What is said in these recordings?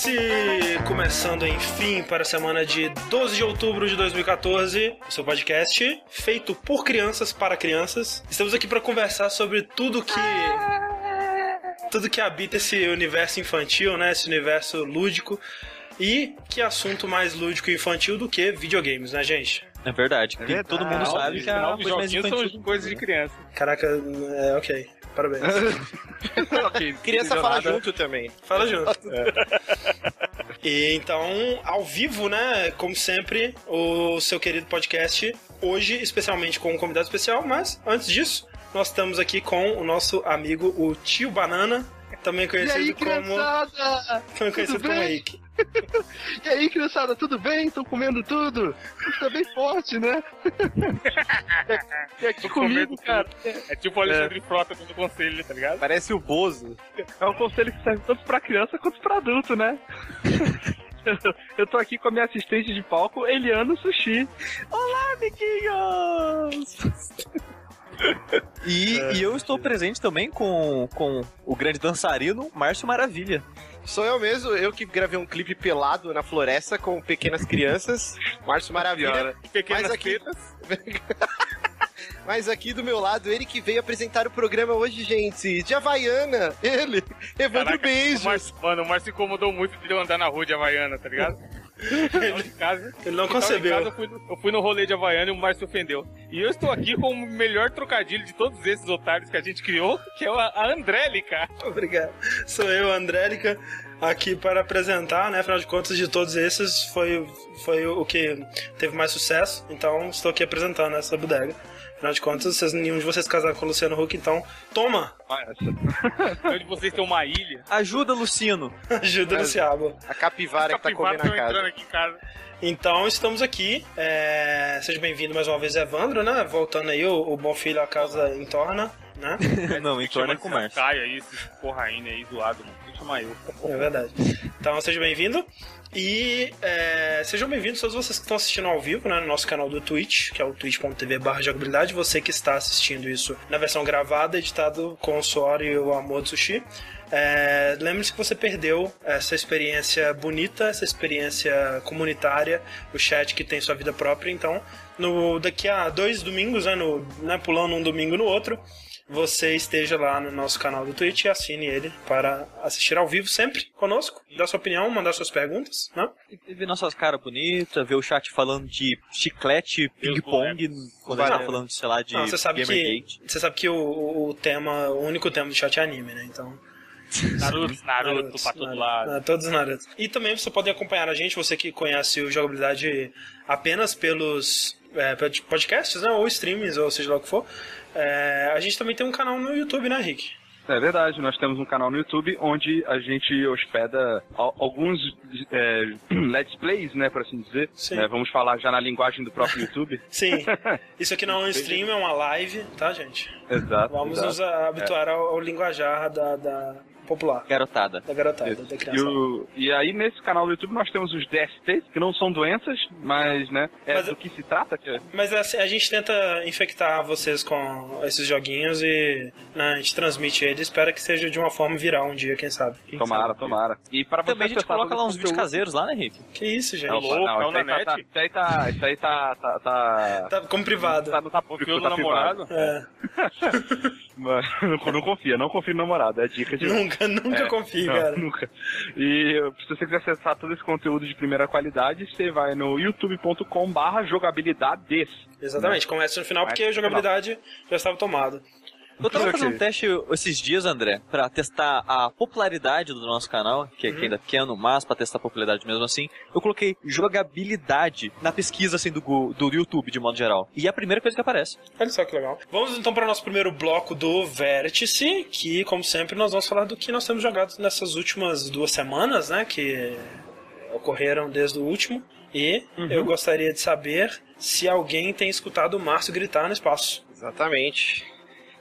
Vértice começando enfim para a semana de 12 de outubro de 2014, o seu podcast feito por crianças para crianças. Estamos aqui para conversar sobre tudo que tudo que habita esse universo infantil, né, esse universo lúdico. E que assunto mais lúdico e infantil do que videogames, né, gente? É verdade. É verdade. Todo mundo sabe que é uma coisa mais joguinhos são infantil. coisas de criança. Caraca, é ok. Parabéns. ok. Criança fala junto também. Fala junto. E então, ao vivo, né? Como sempre, o seu querido podcast. Hoje, especialmente com um convidado especial, mas antes disso, nós estamos aqui com o nosso amigo, o Tio Banana, também E conhecido aí, como. Também conhecido Tudo como bem? Rick. E aí, criançada, tudo bem? Estão comendo tudo? Tá bem forte, né? E aqui Tô comigo, comendo cara, É tipo o Alexandre Frota dando conselho, tá ligado? Parece o Bozo. é um conselho que serve tanto pra criança quanto pra adulto, né? Eu tô aqui com a minha assistente de palco, Eliano Sushi. Olá, amiguinhos! E, É. e eu estou presente também com, com o grande dançarino Márcio Maravilha. Sou eu mesmo, eu que gravei um clipe pelado na floresta com pequenas crianças. Márcio Maravilha. Pequenas Mas aqui-. Mas aqui do meu lado, ele que veio apresentar o programa hoje, gente. De Havaiana. Ele, Evandro Caraca, O Beijos. Márcio, mano, o Márcio incomodou muito de eu andar na rua de Havaiana, tá ligado? De casa, Ele não concebeu. casa, eu, fui no, eu fui no rolê de Havaiana e o Márcio ofendeu. E eu estou aqui com o melhor trocadilho de todos esses otários que a gente criou, que é a, a Andrélica. Obrigado. Sou eu, Andrélica, aqui para apresentar, né? Afinal de contas, de todos esses, foi, foi o que teve mais sucesso. Então, estou aqui apresentando essa bodega. Afinal de contas, vocês, nenhum de vocês casaram com o Luciano Huck, então toma! Onde vocês têm uma ilha. Ajuda, Lucino. Ajuda no Ciabo. A capivara que tá comendo a entrando casa. aqui em casa. Então, estamos aqui. É... Seja bem-vindo mais uma vez, Evandro, né? Voltando aí, o, o bom filho à casa em torna, né? Não, é com Márcio. Caio aí, esses porra aí, né, aí zoado, mano. Tem que chamar eu. É verdade. Então, seja bem-vindo. E é, sejam bem-vindos todos vocês que estão assistindo ao vivo, né, no nosso canal do Twitch, que é o twitch.tv barra jogabilidade. Você que está assistindo isso na versão gravada, editado com o suor e o amor do sushi. É, Lembre-se que você perdeu essa experiência bonita, essa experiência comunitária, o chat que tem sua vida própria. Então, no, daqui a dois domingos, né, no, né, pulando um domingo no outro, você esteja lá no nosso canal do Twitch e assine ele para assistir ao vivo sempre conosco, dar sua opinião, mandar suas perguntas, né? E ver nossas caras bonitas, ver o chat falando de chiclete, ping-pong, quando a gente tá falando, sei lá, de Não, você sabe que você sabe que o, o- tema, o único tema do chat é anime, né? Então, Naruto, Naruto, pra todo Naruto, lado. né, Todos os Naruto. E também você pode acompanhar a gente, você que conhece o jogabilidade apenas pelos é, podcasts, né? Ou streamings, ou seja lá o que for. É, a gente também tem um canal no YouTube, né, Rick? É verdade, nós temos um canal no YouTube onde a gente hospeda al- alguns é, let's plays, né, por assim dizer. Sim. né, vamos falar já na linguagem do próprio YouTube. Sim. Isso aqui não é um stream, é uma live, tá, gente? exato. Vamos exato. nos habituar ao, ao linguajar da, da popular, Garotada. da garotada, da E, criança. o- e aí nesse canal do YouTube nós temos os DSTs, que não são doenças, mas né, é Mas do que se trata. Que é- Mas assim, a gente tenta infectar vocês com esses joguinhos e né, a gente transmite ele. Espera que seja de uma forma viral um dia, quem sabe. tomara, tomara. E para você Também a gente coloca lá uns vídeos caseiros lá, né, Rick? Que isso, gente. Não, louco, não, é isso aí na tá, tá, net? isso aí tá, isso aí tá, tá, tá, Tá como privado. tá, não tá público, tá namorado? É, Mas não, não confia, não confia no namorado, é dica de nunca, nunca É, confie, não, cara. Nunca. E se você quiser acessar todo esse conteúdo de primeira qualidade, você vai no youtube.com barra jogabilidades. Exatamente, começa no final porque a jogabilidade já estava tomada. Eu tava fazendo um teste esses dias, André, pra testar a popularidade do nosso canal, que, que ainda é pequeno, mas pra testar a popularidade mesmo assim, eu coloquei jogabilidade na pesquisa assim do, do YouTube, de modo geral. E é a primeira coisa que aparece. Olha só que legal. Vamos então para o nosso primeiro bloco do Vértice, que, como sempre, nós vamos falar do que nós temos jogado nessas últimas duas semanas, né? Que ocorreram desde o último. E eu gostaria de saber se alguém tem escutado o Márcio gritar no espaço. Exatamente.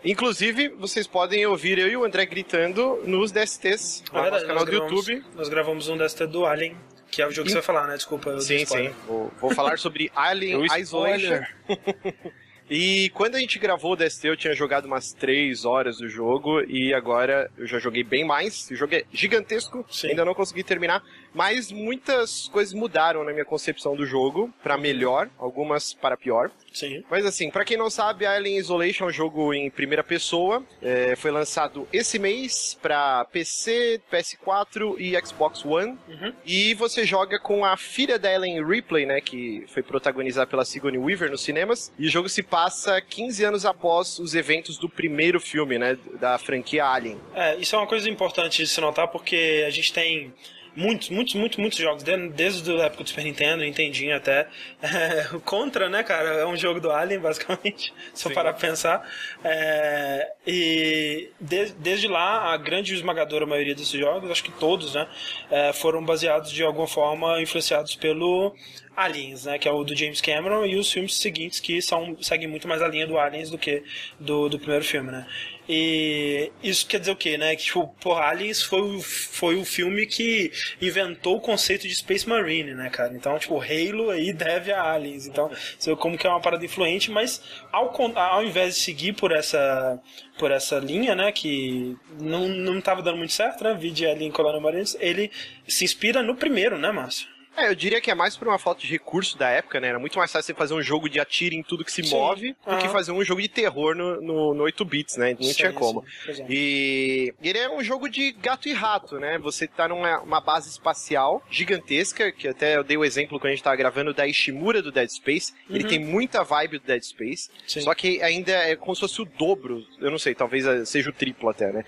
Inclusive, vocês podem ouvir eu e o André gritando nos DSTs, no nosso canal nós do gravamos, YouTube. Nós gravamos um desta do Alien, que é o jogo que você vai falar, né? Desculpa, eu Sim, sim. Vou, vou falar sobre Alien Isolation. E quando a gente gravou o DST, eu tinha jogado umas 3 horas do jogo e agora eu já joguei bem mais. O jogo é gigantesco, Sim. ainda não consegui terminar, mas muitas coisas mudaram na minha concepção do jogo pra melhor, algumas para pior. Sim. Mas assim, pra quem não sabe, Alien Isolation é um jogo em primeira pessoa. É, foi lançado esse mês pra PC, PS4 e Xbox One. Uhum. E você joga com a filha da Ellen Ripley, né? Que foi protagonizada pela Sigourney Weaver nos cinemas. E o jogo se passa 15 anos após os eventos do primeiro filme, né? Da franquia Alien. É, isso é uma coisa importante de se notar porque a gente tem muitos, muitos, muitos, muitos jogos, de- desde a época do Super Nintendo, Nintendinho até. É, o Contra, né, cara? É um jogo do Alien, basicamente, se eu parar pra pensar. É, e de- desde lá, a grande e esmagadora maioria desses jogos, acho que todos, né, é, foram baseados de alguma forma, influenciados pelo Aliens, né, que é o do James Cameron, e os filmes seguintes que são, seguem muito mais a linha do Aliens do que do, do primeiro filme, né. E isso quer dizer o quê, né? Que, tipo, porra, Aliens foi o, foi o filme que inventou o conceito de Space Marine, né, cara? Então, tipo, Halo aí deve a Aliens. Então, como que é uma parada influente, mas ao, ao invés de seguir por essa, por essa linha, né, que não, não tava dando muito certo, né, vi de Alien Colonial Marines, ele se inspira no primeiro, né, Márcio? É, eu diria que é mais por uma falta de recurso da época, né? Era muito mais fácil você fazer um jogo de atire em tudo que se Sim. move do que fazer um jogo de terror no, no, no 8 bits, né? Não tinha Sim, como. sim, pois é. E ele é um jogo de gato e rato, né? Você tá numa uma base espacial gigantesca, que até eu dei o exemplo quando a gente tava gravando da Ishimura do Dead Space. Ele Uhum. tem muita vibe do Dead Space, só que ainda é como se fosse o dobro, eu não sei, talvez seja o triplo até, né?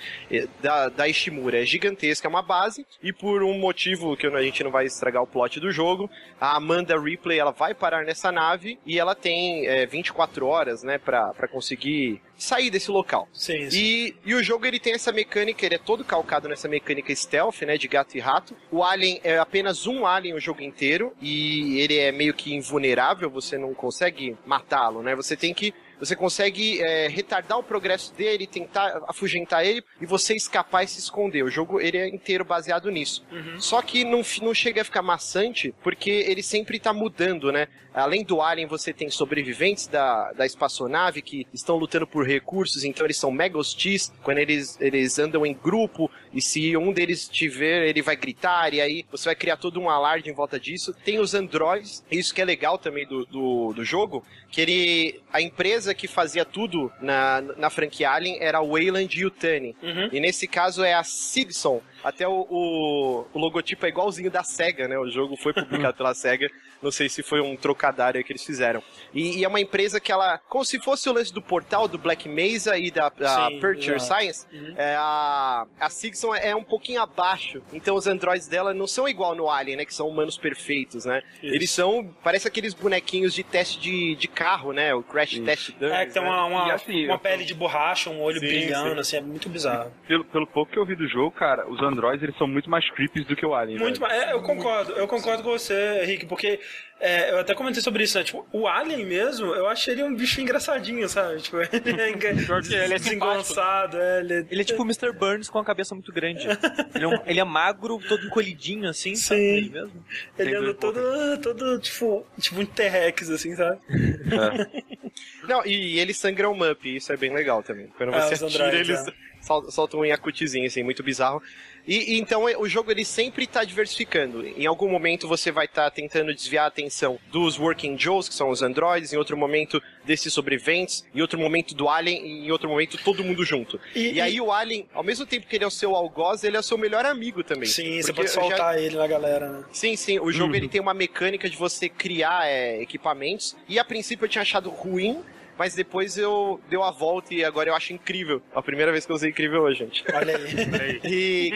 Da, da Ishimura. É gigantesca, é uma base, e por um motivo que a gente não vai estragar o plot do jogo, a Amanda Ripley, ela vai parar nessa nave e ela tem eh, 24 horas, né, pra conseguir sair desse local. Sim, sim. E, e o jogo ele tem essa mecânica, ele é todo calcado nessa mecânica stealth, né, de gato e rato. O alien é apenas um alien o jogo inteiro e ele é meio que invulnerável, você não consegue matá-lo, né? Você tem que você consegue é, retardar o progresso dele, tentar afugentar ele e você escapar e se esconder. O jogo ele é inteiro baseado nisso. Só que não, não chega a ficar maçante porque ele sempre tá mudando, né? Além do Alien, você tem sobreviventes da, da espaçonave que estão lutando por recursos, então eles são mega hostis quando eles, eles andam em grupo e se um deles te ver, ele vai gritar e aí você vai criar todo um alarde em volta disso. Tem os androids, isso que é legal também do, do, do jogo, que ele. A empresa que fazia tudo na, na franquia Alien era a Wayland Yutani. Uhum. E nesse caso é a Sigson. Até o, o, o logotipo é igualzinho da SEGA, né? O jogo foi publicado pela SEGA. Não sei se foi um trocadilho aí que eles fizeram. E, e é uma empresa que ela, como se fosse o lance do portal do Black Mesa e da, da Sim, Aperture. Science, Uhum. é, a, a Sigson é um pouquinho abaixo. Então os androids dela não são igual no Alien, né? Que são humanos perfeitos, né? Isso. Eles são, parece aqueles bonequinhos de test de, de carro, né? O Crash Test Dummies, É, que tem né? uma, uma, assim, uma eu tô- pele de borracha, um olho Sim, brilhando, sim. assim, é muito bizarro. Pelo, pelo pouco que eu vi do jogo, cara, os androids eles são muito mais creepy do que o Alien. Muito mais. É, eu concordo, eu concordo com você, Rick, porque é, eu até comentei sobre isso, né? Tipo, o Alien mesmo, eu achei ele um bicho engraçadinho, sabe? Tipo, ele é, enga- Pior que ele é desengonçado, é, ele é... Ele é tipo o Mr. Burns com a cabeça muito grande. Ele é, um- ele é magro, todo encolhidinho assim, Sim. sabe? Ele mesmo. Ele anda todo, todo, tipo, tipo um T-Rex, assim, sabe? Não, e, eles sangram up, isso é bem legal também. Quando Ah, você os atira, androids, eles sol- soltam um Yakutizinho, assim, muito bizarro. E, e então o jogo ele sempre tá diversificando. Em algum momento você vai estar tentando desviar a atenção dos Working Joes, que são os androids, em outro momento desses sobreviventes, em outro momento do Alien, e em outro momento todo mundo junto. E- E, aí o Alien, ao mesmo tempo que ele é o seu algoz, ele é o seu melhor amigo também. Sim, você pode eu já- soltar ele na galera, né? Sim, sim. O jogo ele tem uma mecânica de você criar é, equipamentos. E a princípio eu tinha achado ruim, mas depois eu deu a volta e agora eu acho incrível. A primeira vez que eu usei incrível hoje, gente. Olha aí. E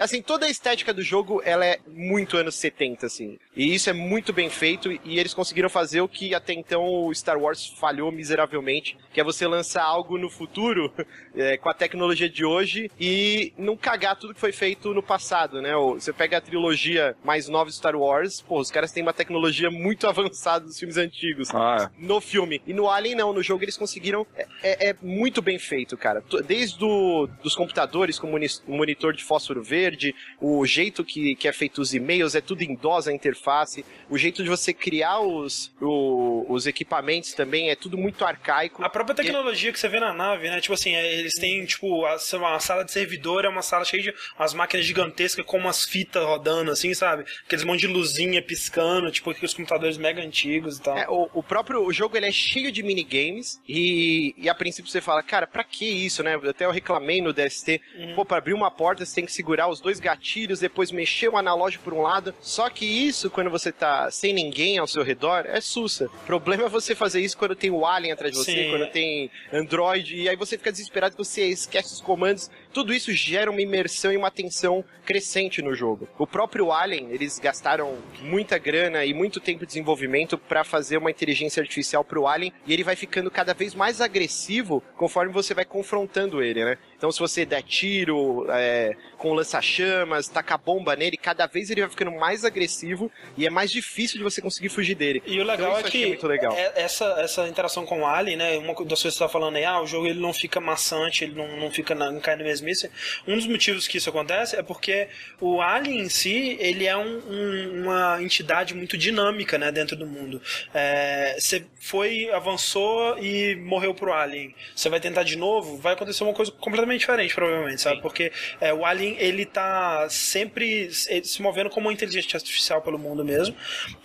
assim, toda a estética do jogo, ela é muito anos 70 assim. E isso é muito bem feito e eles conseguiram fazer o que até então o Star Wars falhou miseravelmente, que é você lançar algo no futuro é, com a tecnologia de hoje e não cagar tudo que foi feito no passado, né? Você pega a trilogia mais nova de Star Wars, pô, os caras têm uma tecnologia muito avançada dos filmes antigos Ah, no filme. E no Alien Não, no jogo eles conseguiram. É, é- é muito bem feito, cara. Desde do, dos computadores com moni- monitor de fósforo verde, o jeito que, que é feito os e-mails, é tudo em DOS a interface, o jeito de você criar os, o- os equipamentos também é tudo muito arcaico. A própria tecnologia que você vê na nave, né? Tipo assim, é, eles têm, tipo, a, uma sala de servidor, é uma sala cheia de umas máquinas gigantescas com umas fitas rodando, assim, sabe? Aqueles monte de luzinha piscando, tipo, aqueles computadores mega antigos e tal. É, o, o próprio o jogo ele é cheio de minigames e, e a princípio você fala, cara, pra que isso, né? Até eu reclamei no DST, pô, pra abrir uma porta você tem que segurar os dois gatilhos, depois mexer o analógico por um lado. Só que isso, quando você tá sem ninguém ao seu redor, é sussa. O problema é você fazer isso quando tem o Alien atrás de você, Sim. quando tem Android, e aí você fica desesperado que você esquece os comandos. Tudo isso gera uma imersão e uma tensão crescente no jogo. O próprio Alien, eles gastaram muita grana e muito tempo de desenvolvimento pra fazer uma inteligência artificial pro Alien, e ele vai ficando cada vez mais agressivo conforme você vai confrontando ele, né? Então se você der tiro, é, com lança-chamas, tacar bomba nele, cada vez ele vai ficando mais agressivo e é mais difícil de você conseguir fugir dele. E o legal Então, é que legal. é- essa, essa interação com o Alien, né? Uma das coisas que você tá falando aí, ah, o jogo ele não fica maçante, ele não, não fica na, não cai na mesmice. Um dos motivos que isso acontece é porque o Alien em si, ele é um- um- uma entidade muito dinâmica, né? Dentro do mundo. É, Você foi, avançou e morreu pro Alien. Você vai tentar de novo, vai acontecer uma coisa completamente diferente, provavelmente, sabe? Porque é, o Alien, ele tá sempre se se movendo como uma inteligência artificial pelo mundo mesmo.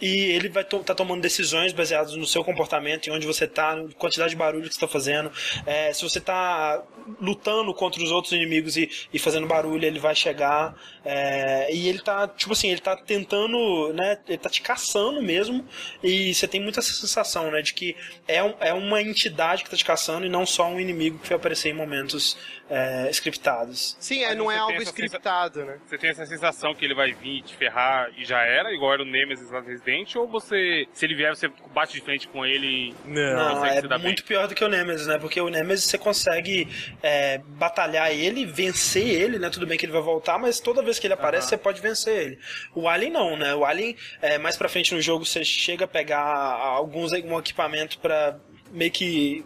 E ele vai to tá tomando decisões baseadas no seu comportamento, em onde você tá, na quantidade de barulho que você tá fazendo. É, se você tá lutando contra os outros inimigos e, e fazendo barulho, ele vai chegar. É, e ele tá, tipo assim, ele tá tentando, né? Ele tá te caçando mesmo. E você tem muita sensação, né? De que é, um- é uma entidade que tá te caçando e não só um inimigo que vai aparecer em momentos é, scriptados. Sim, é, não é algo essa sensa- scriptado, né? Você tem essa sensação que ele vai vir te ferrar e já era, igual era o Nemesis lá do Resident, ou você, se ele vier, você bate de frente com ele Não, consegue é dar bem. muito pior do que o Nemesis, né? Porque o Nemesis você consegue é, batalhar ele, vencer ele, né? Tudo bem que ele vai voltar, mas toda vez que ele aparece você pode vencer ele. O Alien não, né? O Alien, é, mais pra frente no jogo, você chega a pegar alguns um equipamento pra meio que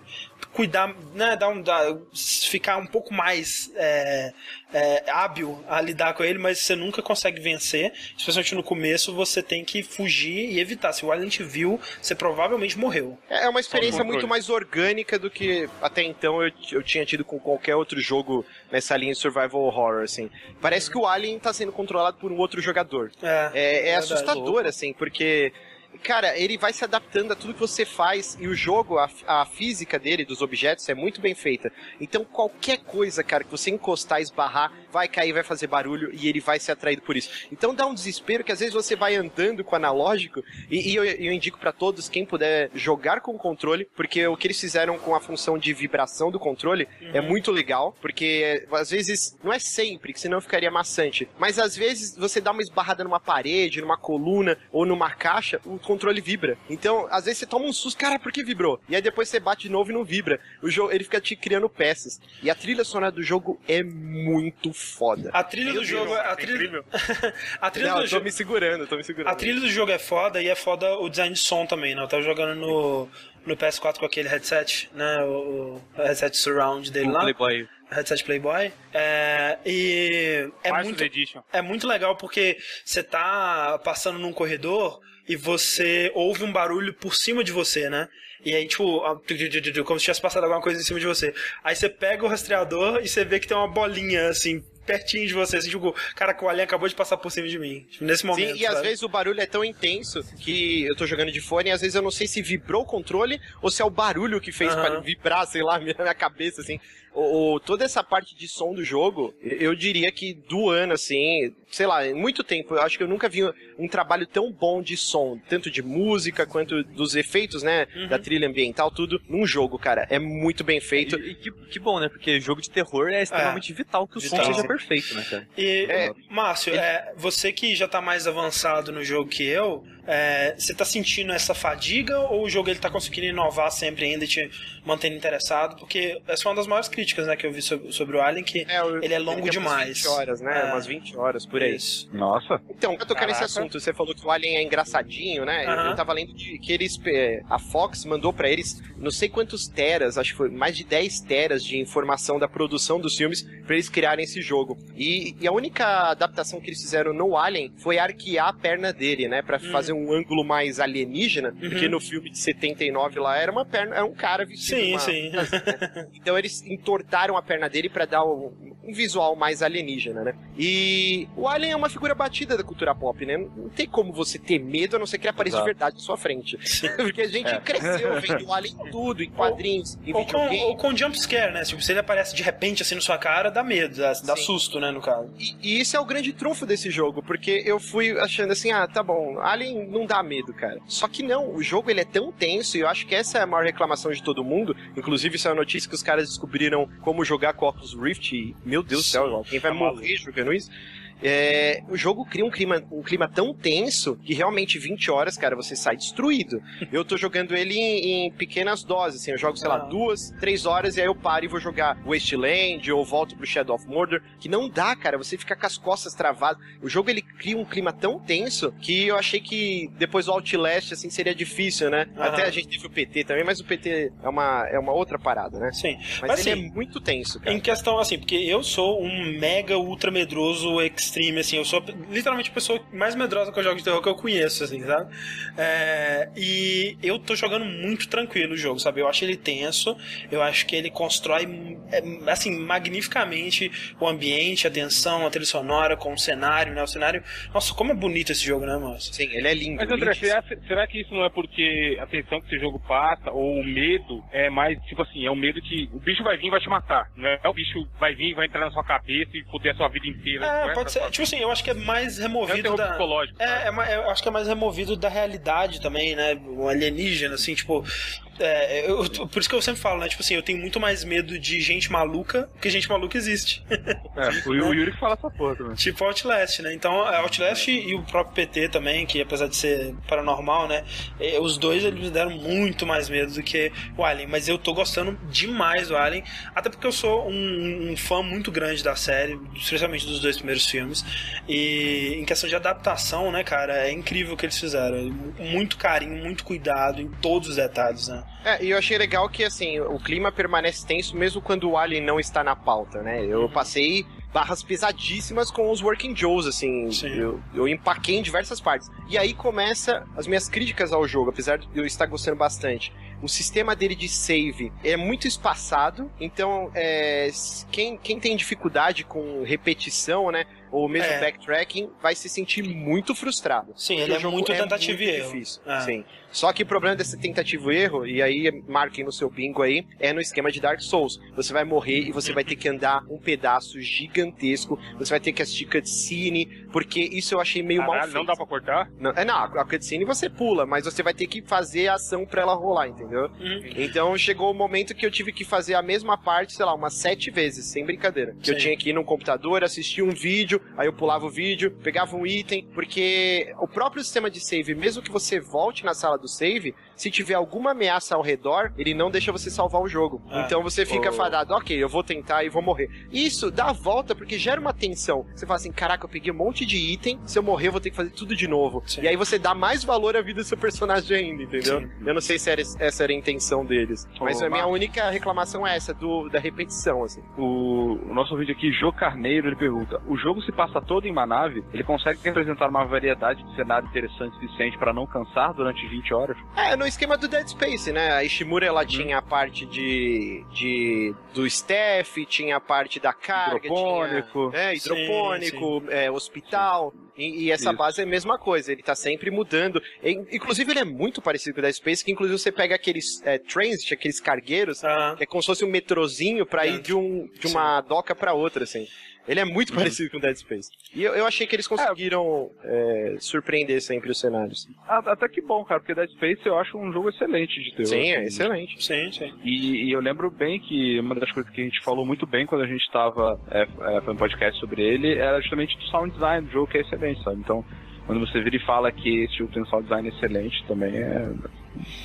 cuidar, né, dar um, dar, ficar um pouco mais é, é, hábil a lidar com ele, mas você nunca consegue vencer, especialmente no começo, você tem que fugir e evitar. Se o Alien te viu, você provavelmente morreu. É uma experiência muito mais orgânica do que até então eu, eu tinha tido com qualquer outro jogo nessa linha de survival horror, assim. Parece que o Alien tá sendo controlado por um outro jogador. É, É, é assustador, assim, porque. Cara, ele vai se adaptando a tudo que você faz e o jogo, a, a física dele, dos objetos, é muito bem feita. Então, qualquer coisa, cara, que você encostar, esbarrar, vai cair, vai fazer barulho e ele vai ser atraído por isso. Então, dá um desespero que às vezes você vai andando com o analógico e, e eu, eu indico pra todos, quem puder jogar com o controle, porque o que eles fizeram com a função de vibração do controle é muito legal, porque às vezes, não é sempre, que senão ficaria maçante, mas às vezes você dá uma esbarrada numa parede, numa coluna ou numa caixa, o controle vibra. Então, às vezes você toma um susto, cara, por que vibrou? E aí depois você bate de novo e não vibra. O jogo, ele fica te criando peças. E a trilha sonora do jogo é muito foda. A trilha do jogo, é trilha, incrível. a trilha Não, do eu tô jogo, me segurando, tô me segurando. a trilha do jogo é foda e é foda o design de som também, né? Eu tava jogando no no PS4 com aquele headset, né? O, o headset surround dele O lá, Playboy. headset Playboy. É, e é muito Edition. é muito legal porque você tá passando num corredor e você ouve um barulho por cima de você, né? E aí, tipo, como se tivesse passado alguma coisa em cima de você. Aí você pega o rastreador e você vê que tem uma bolinha, assim, pertinho de você. Assim, tipo, cara, o alien acabou de passar por cima de mim. Tipo, nesse momento. Sim, e às sabe? vezes o barulho é tão intenso que eu tô jogando de fone e às vezes eu não sei se vibrou o controle ou se é o barulho que fez pra vibrar, sei lá, minha, minha cabeça, assim. O, o- toda essa parte de som do jogo, eu diria que do ano, assim, sei lá, em muito tempo, eu acho que eu nunca vi um trabalho tão bom de som, tanto de música quanto dos efeitos, né, Uhum. da trilha ambiental, tudo num jogo, cara. É muito bem feito. E, e que, que bom, né? Porque jogo de terror é extremamente vital que o som Vital. seja perfeito, né, cara? E, É, Márcio, é, você que já tá mais avançado no jogo que eu, É, você tá sentindo essa fadiga ou o jogo ele tá conseguindo inovar sempre ainda e te mantendo interessado? Porque essa é uma das maiores críticas né, que eu vi sobre, sobre o Alien, que É, ele é longo tem umas demais. 20 horas, né? É. umas 20 horas por aí. Isso. Nossa. Então, pra tocar nesse Caraca. assunto, você falou que o Alien é engraçadinho, né? Eu-. Eu tava lendo de, que eles. eh, A Fox mandou pra eles não sei quantos teras, acho que foi mais de 10 teras de informação da produção dos filmes pra eles criarem esse jogo. E, e a única adaptação que eles fizeram no Alien foi arquear a perna dele, né? Pra Hum. fazer um ângulo mais alienígena, porque no filme de 79 lá era uma perna, era um cara vestido Sim, uma- sim. então eles entortaram a perna dele pra dar um, um visual mais alienígena, né? E o Alien é uma figura batida da cultura pop, né? Não tem como você ter medo a não ser que ele apareça de Exato. verdade na sua frente. Porque a gente É. cresceu vendo o Alien em tudo, em quadrinhos, em Ou com, videogame. ou com jump scare, né? Tipo, se ele aparece de repente assim na sua cara, dá medo, dá, dá susto, né, no caso. E, e isso é o grande trunfo desse jogo, porque eu fui achando assim, ah, tá bom, Alien não dá medo, cara. Só que não, o jogo ele é tão tenso, e eu acho que essa é a maior reclamação de todo mundo. Inclusive, isso é uma notícia que os caras descobriram como jogar com Oculus Rift, e, meu Deus do céu, alguém vai tá morrer jogando isso. É, o jogo cria um clima, um clima tão tenso que realmente 20 horas, cara, você sai destruído. Eu tô jogando ele em, em pequenas doses, assim, eu jogo, sei lá, Ah. duas, três horas e aí eu paro e vou jogar Wasteland ou volto pro Shadow of Mordor, que não dá, cara, você fica com as costas travadas. O jogo ele cria um clima tão tenso que eu achei que depois do Outlast, assim, seria difícil, né? Até a gente teve o PT também, mas o PT é uma, é uma outra parada, né? Sim. Mas, Mas, ele assim, é muito tenso, cara. Em questão, assim, porque eu sou um mega ultra medroso extreme, assim, eu sou literalmente a pessoa mais medrosa que eu jogo de terror que eu conheço, assim, sabe? É, e eu tô jogando muito tranquilo o jogo, sabe? Eu acho ele tenso, eu acho que ele constrói, é, assim, magnificamente o ambiente, a tensão, a trilha sonora, com o cenário, né? O cenário. Nossa, como é bonito esse jogo, né, moço? Sim, ele é lindo. Mas André, será, será que isso não é porque a tensão que esse jogo passa, ou o medo é mais, tipo assim, é o medo que o bicho vai vir e vai te matar, não é? O bicho vai vir e vai entrar na sua cabeça e foder a sua vida inteira. É, é? pode ser. Tipo assim, eu acho que é mais É um removido da. psicológico. É, é ma- eu acho que é mais removido da realidade também, né? O alienígena, assim, tipo. É, eu- por isso que eu sempre falo, né? Tipo assim, eu tenho muito mais medo de gente maluca, porque gente maluca existe. É, o, o Yuri que fala essa porra também. tipo Outlast, né? Então, é, Outlast e o próprio PT também, que apesar de ser paranormal, né? é, Os dois eles me deram muito mais medo do que o Alien. Mas eu tô gostando demais do Alien, até porque eu sou um, um fã muito grande da série, especialmente dos dois primeiros filmes. E em questão de adaptação, né, cara, é incrível o que eles fizeram. Muito carinho, muito cuidado em todos os detalhes, né? É, e eu achei legal que, assim, o clima permanece tenso mesmo quando o Alien não está na pauta, né? Eu passei barras pesadíssimas com os Working Joes, assim, Sim. eu, eu empaquei em diversas partes. E aí começa as minhas críticas ao jogo, apesar de eu estar gostando bastante. O sistema dele de save é muito espaçado, então é, quem, quem tem dificuldade com repetição, né, ou mesmo É. backtracking, vai se sentir muito frustrado. Sim, ele é jogo muito tentativa e muito erro. Difícil. É. Sim. Só que o problema desse tentativa e erro, e aí marquem no seu bingo aí, é no esquema de Dark Souls. Você vai morrer e você vai ter que andar um pedaço gigantesco, você vai ter que assistir cutscene, porque isso eu achei meio mal Caralho, feito. não dá pra cortar? Não, é, não, a cutscene você pula, mas você vai ter que fazer a ação pra ela rolar, entendeu? Uhum. Então chegou o momento que eu tive que fazer a mesma parte, sei lá, umas sete vezes, sem brincadeira. Que eu Sim. tinha que ir num computador, assistir um vídeo, aí eu pulava o vídeo, pegava um item, porque o próprio sistema de save, mesmo que você volte na sala do save, se tiver alguma ameaça ao redor, ele não deixa você salvar o jogo. Ah. Então você fica Oh. fadado, ok, eu vou tentar e vou morrer. Isso dá a volta porque gera uma tensão. Você fala assim, caraca, eu peguei um monte de item, se eu morrer eu vou ter que fazer tudo de novo. Sim. E aí você dá mais valor à vida do seu personagem ainda, entendeu? Sim. Eu não sei se era, essa era a intenção deles. Mas Ô, a minha Marcos. única reclamação é essa, do, da repetição, assim. O, o nosso vídeo aqui, Jô Carneiro, ele pergunta: o jogo se passa todo em uma nave? Ele consegue representar uma variedade de cenário interessante o suficiente para não cansar durante 20 horas? É, no esquema do Dead Space, né? A Ishimura, ela tinha a parte de, de do staff, tinha a parte da carga, Hidropônico. tinha, é, hidropônico, é, hospital. E, e essa Isso. base é a mesma coisa, ele tá sempre mudando. E, inclusive, ele é muito parecido com o Dead Space, que inclusive você pega aqueles é, transit, aqueles cargueiros, que é como se fosse um metrozinho pra ir de, um, de uma doca pra outra, assim. Ele é muito parecido com o Dead Space. E eu, eu achei que eles conseguiram é, surpreender sempre os cenários. Até que bom, cara, porque Dead Space eu acho um jogo excelente de terror. Sim, é assim. excelente. sim, sim. E, e eu lembro bem que uma das coisas que a gente falou muito bem quando a gente estava é, é, fazendo podcast sobre ele era justamente do sound design do jogo, que é excelente, sabe? Então, quando você vira e fala que esse utensil design é excelente, também é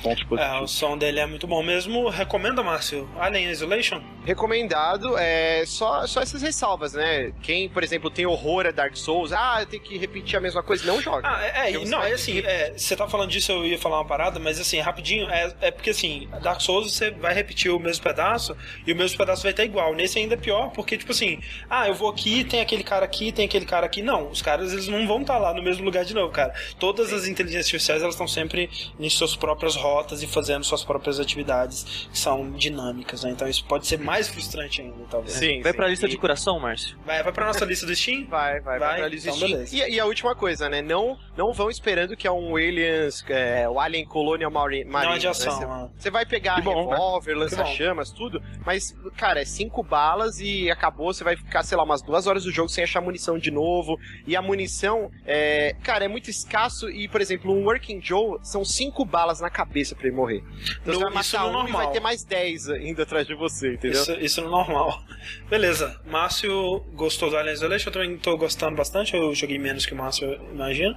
pontos positivos. É, o som dele é muito bom mesmo. Recomenda, Márcio? Alien Isolation? Recomendado, é só, só essas ressalvas, né? Quem, por exemplo, tem horror a Dark Souls, ah, eu tenho que repetir a mesma coisa, não joga. Ah, é, é não, é assim, é, você tá falando disso, eu ia falar uma parada, mas assim, rapidinho, é, é porque assim, Dark Souls você vai repetir o mesmo pedaço e o mesmo pedaço vai estar igual. Nesse ainda é pior, porque, tipo assim, ah, eu vou aqui, tem aquele cara aqui, tem aquele cara aqui. Não, os caras eles não vão estar lá no mesmo lugar de novo, cara. Todas as inteligências artificiais elas estão sempre em suas próprias rotas e fazendo suas próprias atividades que são dinâmicas, né? Então isso pode ser mais frustrante ainda, talvez. Sim, Vai sim. pra lista E- de coração, Márcio? Vai, vai pra nossa lista do Steam? Vai, vai, vai, Vai? pra lista Então, Steam. beleza. E, e a última coisa, né? Não, não vão esperando que é um Aliens, é, o Alien Colonial Marine. Não é de né? ação. Você- ah. Você vai pegar né? revólver, bom. lança-chamas, tudo, mas, cara, é cinco balas e acabou. Você vai ficar, sei lá, umas duas horas do jogo sem achar munição de novo. E a munição, é, cara, é muito escasso. E, por exemplo, um Working Joe são cinco balas na cabeça pra ele morrer. Então No- você vai isso matar no um e vai normal. ter mais dez ainda atrás de você, entendeu? Isso, isso no normal. Beleza. Márcio gostou do Alien Isolation, eu também tô gostando bastante. Eu joguei menos que o Márcio, imagino.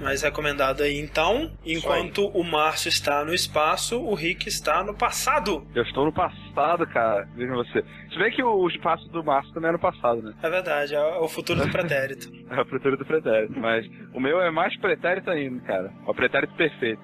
Mas recomendado aí então. Enquanto o Márcio está no espaço, o Rick está no passado. Eu estou no passado, cara. Veja você. Se bem que o espaço do Márcio também é no passado, né? É verdade, é o futuro do pretérito. É o pretérito do pretérito. Mas o meu é mais pretérito ainda, cara. O pretérito perfeito.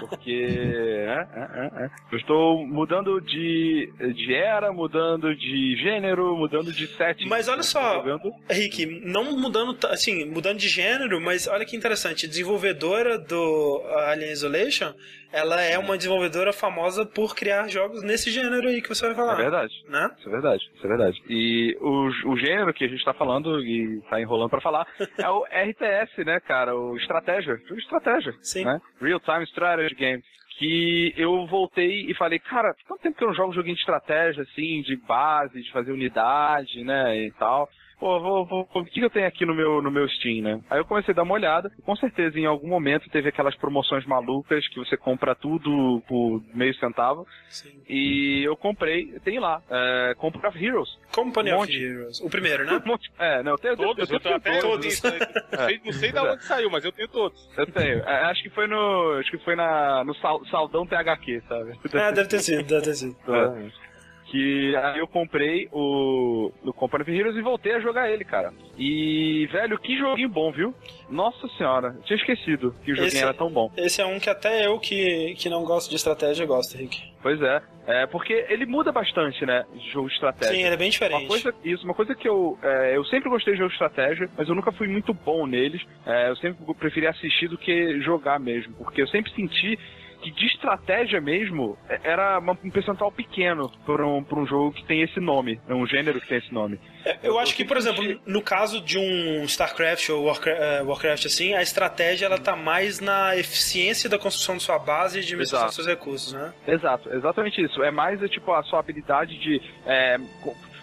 Porque. é, é, é, é. Eu estou mudando de, de era, mudando de gênero, mudando de setting. Mas olha só, Rick, não mudando, assim, mudando de gênero, mas olha que interessante, desenvolvedora do Alien Isolation, ela é uma desenvolvedora famosa por criar jogos nesse gênero aí que você vai É falar, verdade. né? Isso é verdade, isso é verdade. E o, o gênero que a gente tá falando e tá enrolando pra falar é o RTS, né, cara? O estratégia. Jogo estratégia. Sim. Né? Real Time Strategy Game. Que eu voltei e falei, cara, quanto tempo que eu não jogo joguinho de estratégia, assim, de base, de fazer unidade, né, e tal. Pô, vou, vou, o que eu tenho aqui no meu, no meu Steam, né? Aí eu comecei a dar uma olhada, com certeza em algum momento teve aquelas promoções malucas que você compra tudo por meio centavo, Sim. e eu comprei, tem lá, é, Company of Heroes. Company Um of. Heroes. O primeiro, né? Um monte- É, não, eu tenho Todos, eu eu tenho, até todos. aí. Não sei, não sei de onde saiu, mas eu tenho todos. Eu tenho. É, acho que foi no. Acho que foi na, no sal- Saldão THQ, sabe? É, deve ter sido, deve ter sido. É. Que aí eu comprei o, o Company of Heroes e voltei a jogar ele, cara. E, velho, que joguinho bom, viu? Nossa senhora, tinha esquecido que o joguinho Esse- era tão bom. Esse é um que até eu que, que não gosto de estratégia gosto, Rick. Pois é. É, porque ele muda bastante, né? De jogo de estratégia. Sim, ele é bem Uma diferente. coisa, isso, uma coisa que eu. é, eu sempre gostei de jogos de estratégia, mas eu nunca fui muito bom neles. É, eu sempre preferi assistir do que jogar mesmo. Porque eu sempre senti que de estratégia mesmo é, era um percentual pequeno para um, pra um jogo que tem esse nome. É um gênero que tem esse nome. É, Eu acho que, por exemplo, no caso de um StarCraft ou Warcraft, eh, Warcraft assim, a estratégia ela tá mais na eficiência da construção de sua base e de administração dos seus recursos, né? Exato, exatamente isso. É mais é, tipo a sua habilidade de é,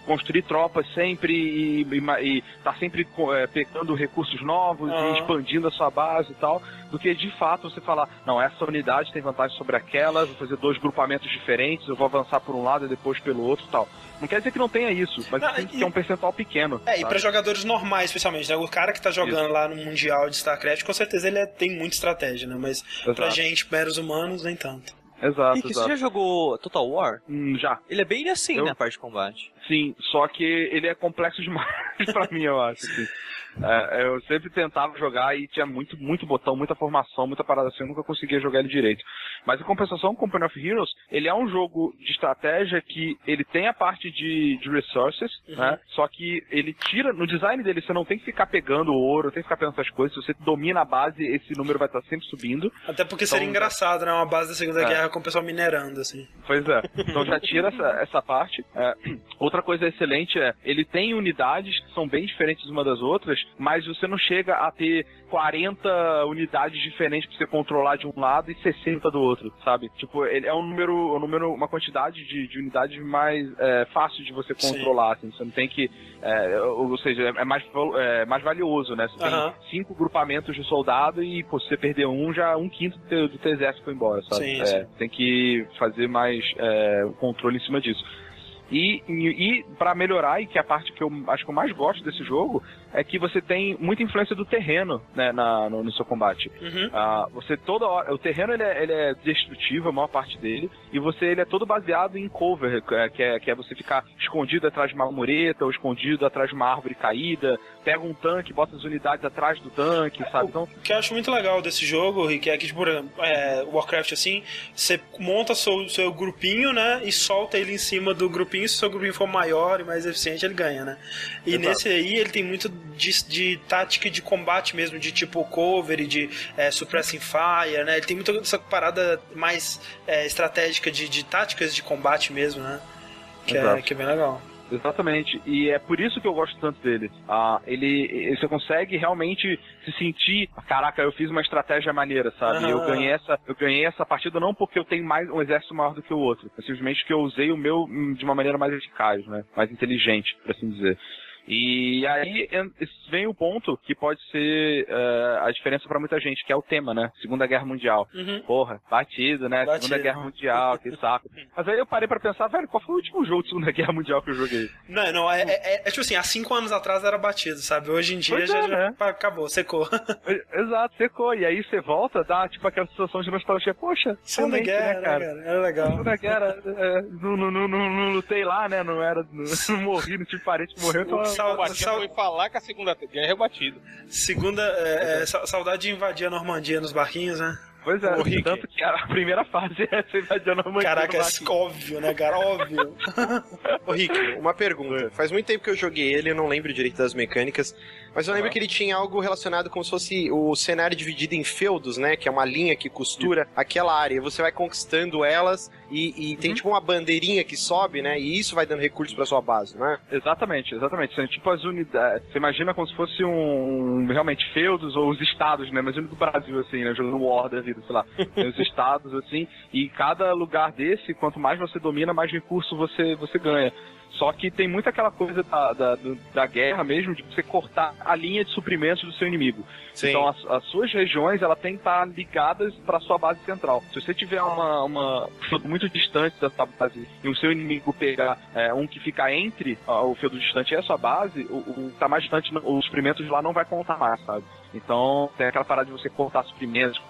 construir tropas sempre e, e, e tá sempre é, pegando recursos novos Aham. e expandindo a sua base e tal, do que de fato você falar, não, essa unidade tem vantagem sobre aquela, vou fazer dois grupamentos diferentes, eu vou avançar por um lado e depois pelo outro e tal. Não quer dizer que não tenha isso, mas Não, tem e- que é um percentual pequeno. É, e sabe? pra jogadores normais, especialmente, né? O cara que tá jogando lá no Mundial de StarCraft, com certeza ele é- tem muita estratégia, né? Mas pra Exato. gente, meros humanos, nem tanto. Exato, Rick, você exato. já jogou Total War? Hum, já. Ele é bem assim, Eu- né, a parte de combate. Sim, só que ele é complexo demais pra mim, eu acho. assim. É, eu sempre tentava jogar e tinha muito, muito botão, muita formação, muita parada assim, eu nunca conseguia jogar ele direito. Mas em compensação, o Company of Heroes, ele é um jogo de estratégia que ele tem a parte de, de resources, né? Só que ele tira, no design dele, você não tem que ficar pegando ouro, tem que ficar pegando essas coisas, se você domina a base, esse número vai estar sempre subindo. Até porque seria Então, engraçado, né? Uma base da Segunda É. Guerra com o pessoal minerando, assim. Pois é. Então já tira essa, essa parte. É, outra coisa excelente é, ele tem unidades que são bem diferentes uma das outras, mas você não chega a ter 40 unidades diferentes pra você controlar de um lado e 60 do outro, sabe? Tipo, ele é um número, um número uma quantidade de, de unidades mais é, fácil de você Sim. controlar, assim. Você não tem que... é, ou seja, é mais, é mais valioso, né? Você tem cinco grupamentos de soldado e, pô, se você perder um, já um quinto do teu, do teu exército foi embora, sabe? Sim, É, sim. tem que fazer mais é, controle em cima disso. E, e, e para melhorar, e que é a parte que eu acho que eu mais gosto desse jogo, é que você tem muita influência do terreno né, na, no, no seu combate. Uhum. Ah, você toda hora, o terreno ele é, ele é destrutivo, a maior parte dele, e você ele é todo baseado em cover, é, que é, que é você ficar escondido atrás de uma mureta, ou escondido atrás de uma árvore caída, pega um tanque, bota as unidades atrás do tanque, sabe? Então, O que eu acho muito legal desse jogo, Rick, é que, tipo, é, Warcraft, assim, você monta seu, seu grupinho, né, e solta ele em cima do grupinho, se o seu grupinho for maior e mais eficiente, ele ganha, né? E Exato. nesse aí, ele tem muito de, de tática de combate mesmo, de tipo cover e de é, suppressing fire, né? Ele tem muita essa parada mais é, estratégica de, de táticas de combate mesmo, né? Que é, que é bem legal. Exatamente, e é por isso que eu gosto tanto dele. Ah, ele, você consegue realmente se sentir, caraca, eu fiz uma estratégia maneira, sabe? Aham. Eu ganhei essa, eu ganhei essa partida não porque eu tenho mais um exército maior do que o outro, é simplesmente que eu usei o meu hum, de uma maneira mais eficaz, né? Mais inteligente, por assim dizer. E aí vem o ponto que pode ser eh, a diferença pra muita gente, que é o tema, né? Segunda Guerra Mundial. Uhum. Porra, batido, né? Batido. Segunda Guerra Mundial, que saco. Mas aí eu parei pra pensar, velho, qual foi o último jogo de Segunda Guerra Mundial que eu joguei? Não, não, é, é, é tipo assim, há cinco anos atrás era batido, sabe? Hoje em dia Pois já, é, já né? acabou, secou. Exato, secou. E aí você volta, dá tipo aquela sensação de nostalgia. Poxa, Segunda realmente, guerra, né, né, cara? Era legal. Segunda guerra, é, não, não, não, não, não lutei lá, né? Não era. Não, não morri, não tive parente que morreu, então. Sal- batido sal- foi falar que a Segunda Guerra é o batido. Segunda, é, é, sa- saudade de invadir a Normandia nos barquinhos, né? Pois é, Ô, Rick. tanto que a primeira fase é você invadindo a Normandia. Caraca, é barco. óbvio, né, cara? Óbvio. Ô Rick, uma pergunta. Faz muito tempo que eu joguei ele, eu não lembro direito das mecânicas, mas eu lembro que ele tinha algo relacionado como se fosse o cenário dividido em feudos, né? Que é uma linha que costura aquela área. Você vai conquistando elas e, e tem tipo uma bandeirinha que sobe, né? E isso vai dando recursos pra sua base, né? Exatamente, exatamente. São tipo as unidades. Você imagina como se fosse um, um- realmente feudos ou os estados, né? Imagina do Brasil, assim, né? Jogando War da vida, sei lá. Tem os estados, assim, e cada lugar desse, quanto mais você domina, mais recurso você, você ganha. Só que tem muito aquela coisa da, da, da guerra mesmo, de você cortar a linha de suprimentos do seu inimigo. Sim. Então as, as suas regiões ela tem que estar ligadas para sua base central. Se você tiver uma, uma muito distante da sua base e o seu inimigo pegar é, um que fica entre ó, o feudo distante e a sua base, o, o que tá mais distante, os suprimentos lá não vai contar mais, sabe? Então tem aquela parada de você cortar suprimentos,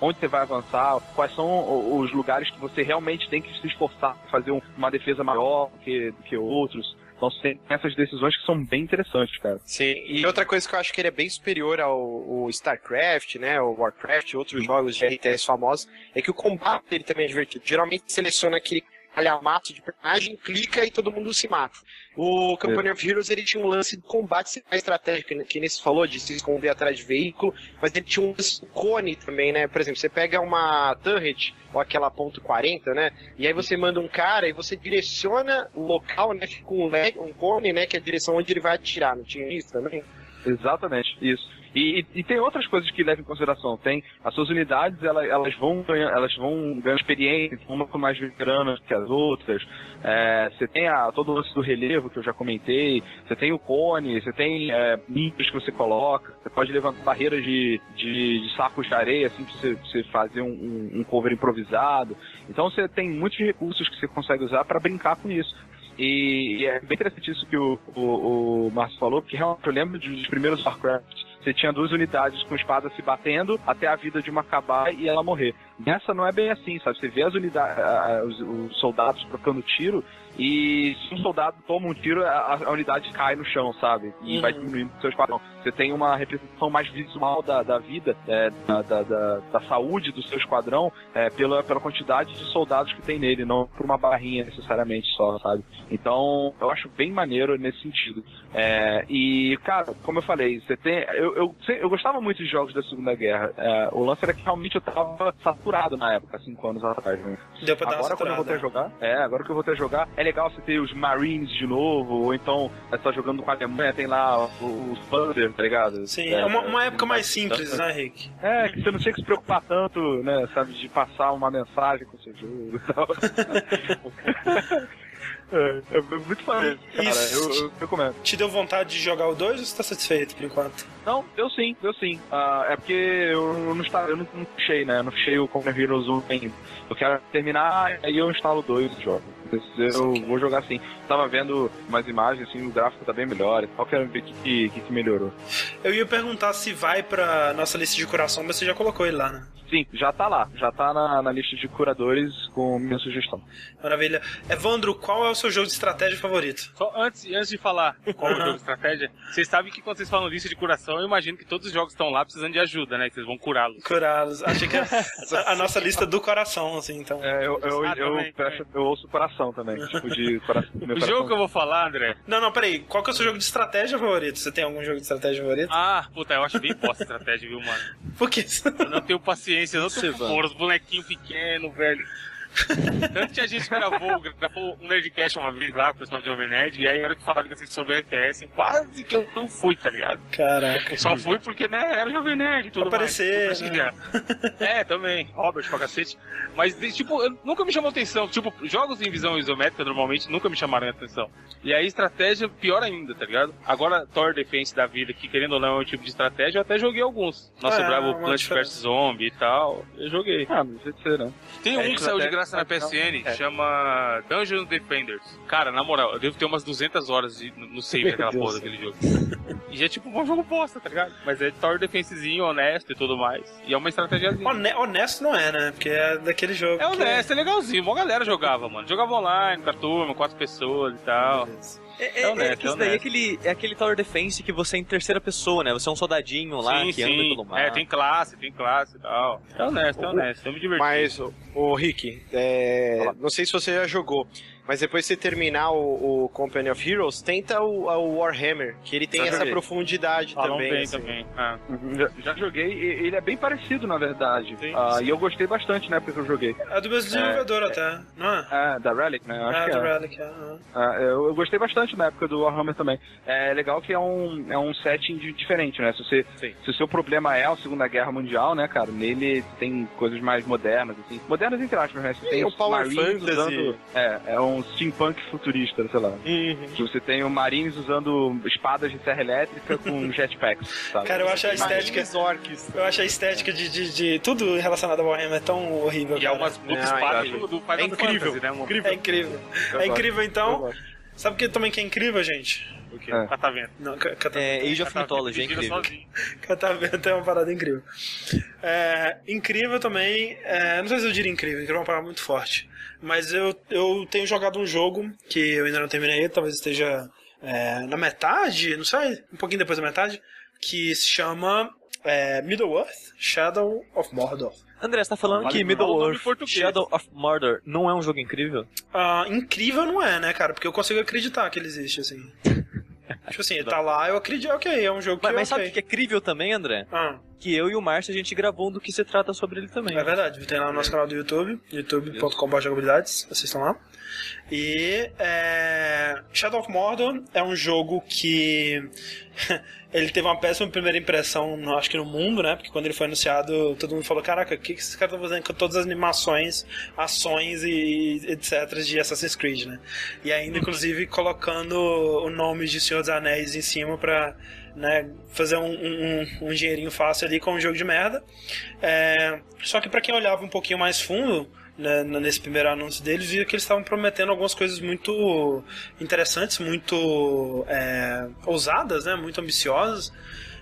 onde você vai avançar, quais são o- os lugares que você realmente tem que se esforçar fazer um- uma defesa maior do que, que outros. Então tem essas decisões que são bem interessantes, cara. Sim, e outra coisa que eu acho que ele é bem superior ao, ao StarCraft, né, ao Warcraft outros jogos de RTS famosos, é que o combate dele também é divertido. Geralmente seleciona aquele calhamato de personagem, clica e todo mundo se mata. O Company of Heroes ele tinha um lance de combate mais estratégico, né, que nem se falou, de se esconder atrás de veículo, mas ele tinha um lance cone também, né? Por exemplo, você pega uma turret, ou aquela ponto .40, né? E aí você manda um cara e você direciona o local, né? Fica um, um cone, né? Que é a direção onde ele vai atirar. Não tinha isso também? Exatamente, isso. E, e- tem outras coisas que levam em consideração. Tem as suas unidades, ela- elas, vão ganhar, elas vão ganhando experiência, uma com mais veteranas que as outras. É, você tem a, todo o lance do relevo que eu já comentei. Você tem o cone, você tem é, que você coloca. Você pode levantar barreiras de, de, de sacos de areia, assim, pra você, pra você fazer um, um, um cover improvisado. Então você tem muitos recursos que você consegue usar para brincar com isso. E, e é bem interessante isso que o, o, o Márcio falou, porque realmente eu lembro dos primeiros Warcraft. Você tinha duas unidades com espada se batendo até a vida de uma acabar e ela morrer. Nessa não é bem assim, sabe? Você vê as unidades, os, os soldados trocando tiro e se um soldado toma um tiro, a, a unidade cai no chão, sabe? E Uhum. vai diminuindo o seu esquadrão. Você tem uma representação mais visual da, da vida, é, da, da, da, da saúde do seu esquadrão é, pela, pela quantidade de soldados que tem nele, não por uma barrinha necessariamente só, sabe? Então, eu acho bem maneiro nesse sentido. É, e, cara, como eu falei, você tem. Eu, eu, sei- eu gostava muito de jogos da Segunda Guerra. É, o lance era que realmente eu tava saturado na época, cinco anos atrás. Né? Deu pra Agora quando eu voltei a jogar, é, agora que eu voltei a jogar, é legal você ter os Marines de novo, ou então você tá jogando com a Alemanha, tem lá os Panzer, tá ligado? Sim, é uma, uma época mais simples, né, Rick? É, que você não tinha que se preocupar tanto, né, sabe, de passar uma mensagem com o seu jogo e tal. É, é muito maneiro, cara. Isso. Eu, eu recomendo. Te deu vontade de jogar o 2 ou você tá satisfeito por enquanto? Não, deu sim, deu sim. Ah, é porque eu não, está, eu não, não fechei, né? Eu não fechei o Company Heroes 1 ainda. Eu quero terminar, aí eu instalo dois e jogo. Eu vou jogar assim. Tava vendo umas imagens, assim, o gráfico tá bem melhor e tal. Quero ver o que, que, que melhorou. Eu ia perguntar se vai pra nossa lista de coração, mas você já colocou ele lá, né? Sim, já tá lá. Já tá na, na lista de curadores com minha sugestão. Maravilha. Evandro, qual é o seu jogo de estratégia favorito? Só antes, antes de falar qual é o jogo de estratégia, vocês sabem que quando vocês falam lista de curação, eu imagino que todos os jogos estão lá precisando de ajuda, né? Que vocês vão curá-los. Curá-los. Achei que era a, a nossa lista do coração, assim, então. É, eu, eu, Ah, eu, também, peço- eu ouço o coração também. Tipo de coração. O coração. jogo que eu vou falar, André. Não, não, peraí. Qual que é o seu jogo de estratégia favorito? Você tem algum jogo de estratégia favorito? Ah, puta, eu acho bem bosta a estratégia, viu, mano? Por quê? Eu não tenho paciência, eu não tenho os bonequinhos pequenos, velho. Tanto que a gente gravou, gravou um Nerdcast uma vez lá com o pessoal de Jovem Nerd, e aí era que falaram que assim, sobre o RTS, quase que eu não fui, tá ligado? Caraca. Eu só fui porque, né, era Jovem Nerd e tudo Pra mais. aparecer, Pra prestigiar. É, também. Robert pra cacete. Mas, tipo, nunca me chamou atenção. Tipo, jogos em visão isométrica normalmente nunca me chamaram a atenção. E aí, estratégia, pior ainda, tá ligado? Agora, Thor Defense da vida, que querendo ou não é um tipo de estratégia, eu até joguei alguns. Nossa, É, Bravo Plant vs Zombie e tal. Eu joguei. Ah, não sei ser, não. Tem É, um que saiu de graça na PSN, é. chama Dungeon Defenders. Cara, na moral, eu devo ter umas 200 horas de- no save daquela porra daquele jogo. E é tipo um jogo bosta, tá ligado? Mas é Tower Defensezinho, honesto e tudo mais. E é uma estratégiazinha. Hone- honesto não é, né? Porque é daquele jogo. É que- honesto, é legalzinho. Uma galera jogava, mano. Jogava online, com a turma, quatro pessoas e tal. É, É é, honesto, é que é isso daí é aquele, é aquele Tower Defense que você é em terceira pessoa, né? Você é um soldadinho lá sim, que anda sim. pelo mar. É, tem classe, tem classe e tal. É honesto, é honesto. Eu me diverti. Mas, o, o Rick, é, não sei se você já jogou, mas depois que você terminar o, o Company of Heroes, tenta o, o Warhammer, que ele tem Já essa joguei. profundidade Falam também. bem assim. também. Ah. Já, já joguei, e ele é bem parecido, na verdade. Sim, Ah, sim. E eu gostei bastante na época que eu joguei. É do mesmo desenvolvedor até, não é? É, da Relic, né? Eu Acho É, que do é. Relic, é. aham. Ah, eu, eu gostei bastante na época do Warhammer também. É legal que é um, é um setting de- diferente, né? Se, você, Sim. se o seu problema é a Segunda Guerra Mundial, né, cara? Nele tem coisas mais modernas, assim. Modernas entre aspas, né? Você tem o os Power Marines Fantasy. usando... É, é um steampunk futurista, sei lá. Uhum. Se você tem o Marines usando espadas de serra elétrica com jetpacks, sabe? Cara, eu acho a estética. Marines orcs. Eu acho a estética de, de, de tudo relacionado ao Warhammer tão horrível. E é cara. umas luta Não, espada eu do, do Final É incrível. Fantasy, né? É incrível. Eu É incrível, então. Sabe o que também que é incrível, gente? O quê? É. Catavento. Não, ca- cata- É, Age of Catavento, Mythology, é incrível. Catavento é uma parada incrível. É, incrível também. é, não sei se eu diria incrível, incrível é uma parada muito forte. Mas eu, eu tenho jogado um jogo que eu ainda não terminei, talvez esteja é, na metade, não sei, um pouquinho depois da metade, que se chama é, Middle-earth Shadow of Mordor. André, você tá falando Vale que Middle-earth português. Shadow of Mordor não é um jogo incrível? Ah, incrível não é, né, cara? Porque eu consigo acreditar que ele existe, assim. tipo assim, ele tá lá, eu acredito, ok, é um jogo que Mas, mas ok. sabe o que é incrível também, André? Ah, Que eu e o Márcio a gente gravou um do que se trata sobre ele também. é verdade, tem lá no nosso canal do YouTube, youtube.com.br jogabilidades, assistam lá. E é, Shadow of Mordor é um jogo que ele teve uma péssima primeira impressão, acho que no mundo, né? Porque quando ele foi anunciado, todo mundo falou: Caraca, o que, que esses caras estão fazendo com todas as animações, ações e etc. de Assassin's Creed, né? E ainda, inclusive, colocando o nome de Senhor dos Anéis em cima pra né, fazer um, um, um dinheirinho fácil ali com um jogo de merda. É, só que pra quem olhava um pouquinho mais fundo, né, nesse primeiro anúncio deles, via que eles estavam prometendo algumas coisas muito interessantes, muito é, ousadas, né, muito ambiciosas.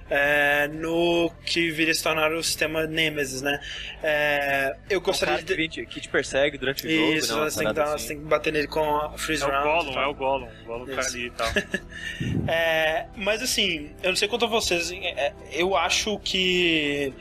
É, no que viria a se tornar o sistema Nemesis, né? É, eu Um gostaria cara de. que, vem- que te persegue durante o jogo, Isso, né? você tem, dar, assim. você tem que bater nele com a Freeze É o Round. e Gollum, é o Gollum. O Gollum tá ali e tal. É, mas assim, eu não sei quanto a vocês, é, eu acho que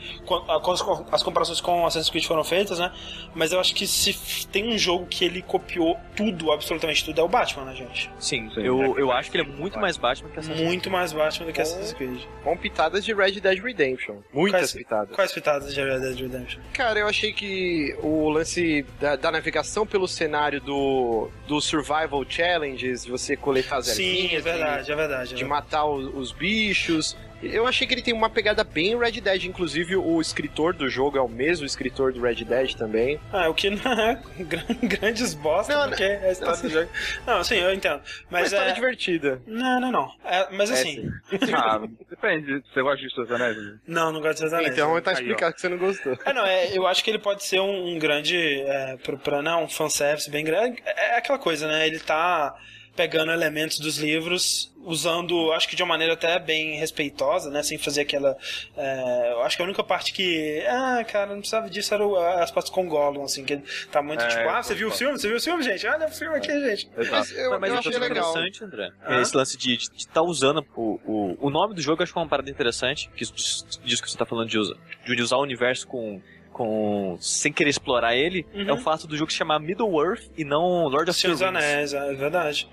as comparações com Assassin's Creed foram feitas, né? Mas eu acho que se tem um jogo que ele copiou tudo, absolutamente tudo, é o Batman, né, gente? Sim, Sim. eu, eu acho que ele é muito mais Batman que Assassin's Muito mais Batman do que Assassin's Creed. Com pitadas de Red Dead Redemption. Muitas Quais- pitadas. Quais pitadas de Red Dead Redemption? Cara, eu achei que o lance da, da navegação pelo cenário do, do Survival Challenges, de você coletar as Sim, é verdade, é verdade. é de verdade. matar o- os bichos, Eu achei que ele tem uma pegada bem Red Dead, inclusive o escritor do jogo é o mesmo escritor do Red Dead também. Ah, o que não é gran- grandes bosta, Não, porque é a história não, do jogo. Não, sim, eu entendo. Uma Mas história é. divertida. Não, não, não. É, mas É, assim. Ah, depende. Você gosta de Seus Anéis? Não, não gosto de Seus Anéis. Então tá explicado que você não gostou. É, não, é, eu acho que ele pode ser um, um grande. É, pra, pra, não, um fanservice bem grande. É, é aquela coisa, né? Ele tá pegando elementos dos livros, usando, acho que de uma maneira até bem respeitosa, né? Sem fazer aquela. é, eu acho que a única parte que. Ah, cara, não precisava disso era o- as partes com Gollum, assim, que ele tá muito É, tipo, ah, você viu o filme? Você viu o filme, gente? Olha o filme aqui, gente. Mas eu, Mas eu achei acho legal. interessante, André. Hã? Esse lance de estar usando o, o, o nome do jogo, eu acho que é uma parada interessante. Que isso diz, diz que você tá falando de, usa, de usar o universo com. Com, sem querer explorar ele, Uhum. é o fato do jogo se chamar Middle Earth e não Lord of the Rings. Anéis, é verdade.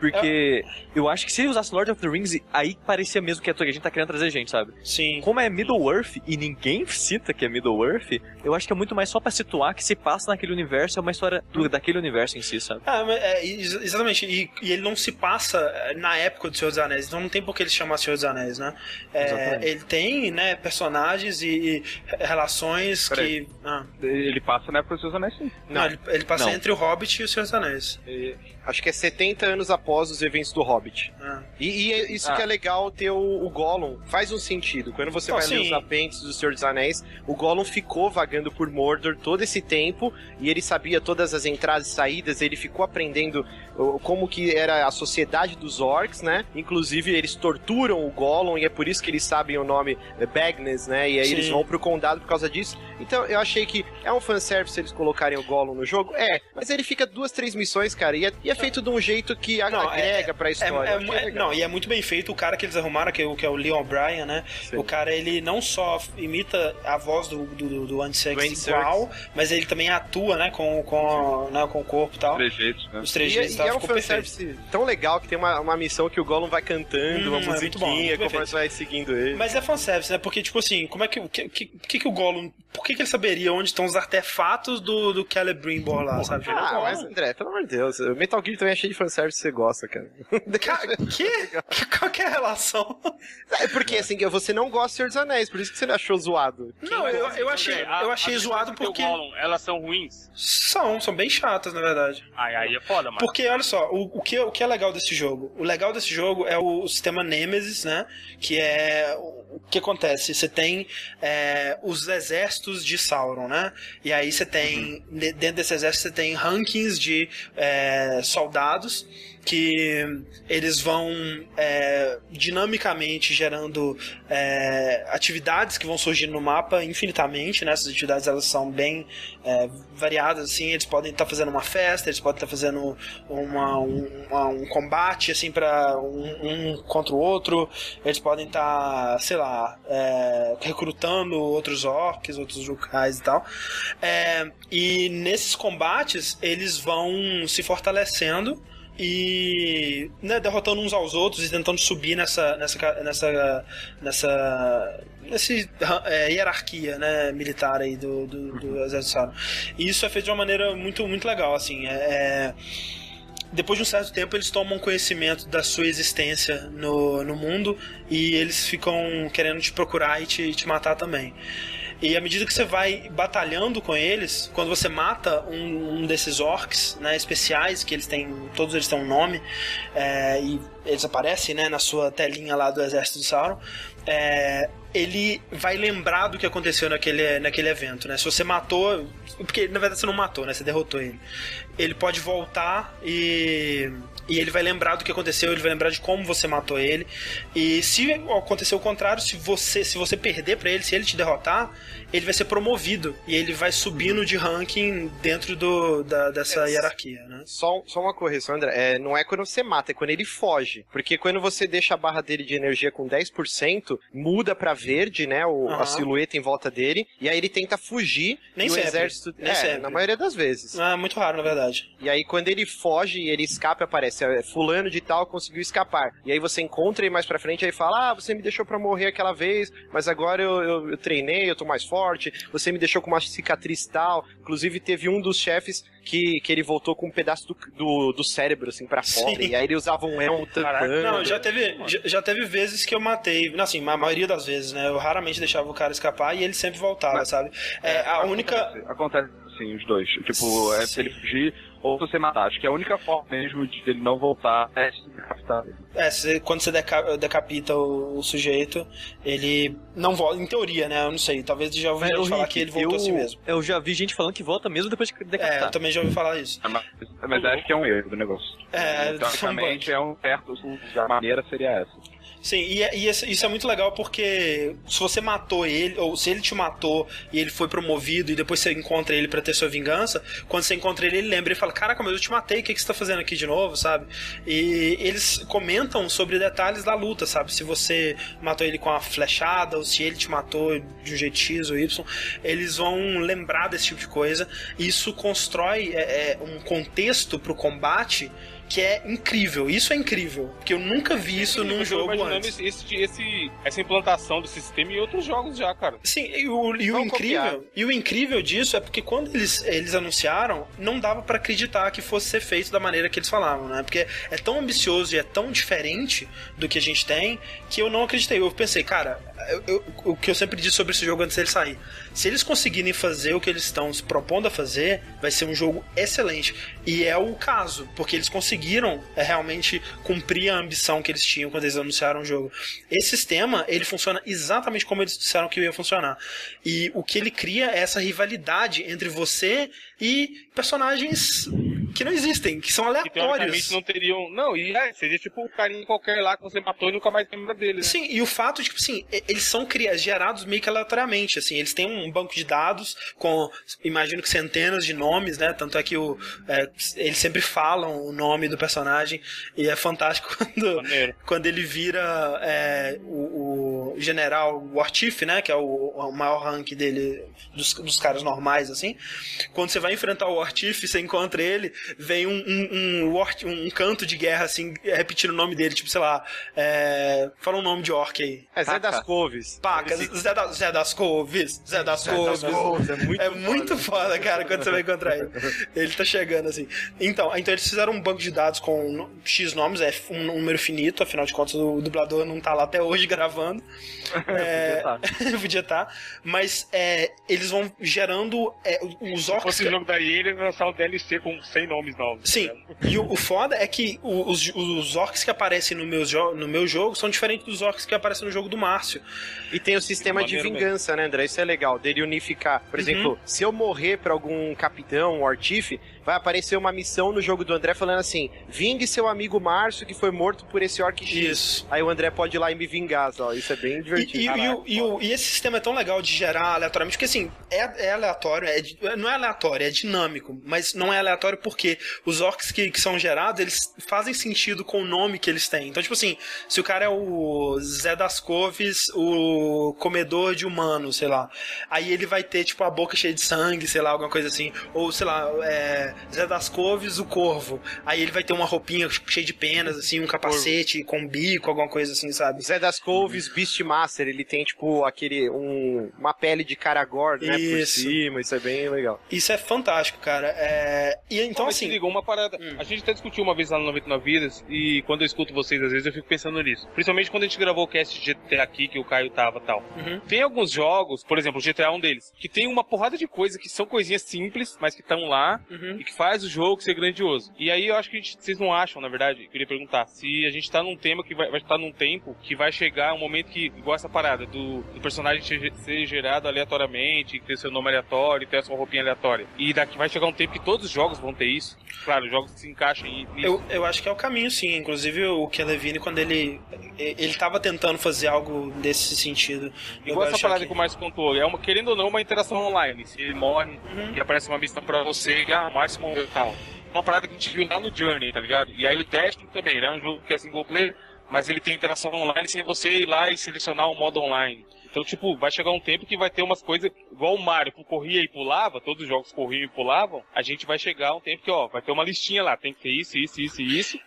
Porque eu acho que se ele usasse Lord of the Rings, aí parecia mesmo que a gente tá querendo trazer gente, sabe? Sim. Como é Middle Earth e ninguém cita que é Middle Earth, eu acho que é muito mais só pra situar que se passa naquele universo, é uma história do, daquele universo em si, sabe? Ah, mas é, ex- exatamente. E, e ele não se passa é, na época do Senhor dos Anéis. Então não tem por que ele se chamar Senhor dos Anéis, né? É, Exatamente. ele tem, né, personagens e, e relações Peraí. que. Ah, Ele passa na época dos Seus Anéis, sim. não, ele, ele passa Não. entre o Hobbit e o Senhor dos Anéis. E Acho que é 70 anos após os eventos do Hobbit. Ah. E, e é isso Ah. que é legal ter o, o Gollum. Faz um sentido. Quando você Não, vai ler sim. os apêndices do Senhor dos Anéis, o Gollum ficou vagando por Mordor todo esse tempo e ele sabia todas as entradas e saídas, ele ficou aprendendo como que era a sociedade dos orcs, né? Inclusive, eles torturam o Gollum e é por isso que eles sabem o nome eh, Bagnes, né? E aí Sim. eles vão pro condado por causa disso. Então, eu achei que é um fanservice eles colocarem o Gollum no jogo. É, mas ele fica duas, três missões, cara, e é, e é feito de um jeito que a- Não, é- agrega pra É, história. é- é- não, e é muito bem feito o cara que eles arrumaram, que é o, que é o Leon Bryan, né? Sim. O cara, ele não só imita a voz do, do, do Andy Serkis igual, mas ele também atua, né, com, com, né, com o corpo e tal. Três jeitos, né? Os três E, jeitos e tal, é um ficou perfeito. fanservice tão legal que tem uma, uma missão que o Gollum vai cantando, Hum, uma é muito bom, musiquinha, muito bem conforme feito. você vai seguindo ele. Mas é fanservice, né? Porque, tipo assim, como é que. O que, que, que, que o Gollum. Por que, que ele saberia onde estão os artefatos do, do Celebrimbor lá, sabe? É o Ah, Gollum. mas André, pelo amor de Deus, o Metal Gear também é cheio de fanservice que você gosta, cara. Cara, que? Qual que é a relação? É porque, assim, você não gosta de Senhor dos Anéis, por isso que você achou zoado. Não, eu, eu achei, eu achei zoado porque. o Gollum, elas são ruins. São, são bem chatas, na verdade. Aí, aí é foda, mano. Porque, olha só, o, o, que, o que é legal desse jogo? O legal desse jogo é o, sistema Nemesis, né? Que é. O que acontece? Você tem é, os exércitos de Sauron, né? E aí você tem. de- Dentro desse exército você tem rankings de é, soldados que eles vão é, dinamicamente gerando é, atividades que vão surgindo no mapa infinitamente, né? Essas atividades elas são bem é, variadas, assim, eles podem estar fazendo uma festa, eles podem estar fazendo uma, um, uma- um combate, assim, para um, um contra o outro, eles podem estar, sei lá, é, recrutando outros orcs, outros locais e tal. É, e nesses combates, eles vão se fortalecendo e né, derrotando uns aos outros e tentando subir nessa nessa nessa nessa nesse, é, hierarquia né, militar aí do, do, do exército Sauron. E isso é feito de uma maneira muito muito legal assim é, é, depois de um certo tempo eles tomam conhecimento da sua existência no, no mundo e eles ficam querendo te procurar e te, te matar também e à medida que você vai batalhando com eles, quando você mata um, um desses orcs, né, especiais, que eles têm, todos eles têm um nome, é, e eles aparecem, né, na sua telinha lá do exército de Sauron, é, ele vai lembrar do que aconteceu naquele, naquele evento, né? Se você matou, porque na verdade você não matou, né? Você derrotou ele. Ele pode voltar e e ele vai lembrar do que aconteceu, ele vai lembrar de como você matou ele. E se acontecer o contrário, se você se você perder pra ele, se ele te derrotar, ele vai ser promovido e ele vai subindo de ranking dentro do, da, dessa É, hierarquia, né? Só, só uma correção, André. É, não é quando você mata, é quando ele foge. Porque quando você deixa a barra dele de energia com 10%, muda pra verde, né? O, Aham. A silhueta em volta dele. E aí ele tenta fugir. Nem e o sempre, exército. nem é, sempre. na maioria das vezes. Ah, muito raro, na verdade. E aí, quando ele foge e ele escapa, aparece é, fulano de tal conseguiu escapar. E aí você encontra ele mais pra frente e fala: Ah, você me deixou pra morrer aquela vez, mas agora eu, eu, eu treinei, eu tô mais forte. Você me deixou com uma cicatriz tal. Inclusive, teve um dos chefes que, que ele voltou com um pedaço do, do, do cérebro, assim, pra fora. Sim. E aí ele usava um elmo tampando. Não, já teve, já, já teve vezes que eu matei, não, assim, a maioria das vezes, né? Eu raramente deixava o cara escapar e ele sempre voltava, sabe? É, a única. Acontece, acontece assim, os dois. Tipo, é Sim. pra ele fugir ou você matar. Acho que é a única forma mesmo de ele não voltar é se decapitar. É, você- quando você deca- decapita o, o sujeito, ele não volta. Em teoria, né? Eu não sei. Talvez já ouvi Mas, gente falar Rick, que ele voltou eu, assim mesmo. Eu já vi gente falando que volta mesmo depois de É, eu decapitar. também já ouvi falar isso. Mas, mas acho que é um erro do negócio. É, Teoricamente é um certo. A maneira seria essa. Sim, e, é- e isso é muito legal porque se você matou ele, ou se ele te matou e ele foi promovido e depois você encontra ele pra ter sua vingança, quando você encontra ele, ele lembra e fala: Caraca, mas eu te matei, o que, que você tá fazendo aqui de novo, sabe? E eles comentam sobre detalhes da luta, sabe? Se você matou ele com a flechada ou se ele te matou de um jeito X ou Y, eles vão lembrar desse tipo de coisa. Isso constrói é, é, um contexto pro combate que é incrível. Isso é incrível, porque eu nunca vi isso num jogo imaginando antes. esse, esse, essa implantação do sistema em outros jogos já, cara. Sim, e o, e o incrível, copiar. e o incrível disso é porque quando eles, eles anunciaram, não dava pra acreditar que fosse ser feito da maneira que eles falavam, né? Porque é tão ambicioso e é tão diferente do que a gente tem que eu não acreditei. Eu pensei, cara, eu- o que eu sempre disse sobre esse jogo antes dele sair, se eles conseguirem fazer o que eles estão se propondo a fazer, vai ser um jogo excelente. E é o caso, porque eles conseguiram é, realmente cumprir a ambição que eles tinham quando eles anunciaram o jogo. Esse sistema, ele funciona exatamente como eles disseram que ia funcionar. E o que ele cria é essa rivalidade entre você e personagens que não existem, que são Que aleatórios. não teriam. Não, e é, seria tipo um carinha qualquer lá que você matou e nunca mais lembra dele, né? Sim, e o fato, tipo assim, eles são cria- gerados meio que aleatoriamente, assim, eles têm um banco de dados com, imagino que centenas de nomes, né, tanto é que o, é, eles sempre falam o nome do personagem, e é fantástico quando, Maneiro. quando ele vira é, o, o general War Chief, né, que é o, o maior rank dele, dos, dos caras normais, assim, quando você vai enfrentar o War Chief, você encontra ele, vem um, um, um, um canto de guerra, assim, repetindo o nome dele, tipo, sei lá, é, fala um nome de orc aí. É Zé das Couves. Paca, Zé, da- Zé das Couves, Zé das Couves. Couves, é muito É muito foda, cara, quando você vai encontrar ele. Ele tá chegando assim. Então, então eles fizeram um banco de dados com X nomes, é um número finito, afinal de contas o dublador não tá lá até hoje gravando. É, podia estar. Mas é, eles vão gerando é, os Se orcs. fosse o jogo da EA, lançar um DLC com 100 nomes novos. Sim, tá ligado? e o, o foda é que os, os orcs que aparecem no meu, no meu jogo são diferentes dos orcs que aparecem no jogo do Márcio. E tem o sistema de vingança, né, André? Isso é legal, dele unificar. Por exemplo, se eu morrer pra algum capitão, War Chief, vai aparecer uma missão no jogo do André falando assim: vingue seu amigo Márcio que foi morto por esse Orc X. Isso. Aí o André pode ir lá e me vingar, ó. Isso é bem divertido. e- e o- e o- e esse sistema é tão legal de gerar aleatoriamente, porque assim, é, é aleatório, é não é aleatório, é dinâmico, mas não é aleatório porque os orcs que, que são gerados, eles fazem sentido com o nome que eles têm. Então, tipo assim, se o cara é o Zé das Couves, o comedor de humanos, sei lá, aí ele vai ter, tipo, a boca cheia de sangue, sei lá, alguma coisa assim, ou sei lá, é, Zé das Couves, o corvo, aí ele vai ter uma roupinha cheia de penas, assim, um capacete com bico, alguma coisa assim, sabe? Zé das Couves, Beastmaster, ele tem tipo aquele. Um, uma pele de Karagor, né? Por cima, isso é bem legal. Isso é fantástico, cara. É... E então, mas assim. se ligou uma parada. Hum. A gente até discutiu uma vez lá no 99 Vidas, e quando eu escuto vocês, às vezes eu fico pensando nisso. Principalmente quando a gente gravou o cast de GTA aqui, que o Caio tava e tal. Uhum. Tem alguns jogos, por exemplo, o GTA é um deles, que tem uma porrada de coisa que são coisinhas simples, mas que estão lá Uhum. e que faz o jogo ser grandioso. E aí eu acho que gente- vocês não acham, na verdade, eu queria perguntar, se a gente tá num tema que vai, vai estar num tempo que vai chegar um momento que, igual essa parada, do, do personagem ser, gerado aleatoriamente, ter seu nome aleatório, ter a sua roupinha aleatória. E daqui vai chegar um tempo que todos os jogos vão ter isso. Claro, os jogos se encaixam nisso. Eu, eu acho que é o caminho, sim. Inclusive, o Kelevine, quando ele. Ele tava tentando fazer algo desse sentido. Igual essa parada que o Márcio contou, é uma, querendo ou não, uma interação online. Se ele morre Uhum. e aparece uma missão pra você, e, ah, o Márcio tal. Uma parada que a gente viu lá no Journey, tá ligado? E aí o Destiny também, né? Um jogo que é single player, mas ele tem interação online sem você ir lá e selecionar o modo online. Então, tipo, vai chegar um tempo que vai ter umas coisas, igual o Mario, que corria e pulava, todos os jogos corriam e pulavam, a gente vai chegar um tempo que, ó, vai ter uma listinha lá, tem que ter isso, isso, isso e isso,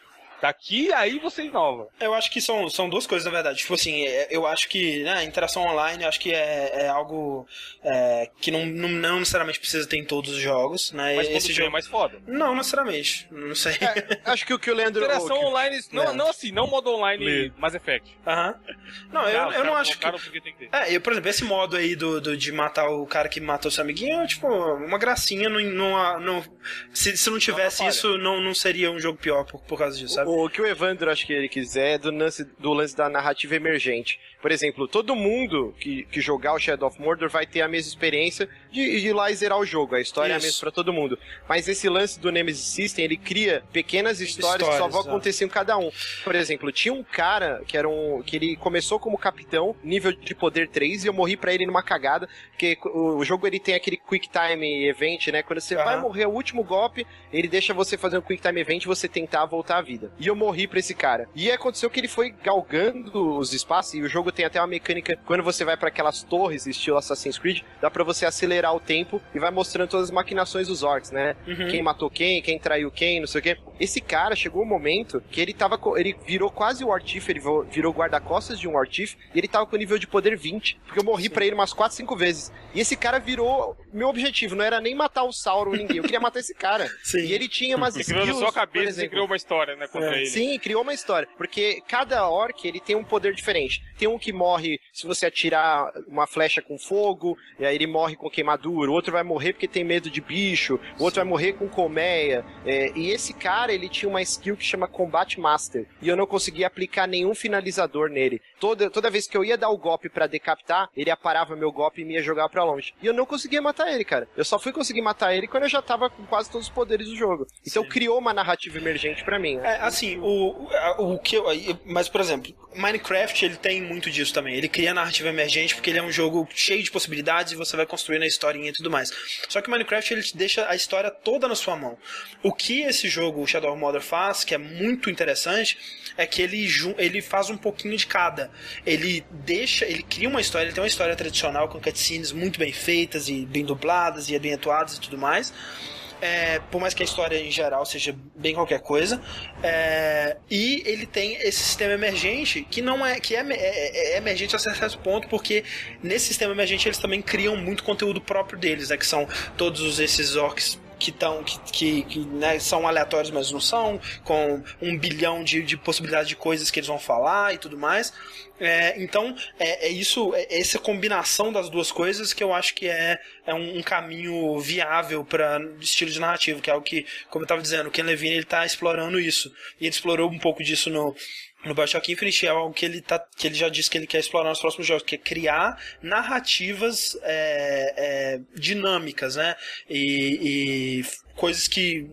Daqui aí você inova. Eu acho que são, são duas coisas, na verdade. Tipo assim, é, eu acho que né, interação online acho que é, é algo é, que não, não, não, necessariamente precisa ter em todos os jogos. Né? Mas Esse jogo é mais foda. Não, necessariamente. Não sei. É, acho que o que o Leandro. Interação que... online. Não, não assim, não modo online Le... Mass Effect. Aham. Não, eu, não, eu não acho que. que é, eu, por exemplo, esse modo aí do, do, de matar o cara que matou seu amiguinho é tipo uma gracinha. Não, não, não, se, se não tivesse não, isso, não, não seria um jogo pior por, por causa disso, sabe? O, que o Evandro acho que ele quiser é do lance, do lance da narrativa emergente. Por exemplo, todo mundo que, que jogar o Shadow of Mordor vai ter a mesma experiência de, de ir lá e zerar o jogo. A história Isso. é a mesma pra todo mundo. Mas esse lance do Nemesis System, ele cria pequenas histórias, histórias que só vão acontecer em cada um. Por exemplo, tinha um cara que era um. que ele começou como capitão, nível de poder 3, e eu morri para ele numa cagada, porque o, o, jogo ele tem aquele Quick Time Event, né? Quando você uhum. vai morrer o último golpe, ele deixa você fazer um Quick Time Event e você tentar voltar à vida. E eu morri pra esse cara. E aconteceu que ele foi galgando os espaços, e o jogo tem até uma mecânica, quando você vai para aquelas torres, estilo Assassin's Creed, dá para você acelerar o tempo e vai mostrando todas as maquinações dos orcs, né? Uhum. Quem matou quem, quem traiu quem, não sei o quê. Esse cara chegou um momento que ele tava. Ele virou quase o Warchief, ele virou guarda-costas de um Warchief, e ele tava com nível de poder 20. Porque eu morri para ele umas 4, 5 vezes. E esse cara virou. Meu objetivo não era nem matar o Sauron ou ninguém, eu queria matar esse cara. Sim. E ele tinha umas skills. Criou na sua cabeça e criou uma história, né, contra é. ele. Sim, criou uma história. Porque cada orc ele tem um poder diferente. Tem um que morre se você atirar uma flecha com fogo, e aí ele morre com queimadura. O outro vai morrer porque tem medo de bicho. O outro Sim. vai morrer com colmeia. É, e esse cara, ele tinha uma skill que chama Combat Master. E eu não conseguia aplicar nenhum finalizador nele. Toda, toda vez que eu ia dar o golpe para decapitar, ele aparava meu golpe e me ia jogar para longe. E eu não conseguia matar ele, cara. Eu só fui conseguir matar ele quando eu já tava com quase todos os poderes do jogo. Então Sim. criou uma narrativa emergente para mim. Né? É, assim, o, o, o que eu, Mas, por exemplo, Minecraft, ele tem muito disso também. Ele cria narrativa emergente porque ele é um jogo cheio de possibilidades e você vai construindo a historinha e tudo mais. Só que o Minecraft, ele te deixa a história toda na sua mão. O que esse jogo, Shadow of Mordor, faz, que é muito interessante, é que ele, ele faz um pouquinho de cada. Ele deixa, ele cria uma história, ele tem uma história tradicional com cutscenes muito bem feitas e bem dubladas e bem atuadas e tudo mais é, por mais que a história em geral seja bem qualquer coisa. É, e ele tem esse sistema emergente que não é que é, é, é, emergente a certo ponto, porque nesse sistema emergente eles também criam muito conteúdo próprio deles, né, que são todos esses orcs que estão que, que, que né, são aleatórios, mas não são, com um bilhão de, de possibilidades de coisas que eles vão falar e tudo mais. É, então, é, é isso, é essa combinação das duas coisas que eu acho que é, é um, um caminho viável para estilo de narrativa, que é o que, como eu estava dizendo, o Ken Levine ele está explorando isso. E ele explorou um pouco disso no, no Bioshock Infinite é algo que ele, tá, que ele já disse que ele quer explorar nos próximos jogos, que é criar narrativas é, é, dinâmicas, né? E, e, coisas que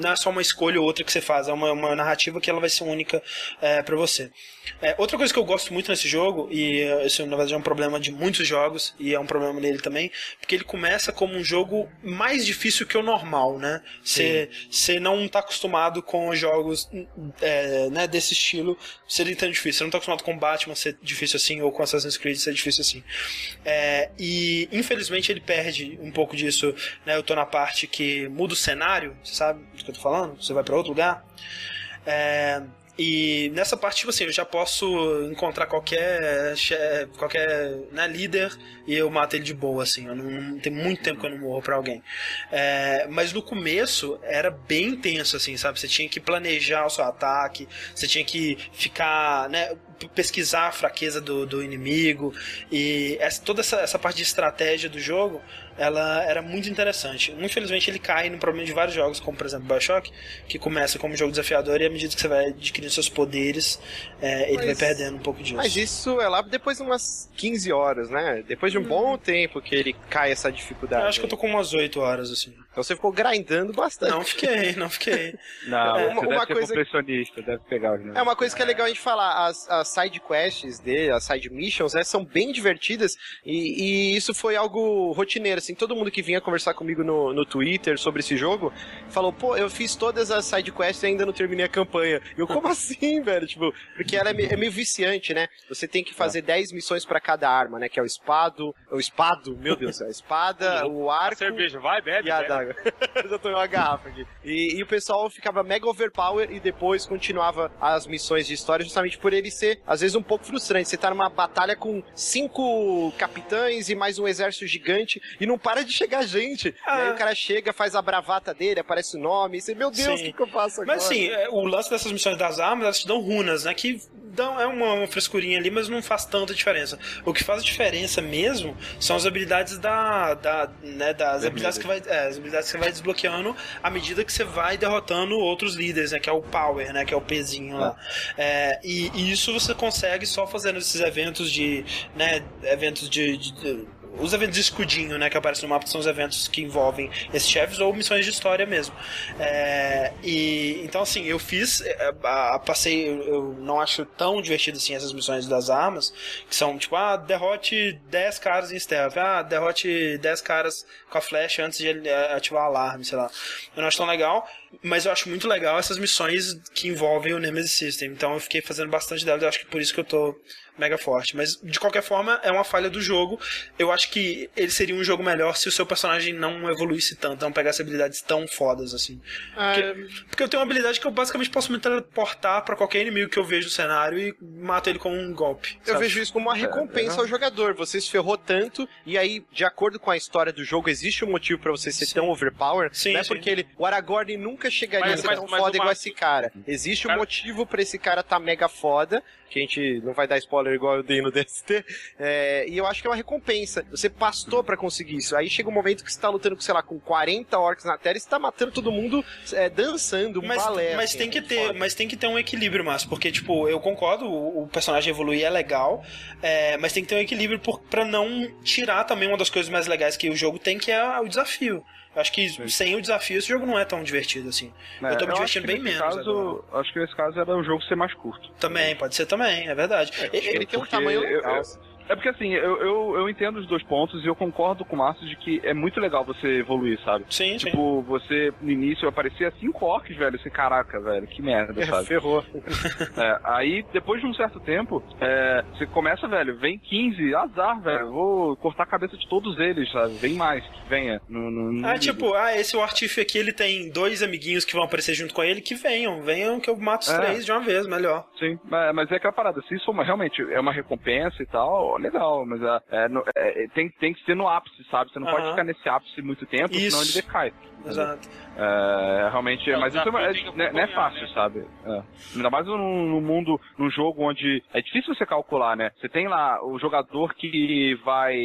não é só uma escolha ou outra que você faz, é uma, uma narrativa que ela vai ser única é, para você. É, outra coisa que eu gosto muito nesse jogo, e isso na verdade é um problema de muitos jogos, e é um problema dele também, porque ele começa como um jogo mais difícil que o normal, né? Você não está acostumado com jogos é, né, desse estilo ser tão difícil. Você não está acostumado com Batman ser difícil assim, ou com Assassin's Creed ser difícil assim. É, e infelizmente ele perde um pouco disso, né? Eu tô na parte que muda o cenário, você sabe do que eu tô falando? Você vai para outro lugar. É, e nessa parte, tipo assim, eu já posso encontrar qualquer, qualquer né, líder e eu mato ele de boa, assim. Eu não, não tem muito tempo que eu não morro pra alguém. É, mas no começo era bem tenso, assim, sabe? Você tinha que planejar o seu ataque, você tinha que ficar, né? pesquisar a fraqueza do, do inimigo e essa, toda essa, essa parte de estratégia do jogo ela era muito interessante. Infelizmente ele cai no problema de vários jogos, como por exemplo Bioshock, que começa como um jogo desafiador e à medida que você vai adquirindo seus poderes, é, ele mas, vai perdendo um pouco disso. Mas isso é lá depois de umas 15 horas, né? Depois de um hum. bom tempo que ele cai essa dificuldade. Eu acho que eu tô com umas 8 horas, assim. Então você ficou grindando bastante. Não fiquei, não fiquei. não, é, uma, uma coisa... deve pegar. É uma coisa que é legal a gente falar. As, as side quests dele, as side missions, né, são bem divertidas e, e isso foi algo rotineiro, assim, todo mundo que vinha conversar comigo no, no Twitter sobre esse jogo falou, pô, eu fiz todas as side quests e ainda não terminei a campanha. E eu, como assim, velho? Tipo, porque ela é meio, é meio viciante, né? Você tem que fazer 10 missões pra cada arma, né? Que é o espado, o espado, meu Deus, a espada, o A arco cerveja, vai, bebe. e a bebe. Adaga. Já tomei uma garrafa aqui. E, e o pessoal ficava mega overpower e depois continuava as missões de história justamente por ele ser, às vezes, um pouco frustrante. Você tá numa batalha com cinco capitães e mais um exército gigante e não para de chegar gente. E aí Ah. o cara chega, faz a bravata dele, aparece o nome, e você, meu Deus, o que, que eu faço agora? Mas assim, é, o lance dessas missões das armas, elas te dão runas, né? Que dão, é uma, uma frescurinha ali, mas não faz tanta diferença. O que faz diferença mesmo são as habilidades da. da né, das habilidades que, vai, é, habilidades que você vai desbloqueando à medida que você vai derrotando outros líderes, né? Que é o Power, né? Que é o pezinho lá. É, e, e isso você consegue só fazendo esses eventos de. né? Eventos de- de- de os eventos de escudinho, né, que aparecem no mapa são os eventos que envolvem esses chefes ou missões de história mesmo. É, e então assim, eu fiz, é, a- a- passei, eu, eu não acho tão divertido assim essas missões das armas, que são tipo, ah, derrote 10 caras em stealth, ah, derrote 10 caras com a flecha antes de ele é, ativar o alarme, sei lá. Eu não acho tão legal, mas eu acho muito legal essas missões que envolvem o Nemesis System. Então eu fiquei fazendo bastante delas, eu acho que por isso que eu tô mega forte. Mas de qualquer forma, é uma falha do jogo. Eu acho que ele seria um jogo melhor se o seu personagem não evoluísse tanto, não pegasse habilidades tão fodas assim. Ah, Porque eu tenho uma habilidade que eu basicamente posso me teleportar pra qualquer inimigo que eu vejo no cenário e mato ele com um golpe. Eu sabe? vejo isso como uma recompensa é. ao jogador. Você se ferrou tanto, e aí, de acordo com a história do jogo, existe um motivo pra você ser Sim. tão overpower. Sim, não é sim. porque ele. O Aragorn nunca chegaria Mas- a ser mas- tão mas foda igual esse cara. Existe um Cara- motivo pra esse cara tá mega foda. Que a gente não vai dar spoiler igual eu dei no DST. é, e eu acho que é uma recompensa. Você pastou pra conseguir isso. Aí chega um momento que você tá lutando com, sei lá, com 40 orcs na tela e você tá matando todo mundo é, dançando, um mas, balé. mas assim, tem que ter, foda. mas tem que ter um equilíbrio, Márcio, porque tipo, eu concordo, o, o personagem evoluir é legal, é, mas tem que ter um equilíbrio por, pra não tirar também uma das coisas mais legais que o jogo tem, que é o desafio. Eu acho que sem o desafio esse jogo não é tão divertido assim. É, eu tô me divertindo bem menos. Caso, agora. acho que nesse caso era o jogo ser mais curto. Também, pode ser também, é verdade. E- Ele tem um tamanho eu- eu- É porque assim, eu, eu, eu entendo os dois pontos e eu concordo com o Márcio de que é muito legal você evoluir, sabe? sim, sim. Tipo, você no início aparecia cinco orcs, velho. Assim, caraca, velho, que merda, É, sabe? ferrou. É, aí, depois de um certo tempo, é, você começa, velho, vem 15, azar, velho. Vou cortar a cabeça de todos eles, sabe? Vem mais, que venha. Não, não, não Ah, tipo, ah, esse o Artif aqui, ele tem dois amiguinhos que vão aparecer junto com ele, que venham, venham que eu mato os É. três de uma vez, melhor. Sim, mas, mas é aquela parada, se isso uma- realmente é uma recompensa e tal, legal, mas é, é, no- é, tem, tem que ser no ápice, sabe? Você não pode ficar nesse ápice muito tempo, senão Isso. ele decai. Exato. É, realmente, É, mas isso é, é- que não é- não é acompanhar, fácil, né? sabe? É. Ainda mais num, num mundo, num jogo onde é difícil você calcular, né? Você tem lá o jogador que vai,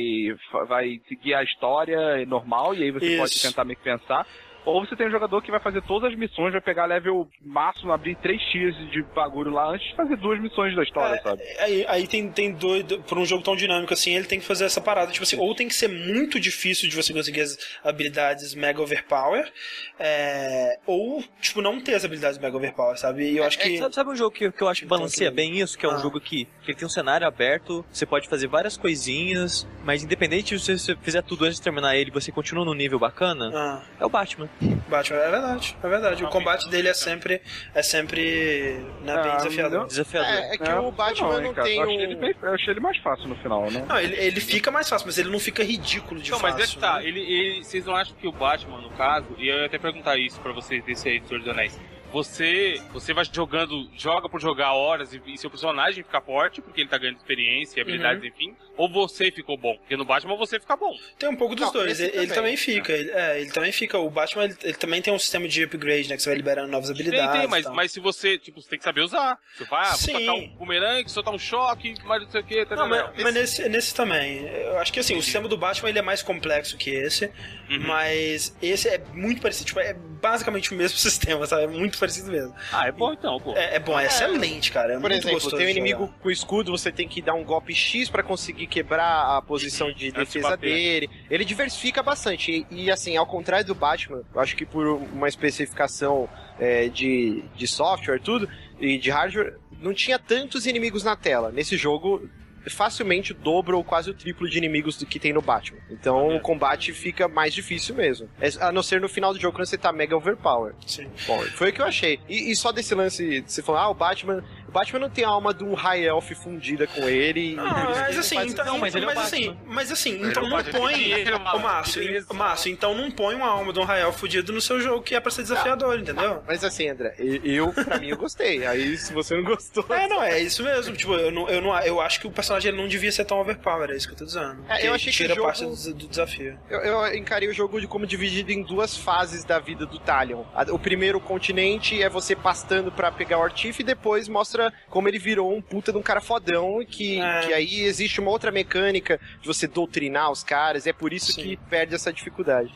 vai seguir a história normal e aí você Isso. pode tentar meio que pensar. Ou você tem um jogador que vai fazer todas as missões, vai pegar level máximo, abrir três tiers de bagulho lá antes de fazer duas missões da história, É, sabe? Aí, aí tem, tem doido, por um jogo tão dinâmico assim, ele tem que fazer essa parada. Tipo assim, ou tem que ser muito difícil de você conseguir as habilidades Mega Overpower, é, ou, tipo, não ter as habilidades Mega Overpower, sabe? E eu acho que. Sabe, sabe um jogo que, que eu acho que Então, balanceia que- bem isso? Que é um Ah. jogo que, que ele tem um cenário aberto, você pode fazer várias coisinhas, mas independente se você fizer tudo antes de terminar ele, você continua no nível bacana, Ah, é o Batman. Batman, é verdade, é verdade. O combate dele é sempre, é sempre né, bem Ah, desafiador. não- Desafiador. É, é que É, o Batman hein, não tem eu achei, ele bem- eu achei ele mais fácil no final, né? Não, ele, ele fica mais fácil, mas ele não fica ridículo de Não, fácil. mas é que tá, né? ele, ele- vocês não acham que o Batman, no caso, e eu ia até perguntar isso pra vocês desse aí do Senhor dos Anéis. Você, você vai jogando, joga por jogar horas e, e seu personagem fica forte, porque ele tá ganhando experiência e habilidades, Uhum. enfim, ou você ficou bom? Porque no Batman você fica bom. Tem um pouco dos Não, dois. Ele, ele também. fica. Ele, é, ele também fica. O Batman ele, ele também tem um sistema de upgrade, né? Que você vai liberando novas habilidades. Tem, tem, mas, mas se você, tipo, você tem que saber usar. Você vai, ah, vou Sim. tacar um bumerangue, soltar um choque, mas não sei o que, tá Não, mas, entendendo? mas nesse, nesse também. Eu acho que assim, o sistema do Batman ele é mais complexo que esse, Uhum. mas esse é muito parecido. Tipo, é basicamente o mesmo sistema, sabe? É muito parecido mesmo. Ah, é bom então, pô. É, é bom, é, excelente, cara. É Por muito exemplo, tem um inimigo jogar. com escudo, você tem que dar um golpe X pra conseguir quebrar a posição de defesa dele. Ele diversifica bastante. E, e, assim, ao contrário do Batman, eu acho que por uma especificação é, de, de software tudo, e de hardware, não tinha tantos inimigos na tela. Nesse jogo, facilmente o dobro ou quase o triplo de inimigos do que tem no Batman. Então o combate fica mais difícil mesmo. É, A não ser no final do jogo quando você tá mega overpower. Sim. Bom, foi o que eu achei. E, e só desse lance, você falou, ah, o Batman. O Batman não tem a alma de um High Elf fundida com ele. Não, que mas assim, então, Não, mas é o mas assim, mas assim, Ele então é não Batman, põe, ô maluco, Márcio, beleza. Márcio, então não põe uma alma de um Rael fudido no seu jogo que é pra ser desafiador, entendeu? Mas assim, André, eu, pra mim, eu gostei. Aí, se você não gostou. É, não, é isso mesmo. Tipo, eu, não, eu, não, eu acho que o personagem ele não devia ser tão overpower, é isso que eu tô dizendo. É, eu achei que tira o jogo- parte do, do desafio. Eu, eu encarei o jogo de como dividido em duas fases da vida do Talion. O primeiro continente é você pastando pra pegar o Artif e depois mostra como ele virou um puta de um cara fodão e que, É. que aí existe uma outra mecânica de você doutrinar os caras. É por isso Sim. que perde essa dificuldade.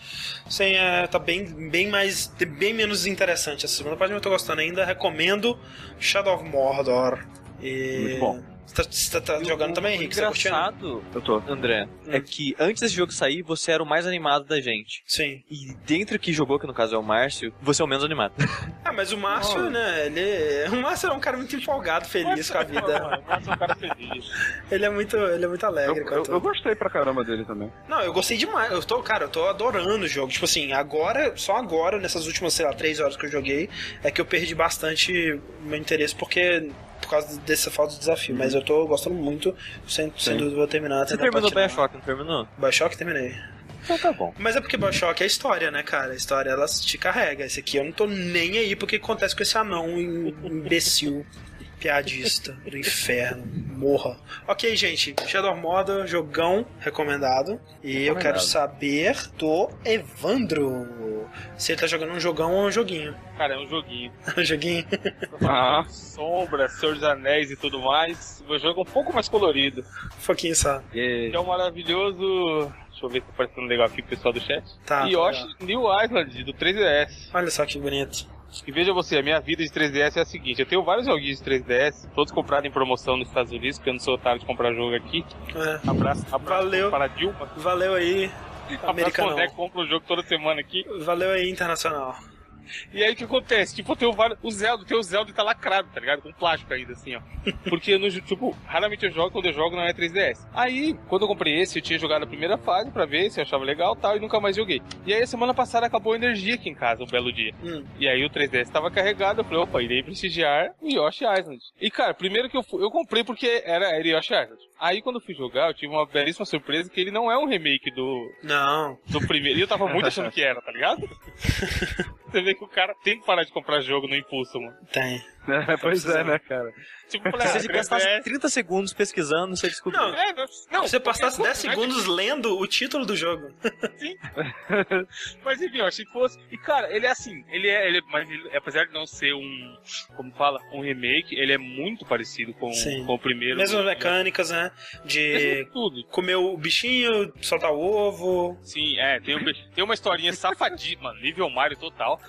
Sim, é, tá bem, bem mais. bem menos interessante. Essa segunda parte eu tô gostando ainda. Recomendo Shadow of Mordor. E... Muito bom. Você tá, você tá jogando O- também, o Henrique? Você tá curtindo? engraçado, Eu tô. André, Hum. é que antes desse jogo sair, você era o mais animado da gente. Sim. E dentro que jogou, que no caso é o Márcio, você é o menos animado. Ah, mas o Márcio, né, ele... O Márcio é um cara muito empolgado, feliz com a vida. Mas é um cara feliz. Ele é muito, ele é muito Eu, alegre com eu, tudo. eu gostei pra caramba dele também. Não, eu gostei demais. Eu tô, cara, eu tô adorando o jogo. Tipo assim, agora, só agora, nessas últimas, sei lá, três horas que eu joguei, é que eu perdi bastante meu interesse, porque. Por causa dessa falta de desafio. Mas eu tô gostando muito, sem, sem dúvida vou terminar. Você terminou. Bioshock, não terminou? Bioshock terminei. Então tá bom. Mas é porque Bioshock é história, né, cara? A história ela te carrega. Esse aqui eu não tô nem aí porque acontece com esse anão im- imbecil, piadista do inferno. Morra. Ok, gente. Shadow Mordor, jogão recomendado. E eu quero saber do Evandro. Se ele tá jogando um jogão ou um joguinho. Cara, é um joguinho. Um joguinho. Ah, Sombra, Senhor dos Anéis e tudo mais. O jogo é um pouco mais colorido. Um pouquinho só. Que é um maravilhoso. Deixa eu ver se tá parecendo legal aqui pro pessoal do chat. Tá. Yoshi New Island, do 3DS. Olha só que bonito. E veja você, a minha vida de 3DS é a seguinte: eu tenho vários joguinhos de 3DS, todos comprados em promoção nos Estados Unidos, porque eu não sou otário de comprar jogo aqui. É. Abraço, abraço Valeu. para a Dilma. Valeu aí, Abraço americano. que compra o jogo toda semana aqui. Valeu aí, internacional. E aí o que acontece? Tipo, tenho vários. O Zelda, tem o Zelda tá lacrado, tá ligado? Com plástico ainda, assim, ó. Porque no tipo, raramente eu jogo, quando eu jogo não é 3DS. Aí, quando eu comprei esse, eu tinha jogado a primeira fase pra ver se eu achava legal e tal, e nunca mais joguei. E aí a semana passada acabou a energia aqui em casa, um belo dia. Hum. E aí o 3DS tava carregado, eu falei, opa, irei prestigiar o Yoshi Island. E cara, primeiro que eu fui, eu comprei porque era, era Yoshi Island. Aí quando eu fui jogar, eu tive uma belíssima surpresa que ele não é um remake do, Não. do primeiro. E eu tava muito achando que era, tá ligado? Você vê que o cara tem que parar de comprar jogo no impulso, mano. Tem. É, pois é, né, cara? Tipo, Se você gastasse 3DS. 30 segundos pesquisando, você descobriu. Não, É, não, não, Se você passasse qualquer 10 coisa, né? segundos lendo o título do jogo. Mas enfim, eu achei que fosse. E cara, ele é assim, ele é. Ele, é- mas ele, apesar de não ser um. Como fala? Um remake, ele é muito parecido com, Sim. com o primeiro. Mesmas mecânicas, né? De tudo. comer o bichinho, soltar o ovo. Sim, é, tem, um, tem uma historinha safadíssima, mano, nível Mario total,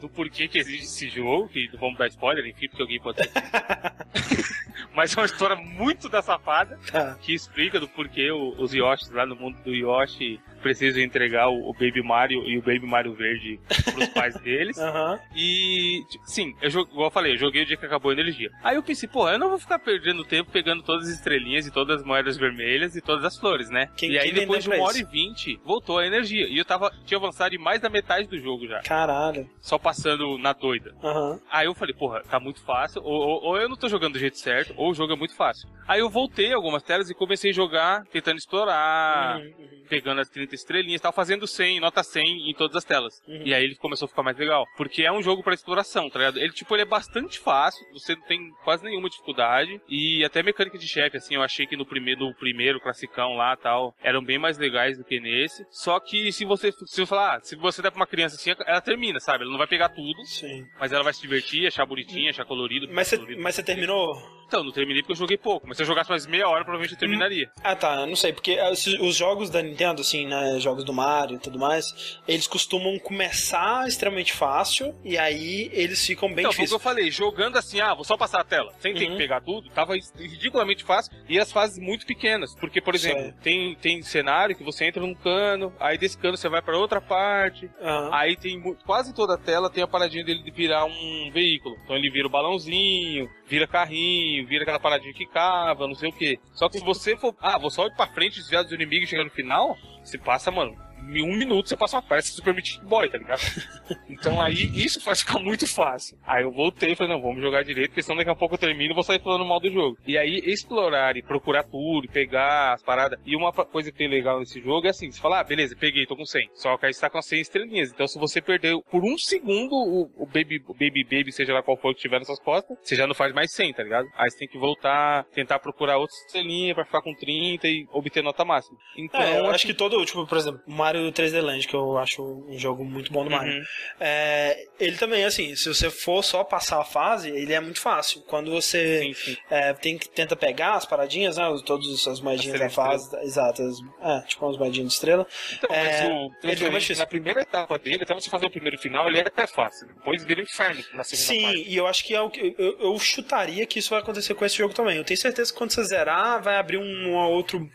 do porquê que existe esse jogo, que vamos dar spoiler, enfim, porque alguém pode ter. Mas é uma história muito da safada, Tá. que explica do porquê os Yoshis lá no mundo do Yoshi precisam entregar o, o Baby Mario e o Baby Mario Verde pros pais deles. Aham. E, tipo, sim, eu igual eu falei, eu joguei o dia que acabou a energia. Aí eu pensei, pô, eu não vou ficar perdendo tempo pegando todas as estrelinhas e todas as moedas vermelhas e todas as flores, né? Quem- e aí depois de uma hora e vinte, voltou a energia. E eu tava, tinha avançado em mais da metade do jogo já. Caralho. Só passando na doida. Aham. Aí eu falei, porra, tá muito fácil, ou, ou- ou eu não tô jogando do jeito certo, ou o jogo é muito fácil. Aí eu voltei algumas telas e comecei a jogar, tentando explorar, Uhum, uhum. pegando as 30 estrelinhas, tava fazendo 100, nota 100 em todas as telas. Uhum. E aí ele começou a ficar mais legal. Porque é um jogo pra exploração, tá ligado? Ele, tipo, ele é bastante fácil, você não tem quase nenhuma dificuldade. E até mecânica de chefe, assim, eu achei que no primeiro, no primeiro classicão lá tal, eram bem mais legais do que nesse. Só que se você, se você falar, ah, se você der pra uma criança assim, ela termina, sabe? Ela não vai pegar tudo, Sim. mas ela vai se divertir, achar bonitinho, achar colorido. mas você terminou? Então, não terminei porque eu joguei pouco, mas se eu jogasse mais meia hora, provavelmente eu terminaria. Ah, tá. Eu não sei, porque os, os jogos da Nintendo, assim, né? Jogos do Mario e tudo mais, eles costumam começar extremamente fácil e aí eles ficam bem então, foi o que difíceis. eu falei, jogando assim, ah, vou só passar a tela, sem ter Uhum. que pegar tudo, tava ridiculamente fácil e as fases muito pequenas. Porque, por exemplo, Sei. tem, tem cenário que você entra num cano, aí desse cano você vai pra outra parte, Aham. Aí tem quase toda a tela tem a paradinha dele de virar um veículo. Então ele vira o balãozinho, vira carrinho, vira aquela paradinha que cava, não sei o que. Só que se você for, ah, vou só ir pra frente, desviar dos inimigos e chegar no final, você passa, mano, em um minuto você passa uma peça Super Meat Boy, tá ligado? Então aí isso faz ficar muito fácil. Aí eu voltei e falei, não, vamos jogar direito, porque senão daqui a pouco eu termino e vou sair falando mal do jogo. E aí explorar e procurar tudo, e pegar as paradas. E uma coisa que tem legal nesse jogo é assim, você fala, ah, beleza, peguei, tô com 100. Só que aí você tá com as 100 estrelinhas. Então se você perdeu por um segundo o, o Baby, o Baby Baby, seja lá qual for que tiver nessas costas, você já não faz mais 100, tá ligado? Aí você tem que voltar, tentar procurar outra estrelinha pra ficar com 30 e obter nota máxima. Então, É, eu assim, acho que todo, tipo, por exemplo, Mario 3D Land, que eu acho um jogo muito bom do Mario. Uhum. É, ele também, assim, se você for só passar a fase, ele é muito fácil. Quando você Sim, sim. é, tem que tenta pegar as paradinhas, né? Todas as moedinhas da As fase, exatas, é, tipo umas moedinhas de estrela. Então, É, mas o ele fica mais na primeira etapa dele, até você fazer o primeiro final, ele é até fácil. Depois vira inferno na segunda Sim, parte. e eu acho que é o que eu, eu chutaria que isso vai acontecer com esse jogo também. Eu tenho certeza que quando você zerar, vai abrir um, um outro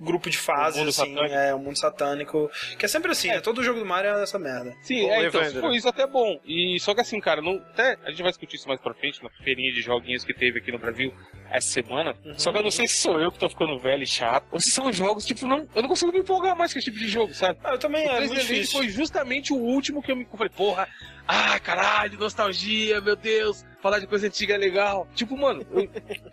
grupo de fases, Um assim, satânico. é um mundo satânico. Que é sempre assim, né? Todo jogo do Mario é essa merda. Sim, é, então, se Evandro. for isso até bom. E só que assim, cara, não, até a gente vai discutir isso mais pra frente na feirinha de joguinhos que teve aqui no Brasil essa semana. Só que eu não sei se sou eu que tô ficando velho e chato, ou se são jogos, tipo, não, eu não consigo me empolgar mais com esse tipo de jogo, sabe? Ah, eu também O é 3D muito difícil. foi justamente o último que eu me falei, porra, ah, caralho, nostalgia, meu Deus, falar de coisa antiga é legal. Tipo, mano, eu,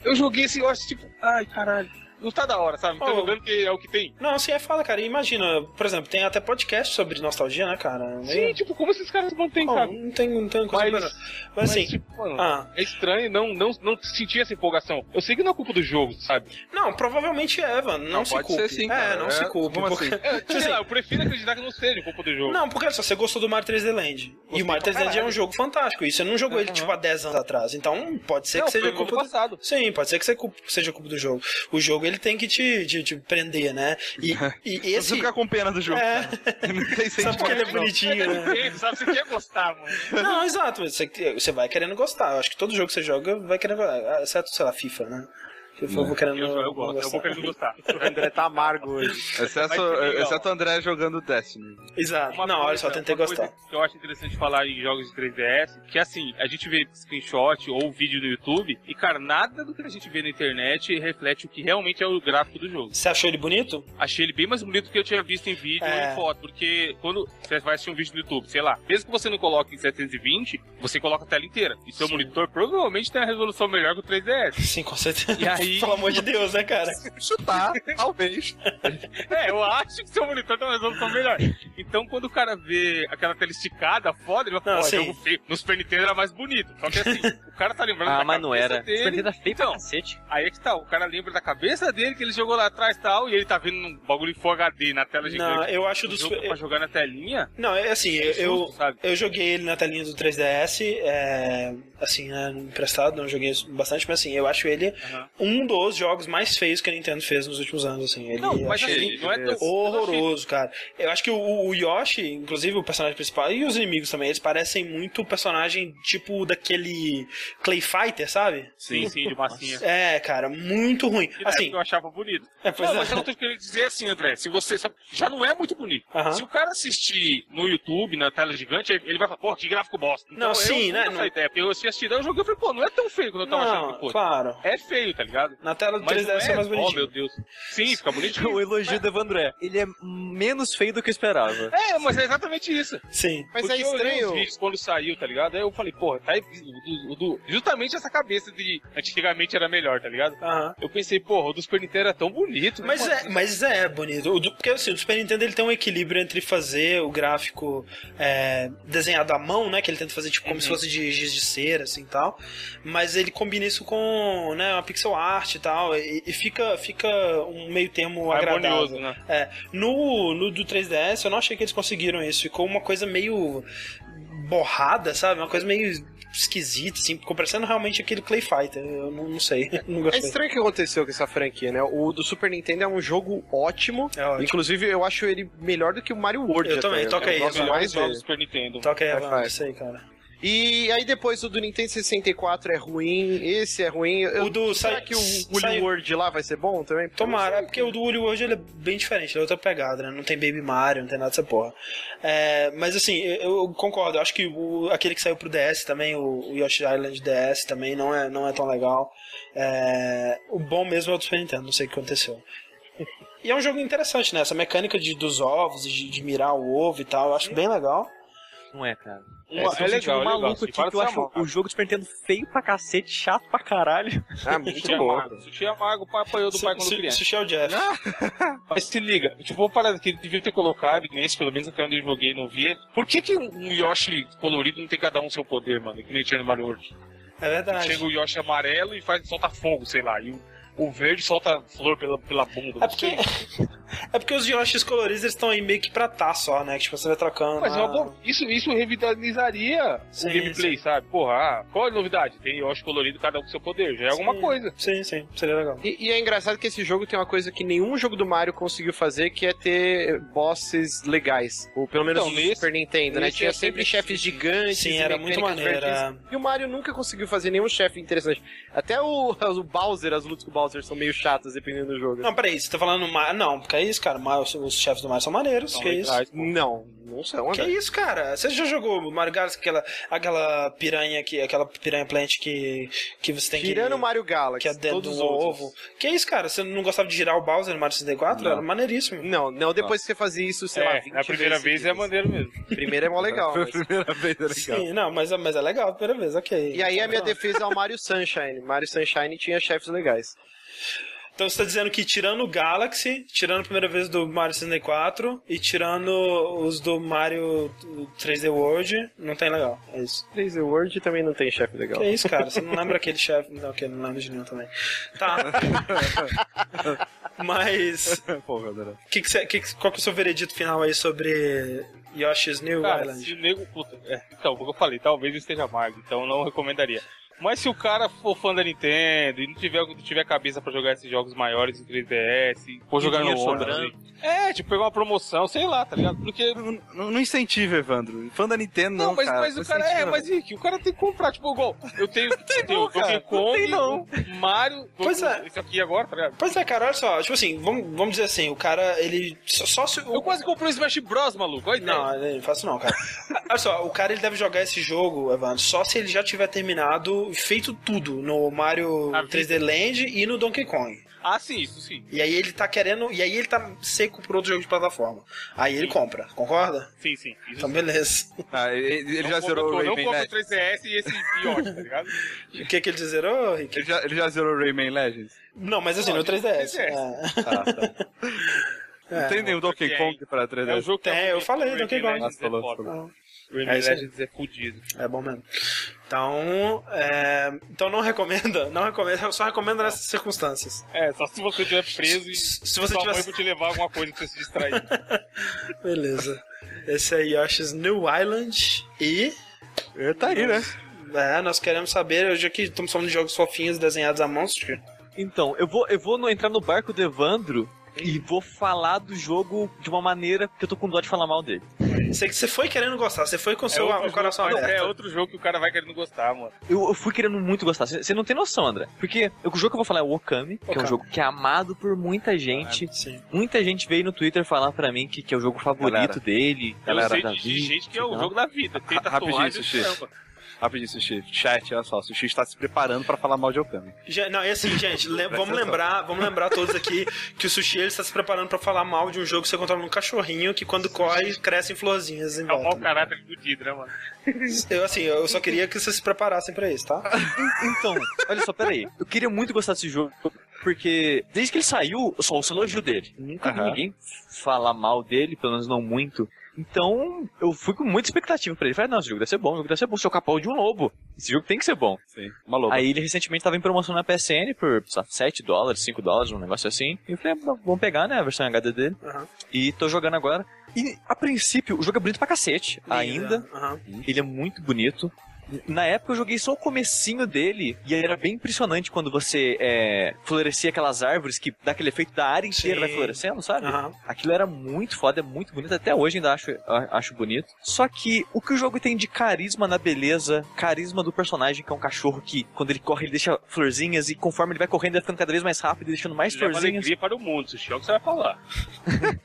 eu joguei assim, eu acho, tipo, ai, caralho, não tá da hora, sabe? Tô Oh. jogando que é o que tem. Não, assim é foda, cara. E Imagina, por exemplo, tem até podcast sobre nostalgia, né, cara? Sim, tipo, como esses caras mantêm, Não, sabe? não tem, não tem coisa Mas- melhor. Mas assim, tipo, mano, ah, é estranho não, não, não sentir essa empolgação. Eu sei que não é culpa do jogo, sabe? não, provavelmente é, mano. Não, Não, se pode culpe. ser sim, É, cara. não É, se culpe. como porque- assim? É, sei assim, lá, eu prefiro acreditar que não seja culpa do jogo. Não, porque olha só, você gostou do Mario 3D Land. e Gostei o Mario pra 3D Land é um jogo fantástico. E você não jogou ele, Uhum. tipo, há 10 anos atrás. Então, pode ser não, que seja culpa do... passado. Sim, pode ser que seja culpa do jogo. O jogo, ele tem que te, te, te prender, né? E, e Você esse... ficar com pena do jogo. É, Não tem sabe porque ele é sentimento, não. bonitinho, né? Sabe? Você quer gostar, mano. Não, exato. Você, você vai querendo gostar. Eu acho que todo jogo que você joga vai querendo gostar. Exceto, sei lá, FIFA, né? Eu vou querendo Eu, eu gosto, eu gostar. vou querendo gostar. O André tá amargo hoje. Exceto, exceto o André jogando Destiny. Exato. Uma não, olha só, tentei gostar. que eu acho interessante falar em jogos de 3DS, que assim, a gente vê screenshot ou vídeo no YouTube, e cara, nada do que a gente vê na internet reflete o que realmente é o gráfico do jogo. Você achou ele bonito? Achei ele bem mais bonito do que eu tinha visto em vídeo É. ou em foto, porque quando você vai assistir um vídeo no YouTube, sei lá, mesmo que você não coloque em 720, você coloca a tela inteira. E seu Sim. monitor provavelmente tem a resolução melhor que o 3DS. Sim, com certeza. E aí- Pelo amor de Deus, né, cara? Chutar, talvez. É, eu acho que seu monitor tem uma resolução melhor. Então, quando o cara vê aquela tela esticada, foda, ele vai falar, pô, jogo feio. No Super Nintendo era mais bonito. Só que assim, o cara tá lembrando Ah, da mas não era. dele. Super Nintendo é feio pra Então, cacete. aí é que tá, o cara lembra da cabeça dele que ele jogou lá atrás e tal, e ele tá vendo um bagulho em Full HD na tela gigante. Não, eu acho O dos. jogo pra jogar na telinha, Não, é assim, eu, é eu, justo, sabe? eu joguei ele na telinha do 3DS, é, assim, né, emprestado, não joguei bastante, mas assim, eu acho ele Aham. um dos jogos mais feios que a Nintendo fez nos últimos anos, assim. Ele, Não, mas achei assim, não é tão... horroroso, cara. Eu acho que o, o Yoshi, inclusive o personagem principal, e os inimigos também, eles parecem muito personagem tipo daquele Clay Fighter, sabe? Sim, sim, de massinha. É, cara, muito ruim. Na Assim, eu achava bonito. é, pois não, é. mas eu não tô querendo dizer assim, André. Se você sabe, já não é muito bonito. Aham. Se o cara assistir no YouTube, na tela gigante, ele vai falar, pô, que gráfico bosta. Então, Não, eu sim, né, essa não- ideia, porque eu assisti eu joguei e falei, pô, não é tão feio quando eu tava achando Não, que fosse. claro. É feio, tá ligado? Na tela do Mas 3DS não é, mais Oh, bonitinho. meu Deus. Sim, fica bonitinho. O elogio do Evandré. Ele é menos feio do que eu esperava. É, mas é exatamente isso. Sim. Mas Porque é eu olhei estranho. os vídeos quando saiu, tá ligado? Aí eu falei, porra, tá aí, o do- justamente essa cabeça de antigamente era melhor, tá ligado? Aham. Eu pensei, porra, o do Super Nintendo era tão bonito. né, Mas é, mas é bonito. O do- porque assim, o Super Nintendo ele tem um equilíbrio entre fazer o gráfico é, desenhado à mão, né? Que ele tenta fazer tipo como Uhum. se fosse de giz de cera, assim tal. Mas ele combina isso com né, uma pixel art e tal. E, e fica, fica um meio termo agradável. né? É, no, no do 3DS eu não achei que eles conseguiram isso. Ficou uma coisa meio borrada, sabe? Uma coisa meio esquisita, assim, ficou parecendo realmente aquele Clay Fighter. Eu não, não sei, não É estranho o que aconteceu com essa franquia, né? O do Super Nintendo é um jogo ótimo. É ótimo. Inclusive, eu acho ele melhor do que o Mario World. Eu também, toca aí, gosto Evandro. mais do Super Nintendo. Toca aí, isso aí, cara. E aí depois o do Nintendo 64 é ruim, esse é ruim. Eu- O do Será sai- que o Woolly World lá vai ser bom também? Tomara, porque o do Woolly World ele é bem diferente, ele é outra pegada, né? Não tem Baby Mario, não tem nada dessa porra. É, mas assim, eu, eu concordo, eu acho que o, aquele que saiu pro DS também, o, o Yoshi Island DS também não é, não é tão legal. É, o bom mesmo é o do Super Nintendo, não sei o que aconteceu. E é um jogo interessante, né? Essa mecânica de, dos ovos, de, de mirar o ovo e tal, eu acho bem legal. Não é, cara. É, Uma- é senti legal, um é maluco aqui para que eu de ser acho o jogo Super Nintendo feio pra cacete, chato pra caralho. Ah, muito bom. Sushi amargo, o pai apanhou do pai quando criança. Sushi é o Jeff. Mas se liga, tipo, uma parada que ele devia ter colocado nesse, pelo menos até onde eu joguei e não vi. Por que, que um Yoshi colorido não tem cada um seu poder, mano? Que nem tinha no Mario World. É verdade. Chega o Yoshi amarelo e faz, solta fogo, sei lá. E o, o verde solta flor pela, pela bunda. É porque, é porque os Yoshis coloridos estão aí meio que pra tá só, né? Que tipo, você vai trocando. Mas é isso, isso revitalizaria Sim, o gameplay, sabe? Porra, ah, qual é a novidade? Tem Yoshi colorido, cada um com seu poder. Já é alguma Sim. coisa. Sim, sim, seria legal. E, e é engraçado que esse jogo tem uma coisa que nenhum jogo do Mario conseguiu fazer, que é ter bosses legais. Ou pelo menos Então, no Super Nintendo, né? Tinha é sempre chefes gigantes. Sim, e era muito maneiro. era- E o Mario nunca conseguiu fazer nenhum chefe interessante. Até o, o Bowser, as lutas com o Bowser são meio chatas, dependendo do jogo. Não, peraí, você tá falando. Não, porque é isso, cara. Mario, os chefes do Mario são maneiros. São que isso? legais, pô. Não, não são, Que André. isso, cara? Você já jogou Mario Galaxy, aquela, aquela piranha que. aquela piranha plant que, que você tem Tirando que. o Mario Galaxy, que é dentro todos do ovo. Que isso, cara? Você não gostava de girar o Bowser no Mario 64? Não. Era maneiríssimo. Não, não, depois que você fazia isso, sei lá, é, 20 na primeira vezes vez é maneiro mesmo. Primeiro é mó legal. Foi a mas- primeira vez, é legal. Sim, não, mas, mas é legal a primeira vez, ok. E aí a minha defesa é o Mario Sunshine. Mario Sunshine tinha chefes legais. Então você tá dizendo que tirando o Galaxy, tirando a primeira vez do Mario 64 e tirando os do Mario 3D World, não tem legal. É isso. 3D World também não tem chefe legal. Que é isso, cara? Você não lembra aquele chefe. Não, ok, não lembro de nenhum também. Tá. Mas. André. Que que cê- que que- qual que é o seu veredito final aí sobre Yoshi's New Cara, Island? se o nego. Puta, é, então, como eu falei, talvez esteja amargo, então eu não recomendaria. Mas se o cara for fã da Nintendo e não tiver, não tiver cabeça pra jogar esses jogos maiores em 3DS, e for jogar no ônibus, assim, É, tipo, pegar uma promoção, sei lá, tá ligado? Porque. Não, não, não incentiva, Evandro. Fã da Nintendo, não, Não, mas, cara. mas o cara é, mas Rick, o cara tem que comprar, tipo, igual. Eu tenho, eu tenho Donkey cara. Não Kong, tem, não. Mario, Pois é. esse aqui agora, tá ligado? Pois é, cara, olha só, tipo assim, vamos, vamos dizer assim, o cara, ele. Só, só se. Eu quase comprei o Smash Bros, maluco. Olha. Não, não faço não, cara. Olha só, o cara ele deve jogar esse jogo, Evandro, só se ele já tiver terminado, feito tudo no Mario A 3D Land e no Donkey Kong. Ah, sim, isso sim. E aí ele tá querendo. E aí ele tá seco por outro jogo de plataforma. Aí ele Sim. compra, concorda? Sim, sim. Isso Então beleza. Ah, ele ele Não já zerou o Não Rayman compra o Legends. 3DS e esse Yoshi, tá ligado? O que que ele zerou, Rick? Ele já, ele já zerou o Rayman Legends? Não, mas assim, Não, no 3DS. 3DS. É. Ah, tá. É. Não tem nenhum Donkey. Kong pra 3DS. É o jogo que Tem, eu falei, Donkey Kong. Legends é Nossa, foda. falou, Rayman É. Legends é fudido. É bom mesmo. Então, é, então não recomenda, não recomenda, eu só recomendo nessas circunstâncias. É, só se você estiver preso e Se se você sua mãe tivesse. for te levar alguma coisa pra você se distrair. Beleza. Esse é Yoshi's New Island e. É, Tá aí, né? É, nós queremos saber, hoje aqui estamos falando de jogos fofinhos desenhados a monstro. Então, eu vou, eu vou no- entrar no barco do Evandro e vou falar do jogo de uma maneira que eu tô com dó de falar mal dele. Sei que você foi querendo gostar, você foi com o seu outro coração aberto. É outro jogo que o cara vai querendo gostar, mano. Eu, eu fui querendo muito gostar. Você não tem noção, André. Porque o jogo que eu vou falar é o Okami, que é um jogo que é amado por muita gente. Sim. Muita gente veio no Twitter falar pra mim que, que é o jogo favorito Galera. dele. Eu Galera sei da de, vida, gente que é o jogo da vida. Tem tatuagem, Sushi. Rapidinho, Sushi. Chat, olha só. O Sushi está se preparando pra falar mal de Okami. Já- Não, é assim, gente, lem- vamos lembrar, vamos lembrar todos aqui que o Sushi ele está se preparando pra falar mal de um jogo que você controla um cachorrinho que quando corre crescem florzinhas em É o mau volta. caráter fudido, né, mano? Eu assim, eu só queria que vocês se preparassem pra isso, tá? Então, olha só, peraí. Eu queria muito gostar desse jogo, porque desde que ele saiu, eu só ouço elogio dele. Nunca vi Aham. ninguém falar mal dele, pelo menos não muito. Então, eu fui com muita expectativa pra ele. Falei, não, esse jogo deve ser bom, esse jogo deve ser bom. Se o capão de um lobo, esse jogo tem que ser bom. Sim. Uma loba. Aí ele recentemente tava em promoção na PSN por sei lá, 7 dólares, 5 dólares, um negócio assim. E eu falei, ah, vamos pegar, né, a versão HD dele. Aham. E tô jogando agora. E a princípio, o jogo é bonito pra cacete. Ainda. Aham. Ele é muito bonito. Na época eu joguei só o comecinho dele e era bem impressionante quando você é, florescia aquelas árvores que dá aquele efeito da área inteira Sim. vai florescendo, sabe? Aham. Aquilo era muito foda, é muito bonito. Até hoje ainda acho, acho bonito. Só que o que o jogo tem de carisma na beleza, carisma do personagem, que é um cachorro que, quando ele corre, ele deixa florzinhas e conforme ele vai correndo, ele vai ficando cada vez mais rápido e deixando mais Leva florzinhas. alegria para o mundo, Sushi, é o que você vai falar.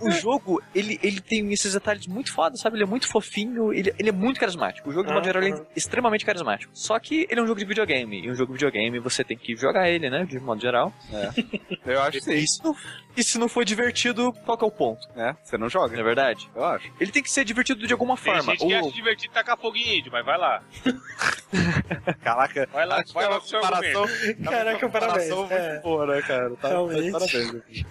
O jogo, ele, ele tem esses detalhes muito foda, sabe? Ele é muito fofinho, ele, ele é muito carismático. O jogo, de modo geral, ele aham. É extremamente carismático. Só que ele é um jogo de videogame. E um jogo de videogame, você tem que jogar ele, né? De modo geral. Eu acho que sim. E se não, e se não for divertido, qual que é o ponto? né? Você não Não joga, é verdade? eu acho. Ele tem que ser divertido de alguma Tem forma. gente que Ou- acha divertido tacar fogo em índio, mas vai lá. Caraca. Vai lá, vai é lá com o seu comparação, é Caraca, comparação parabéns. muito É. boa, né, cara? Tá, Realmente. Parabéns.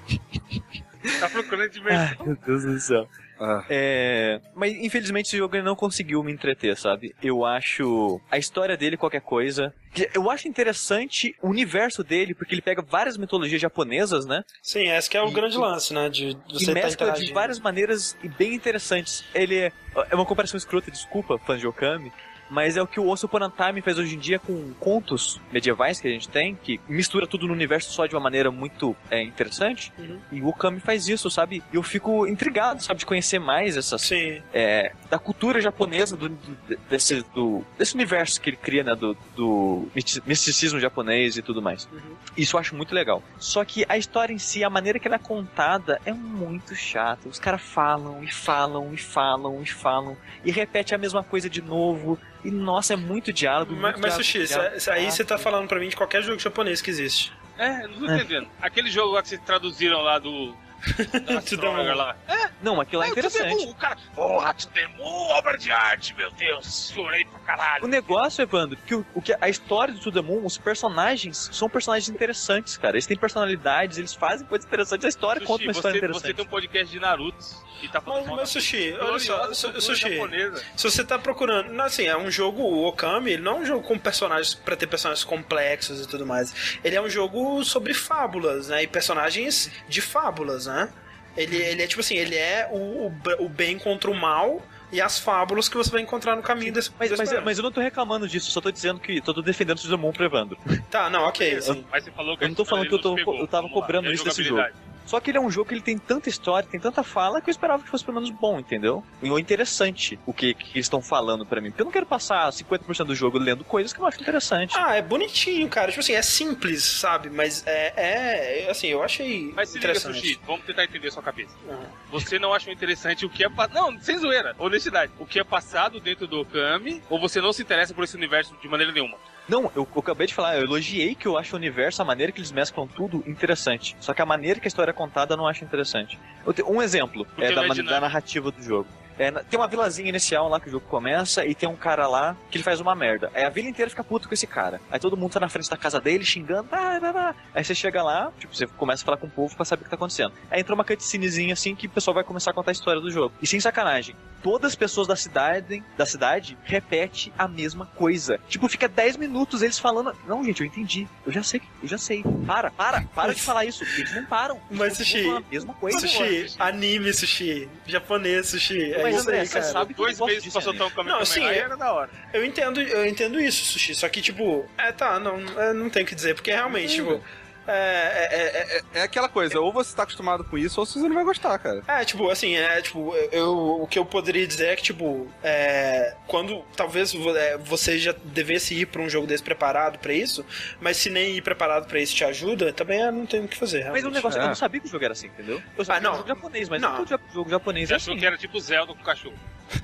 Tá procurando diversão. Ai, meu Deus do céu. Ah. É, mas infelizmente esse jogo ele não conseguiu me entreter, sabe? Eu acho a história dele qualquer coisa. Eu acho interessante o universo dele, porque ele pega várias mitologias japonesas, né? Sim, esse que é o E- grande lance, né? De e você tá mescla de várias maneiras e bem interessantes. Ele é, é uma comparação escrota, desculpa, fãs de Okami, mas é o que o Once Upon a Time faz hoje em dia com contos medievais que a gente tem, que mistura tudo no universo só de uma maneira muito é, interessante. Uhum. E o Okami faz isso, sabe? E eu fico intrigado, sabe, de conhecer mais essas Sim. é, da cultura japonesa, do, do- desse, do- desse universo que ele cria, né, do, do misti- misticismo japonês e tudo mais. Uhum. Isso eu acho muito legal. Só que a história em si, a maneira que ela é contada, é muito chata. Os caras falam e falam e falam e falam e repete a mesma coisa de novo. E nossa, é muito diálogo. Mas, muito mas diálogo, Sushi, diálogo isso aí você tá chato. falando pra mim de qualquer jogo japonês que existe. É, não tô entendendo. Aquele jogo lá que vocês traduziram lá do. da Astronaut lá. Não, aquilo é Ah, o interessante. O cara, porra, Tsutomu, obra de arte, meu Deus, chorei pra caralho. O negócio, Evandro, que o, o que a história do To The Moon, os personagens são personagens interessantes, cara. Eles têm personalidades, eles fazem coisas interessantes. A história conta uma Sushi, história você, interessante. você tem um podcast de Naruto e tá falando Mas, mas Sushi, olha só, Su- Sushi, japonesa. se você tá procurando. Não, assim, é um jogo, o Okami, ele não é um jogo com personagens pra ter personagens complexos e tudo mais. Ele é um jogo sobre fábulas, né? E personagens de fábulas, né? Ele, ele é tipo assim, ele é o, o, o bem contra o mal e as fábulas que você vai encontrar no caminho desse, Mas, mas, mas eu não tô reclamando disso, só tô dizendo que tô defendendo o Moon pro Evandro. Tá, não, ok. assim. Mas você falou que Eu não tô história falando que eu tô- pegou. eu tava Vamos lá, cobrando é isso desse jogabilidade. Só que ele é um jogo que ele tem tanta história, tem tanta fala, que eu esperava que fosse pelo menos bom, entendeu? E o interessante o que, que eles estão falando pra mim. Porque eu não quero passar 50% do jogo lendo coisas que eu não acho interessante. Ah, é bonitinho, cara. Tipo assim, é simples, sabe? Mas é, é assim, eu achei Mas se liga, interessante. Sushi, vamos tentar entender sua cabeça. Ah. Você não achou interessante o que é. Não, sem zoeira, honestidade. O que é passado dentro do Okami, ou você não se interessa por esse universo de maneira nenhuma? Não, eu, eu acabei de falar, eu elogiei que eu acho o universo, a maneira que eles mesclam tudo, interessante. Só que a maneira que a história é contada eu não acho interessante. Te- um exemplo é da, é da narrativa do jogo. É, tem uma vilazinha inicial lá que o jogo começa e tem um cara lá que ele faz uma merda. Aí a vila inteira fica puto com esse cara. Aí todo mundo tá na frente da casa dele xingando. Ah, ah, ah. Aí você chega lá, tipo, você começa a falar com o povo pra saber o que tá acontecendo. Aí entra uma cutscenezinha assim que o pessoal vai começar a contar a história do jogo. E sem sacanagem, todas as pessoas da cidade, da cidade repete a mesma coisa. Tipo, fica 10 minutos eles falando. Não, gente, eu entendi. Eu já sei, eu já sei. Para, para, para de falar isso. Eles não param. Eles Mas, Sushi, a mesma coisa. Sushi, anime, sushi, japonês, sushi. É Mas, André, aí, você sabe que Dois meses pra soltar um? Kamen Não, Kamen sim, Rider é- era da hora. Eu entendo, eu entendo isso, sushi. Só que, tipo, é, tá, não, é, não tem o que dizer, porque realmente, tipo. É, é, é, É, é aquela coisa, ou você tá acostumado com isso, ou você não vai gostar, cara. É, tipo, assim, é, tipo, eu, o que eu poderia dizer é que, tipo, é, quando talvez vo- é, você já devesse ir pra um jogo desse preparado pra isso, mas se nem ir preparado pra isso te ajuda, também é, não tem o que fazer. Mas o realmente. negócio, É. eu não sabia que o jogo era assim, entendeu? Eu sabia Ah, que era não. um jogo japonês, mas Não. não todo jogo japonês Você é achou assim. que era tipo Zelda com cachorro.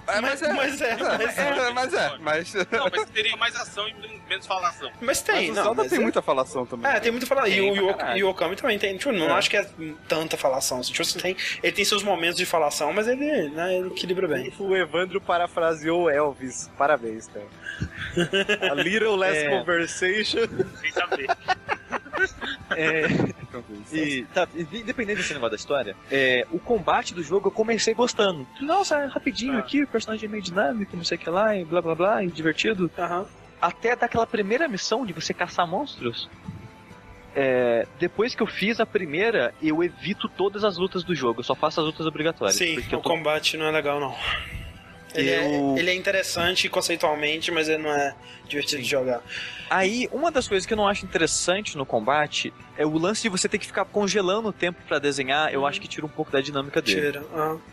É, Mas é, mas é, mas é. É, mas é, mas. Não, mas teria mais ação e menos falação. Mas tem, Mas o não. Zelda mas tem é- muita falação também. É, tem muita falação. E, o- e, o- Okami também tem. Tipo, não É. acho que é tanta falação. Tipo, assim, tem, ele tem seus momentos de falação, mas ele, né, ele equilibra bem. O Evandro parafraseou Elvis. Parabéns, cara. A little less É. conversation. Sem saber. É, e, tá, independente desse negócio da história, é, o combate do jogo eu comecei gostando. Nossa, é rapidinho Ah. aqui, o personagem é meio dinâmico, não sei o que lá, e blá blá blá, e divertido. Aham. Até daquela primeira missão de você caçar monstros. É, depois que eu fiz a primeira, eu evito todas as lutas do jogo, eu só faço as lutas obrigatórias. Sim, porque o tô combate não é legal, não. Ele, Eu- é, ele é interessante conceitualmente, mas ele não é divertido de jogar. Aí, uma das coisas que eu não acho interessante no combate é o lance de você ter que ficar congelando o tempo pra desenhar. Eu acho que tira um pouco da dinâmica dele. Tira.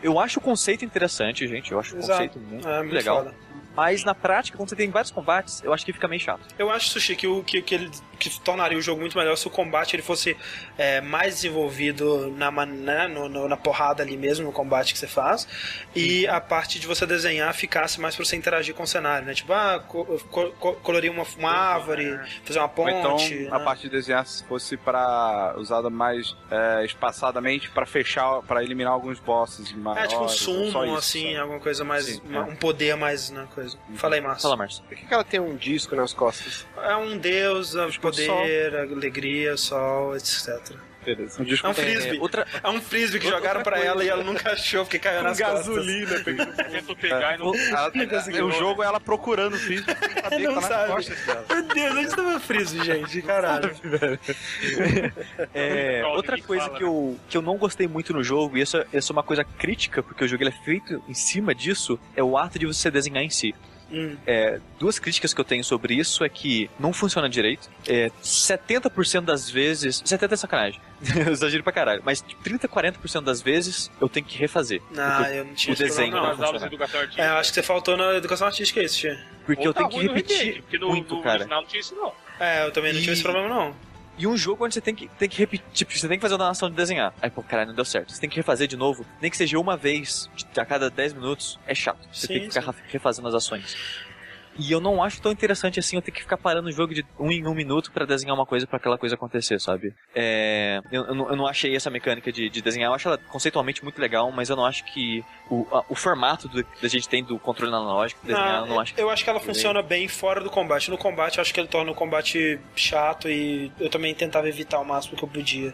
Eu acho o conceito interessante, gente. Eu acho o Exato. conceito muito, é muito legal. foda. Mas na prática, quando você tem vários combates, eu acho que fica meio chato. Eu acho, Sushi, que, o, que, que ele que tornaria o jogo muito melhor se o combate ele fosse é, mais desenvolvido na, né, no- no- na porrada ali mesmo, no combate que você faz, e Uhum. a parte de você desenhar ficasse mais pra você interagir com o cenário, né? Tipo, ah, co- co- co- colorir uma, uma árvore, fazer uma Ou então ponte. a né? parte de desenhar se fosse para usada mais é, espaçadamente para fechar, para eliminar alguns bosses maiores. É tipo um sumo, isso, assim, sabe? alguma coisa mais. Sim, uma- é. Um poder mais na coisa. Fala aí, Márcio. Fala, Márcio. Por que, que ela tem um disco nas costas? É um deus, é Disco poder, alegria, sol, etc. Beleza. Um disco É um frisbee. outra, É um frisbee que Outra jogaram pra coisa. ela e ela nunca achou porque caiu nas gasolina. Tentou pegar e não. Ela- é, o jogo é ela procurando o frisbee. Não que tá sabe. nas costas dela. Meu Deus, onde tava frisbee, gente? Caralho. É, outra coisa fala, que eu, que eu não gostei muito no jogo, e isso, isso é uma coisa crítica, porque o jogo ele é feito em cima disso, é o ato de você desenhar em si. Hum. É, duas críticas que eu tenho sobre isso é que não funciona direito. É, 70% das vezes. 70% é sacanagem. eu exagero pra caralho. Mas 30, 40% das vezes eu tenho que refazer. Não, eu não tinha o esse desenho problema, Nas não aulas de funciona. educação artística. É, eu acho que você faltou na educação artística isso, Tia. Porque eu Ou tá tenho que repetir Rebelde, porque no, muito, no cara. original não tinha isso, não. É, eu também não E- tive esse problema, não. E um jogo onde você tem que, tem que repetir, tipo, você tem que fazer uma ação de desenhar. Aí, pô, caralho, não deu certo. Você tem que refazer de novo, nem que seja uma vez a cada 10 minutos. É chato. Você Sim, tem que ficar sim. refazendo as ações. E eu não acho tão interessante assim eu ter que ficar parando o jogo de um em um minuto pra desenhar uma coisa pra aquela coisa acontecer, sabe? É, eu, eu não, eu não achei essa mecânica de, de desenhar. Eu acho ela conceitualmente muito legal, mas eu não acho que o, a- o formato do, que a gente tem do controle analógico de desenhar, eu não acho que eu acho que ela funciona bem fora do combate. No combate, eu acho que ele torna o combate chato e eu também tentava evitar o máximo que eu podia.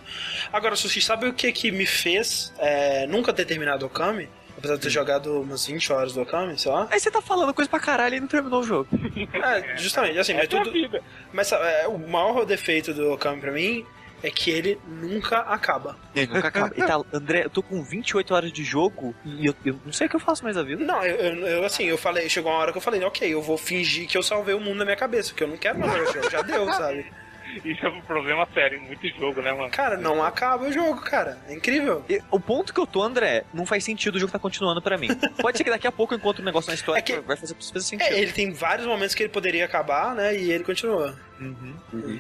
Agora, Sushi, sabe o que que me fez é, nunca ter terminado o Okami? Apesar de ter jogado umas 20 horas do Okami, sei lá. Aí você tá falando coisa pra caralho e não terminou o jogo. É, justamente, assim, É mas tudo. vida. Mas é, o maior defeito do Okami pra mim é que ele nunca acaba. Ele nunca acaba. E tá, André, eu tô com 28 horas de jogo e eu, eu não sei o que eu faço mais da vida. Não, eu, eu- eu, assim, eu falei, chegou uma hora que eu falei, ok, eu vou fingir que eu salvei o mundo na minha cabeça, porque eu não quero mais jogar o jogo, já deu, sabe? Isso é um problema sério em muito jogo, né, mano? Cara, não acaba o jogo, cara. É incrível. E o ponto que eu tô, André, não faz sentido o jogo tá continuando pra mim. Pode ser que daqui a pouco eu encontre um negócio na história É que- que vai fazer, fazer sentido. É, ele tem vários momentos que ele poderia acabar, né? E ele continua.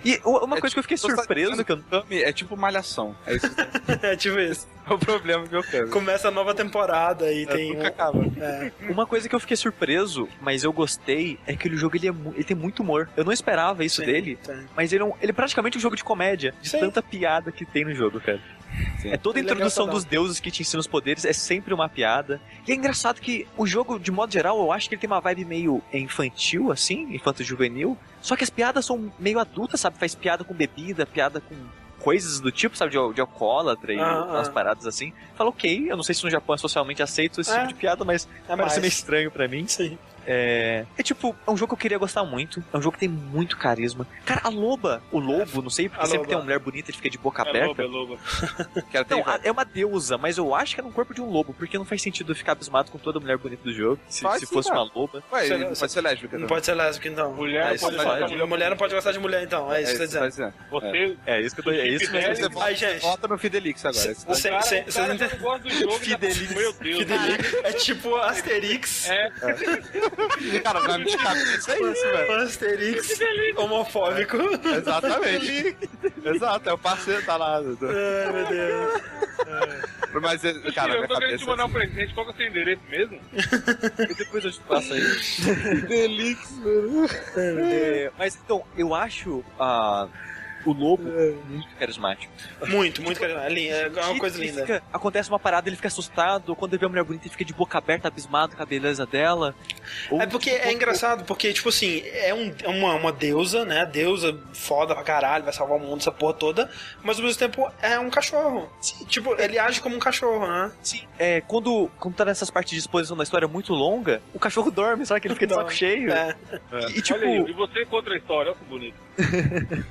E u- uma É coisa que eu fiquei tá surpreso dizendo que eu é tipo malhação. É isso é tipo isso. é o problema do Okami. Começa a nova temporada e tem. nunca um- acaba. é. Uma coisa que eu fiquei surpreso, mas eu gostei, é que o jogo ele, é mu- ele tem muito humor. Eu não esperava isso Sim, dele, mas ele é, um- ele é praticamente um jogo de comédia, de Sim. tanta piada que tem no jogo, cara. Sim. É toda a é introdução dos deuses que te ensinam os poderes, é sempre uma piada. E é engraçado que o jogo, de modo geral, eu acho que ele tem uma vibe meio infantil, assim, infanto-juvenil. Só que as piadas são meio adultas, sabe? Faz piada com bebida, piada com coisas do tipo, sabe? De, de alcoólatra e Ah, umas ah. paradas assim. Fala, ok, eu não sei se no Japão é socialmente aceito esse É. tipo de piada, mas É parece meio estranho pra mim. Sim. É... é tipo, é um jogo que eu queria gostar muito. É um jogo que tem muito carisma. Cara, a loba, o lobo, não sei, porque A sempre loba. tem uma mulher bonita, ele fica de boca É aberta. lobo, é lobo. Não, a- é uma deusa, mas eu acho que é no corpo de um lobo, porque não faz sentido eu ficar abismado com toda mulher bonita do jogo, se, se sim, fosse cara. uma loba. Ué, Você- não pode ser lésbica. Não também. pode ser lésbica, então. Mulher Ah, não pode faz- gostar de Mulher, não pode gostar de mulher, então. É isso que É você isso tá que dizendo. tá dizendo. Você, É isso que eu tô. É isso mesmo. Você Ai, gente. volta no Fidelix agora. Cê- o Cê- cara, cê- o cês cara ente- já não gosta do jogo. já- Fidelix. Meu Deus. Fidelix é tipo Asterix. É, Cara, na minha cabeça é isso, velho. Asterix homofóbico. Exatamente. Exato, é o parceiro, tá lá. Ai, meu Deus. Mas, é, cara, eu tô querendo te cabeça. mandar um presente. Qual que é o seu endereço mesmo? Depois eu te passo aí. É, mas então, eu acho ah, o lobo muito carismático. Muito, muito. É li- é uma coisa linda. fica- acontece uma parada, ele fica assustado. Quando ele vê a mulher bonita, ele fica de boca aberta, abismado com a beleza dela. Ou, É porque tipo, é engraçado, porque, tipo assim, é um- é uma, uma deusa, né? Deusa foda pra caralho, vai salvar o mundo, essa porra toda, mas ao mesmo tempo é um cachorro. Tipo, ele age como um cachorro, né? Sim, é, quando, quando tá nessas partes de exposição da história muito longa, o cachorro dorme, sabe? Que ele fica de saco cheio. É. E tipo, Olha aí, e você contra a história, olha que bonito.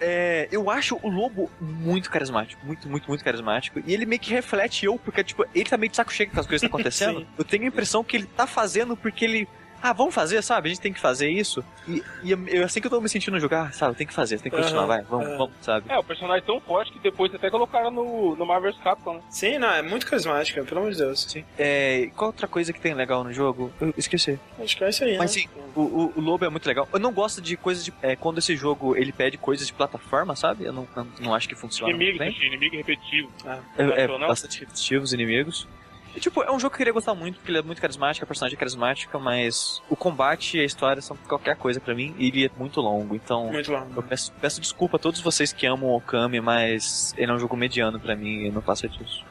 é, eu acho o Lobo muito carismático. Muito, muito, muito carismático. E ele meio que reflete eu, porque, tipo, ele tá meio de saco cheio com as coisas que estão acontecendo. Eu tenho a impressão que ele tá fazendo porque ele. Ah, vamos fazer, sabe? A gente tem que fazer isso. E, e eu, assim que eu tô me sentindo jogar, sabe? Tem que fazer, tem que continuar, Aham, vai, vamos, é. vamos, sabe? É, o personagem é tão forte que depois até colocaram no, no Marvel's Capcom, né? Sim, não, é muito carismática, pelo amor de Deus. Sim. É, qual outra coisa que tem legal no jogo? Eu esqueci. Acho que é isso aí, Mas né? sim, o, o, o Lobo é muito legal. Eu não gosto de coisas de. É, quando esse jogo ele pede coisas de plataforma, sabe? Eu não, não, não acho que funciona Inimigos, muito bem. Inimigo repetitivo. É, é não? bastante repetitivo os inimigos. E, tipo, é um jogo que eu queria gostar muito, porque ele é muito carismático, a personagem é carismática, mas o combate e a história são qualquer coisa pra mim, e ele é muito longo, então Muito longo. eu peço, peço desculpa a todos vocês que amam o Okami, mas ele é um jogo mediano pra mim e não passa disso.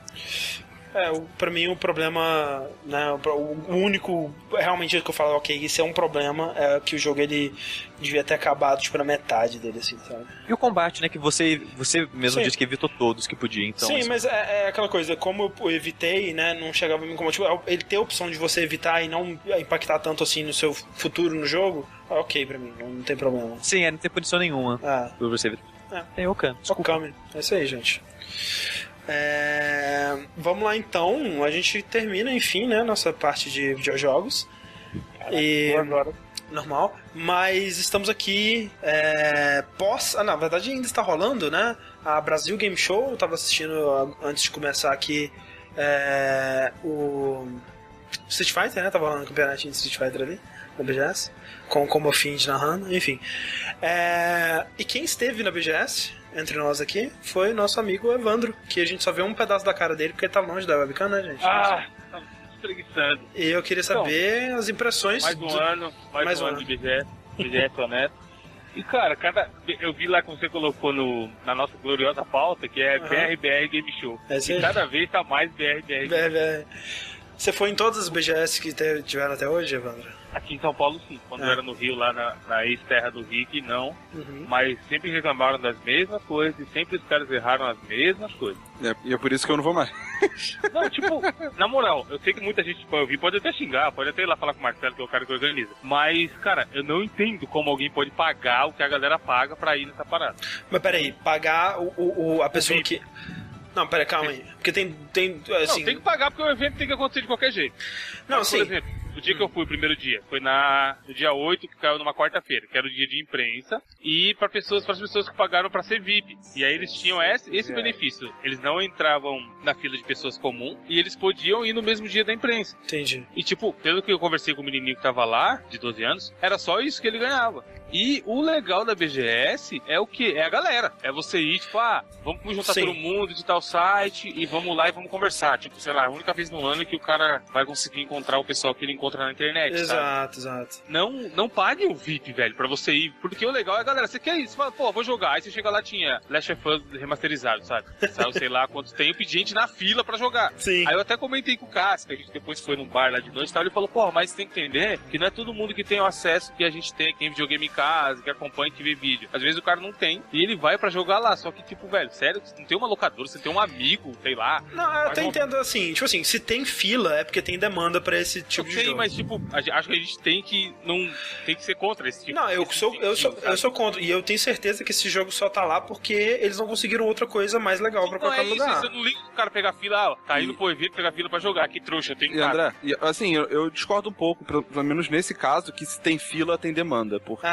É, pra mim o problema, né, o, único realmente que eu falo, ok, isso é um problema, é que o jogo ele devia ter acabado, tipo, na metade dele, assim, sabe? E o combate, né, que você, você mesmo Sim. disse que evitou todos que podia, então... Sim, assim, mas é, é aquela coisa, como eu evitei, né, não chegava a me incomodar, tipo, ele ter a opção de você evitar e não impactar tanto assim no seu futuro no jogo, é ok pra mim, não, tem problema. Sim, é, não tem punição nenhuma Ah, por você evitar. É. Tem Okami. Okami. É isso aí, gente. É, Vamos lá então, a gente termina, enfim, né, nossa parte de videojogos. E normal, mas estamos aqui é, pós. Ah, na verdade ainda está rolando, né? A Brasil Game Show, eu tava assistindo antes de começar aqui é, o Street Fighter, né? Tava rolando um campeonatinho de Street Fighter ali, na BGS, com como Find narrando, enfim. É, e quem esteve na BGS, entre nós aqui, foi nosso amigo Evandro, que a gente só vê um pedaço da cara dele porque ele tá longe da webcam, né, gente? Ah, tá espreguiçando. E eu queria saber as impressões. Mais um do- ano, mais, mais um um ano ano. de BGS, BGS honesto. E cara, cada, eu vi lá como você colocou no, na nossa gloriosa pauta, que é Aham. BRBR Game Show. É e cada vez tá mais BRBR. Vé- Você foi em todas as BGS que tiveram até hoje, Evandro? Aqui em São Paulo sim, quando É. eu era no Rio, lá na, na ex-terra do Rick, não. Uhum. Mas sempre reclamaram das mesmas coisas e sempre os caras erraram as mesmas coisas. É, e é por isso que eu não vou mais. Não, tipo, na moral, eu sei que muita gente pode ouvir, pode até xingar, pode até ir lá falar com o Marcelo, que é o cara que organiza. Mas, cara, eu não entendo como alguém pode pagar o que a galera paga pra ir nessa parada. Mas peraí, pagar o, o- o- a pessoa que. Não, peraí, calma aí. Porque tem. tem assim, não, tem que pagar porque o evento tem que acontecer de qualquer jeito. Não, Mas, sim. Por exemplo, o dia que eu fui, o primeiro dia, foi na, no dia 8, que caiu numa quarta-feira, que era o dia de imprensa, e para pessoas, para as pessoas que pagaram para ser VIP. E aí eles tinham esse, esse benefício. Eles não entravam na fila de pessoas comuns e eles podiam ir no mesmo dia da imprensa. Entendi. E tipo, pelo que eu conversei com o menininho que tava lá, de 12 anos, era só isso que ele ganhava. E o legal da BGS é o que? É a galera. É você ir, tipo, ah, vamos juntar Sim. todo mundo de tal site e vamos lá e vamos conversar. Tipo, sei lá, a única vez no ano que o cara vai conseguir encontrar o pessoal que ele encontra na internet, sabe? Exato, exato. Não, não pague o VIP, velho, pra você ir. Porque o legal é, galera, você quer ir, você fala, pô, vou jogar. Aí você chega lá, tinha Last of Us remasterizado, sabe? Saiu, sei lá quanto tempo e gente na fila pra jogar. Sim. Aí eu até comentei com o Cássio, que a gente depois foi num bar lá de noite e tal, ele falou, pô, mas tem que entender que não é todo mundo que tem o acesso que a gente tem, que tem videogame em casa, que acompanha, que vê vídeo. Às vezes o cara não tem, e ele vai pra jogar lá, só que tipo, velho, sério, você não tem uma locadora, você tem um amigo, sei lá. Não, eu até não- entendo assim, tipo assim, se tem fila é porque tem demanda pra esse tipo de ok, jogo. mas tipo, acho que a gente tem que não tem que ser contra esse tipo Não, eu sou, eu, sou, sabe? eu sou contra. E eu tenho certeza que esse jogo só tá lá porque eles não conseguiram outra coisa mais legal pra Não colocar é no isso, lugar. você não liga o cara pegar fila, ah, tá indo pro evento pegar fila pra jogar, que trouxa, eu tenho E cara. André, e, assim, eu, eu discordo um pouco, pelo, pelo menos nesse caso, que se tem fila, tem demanda. Porque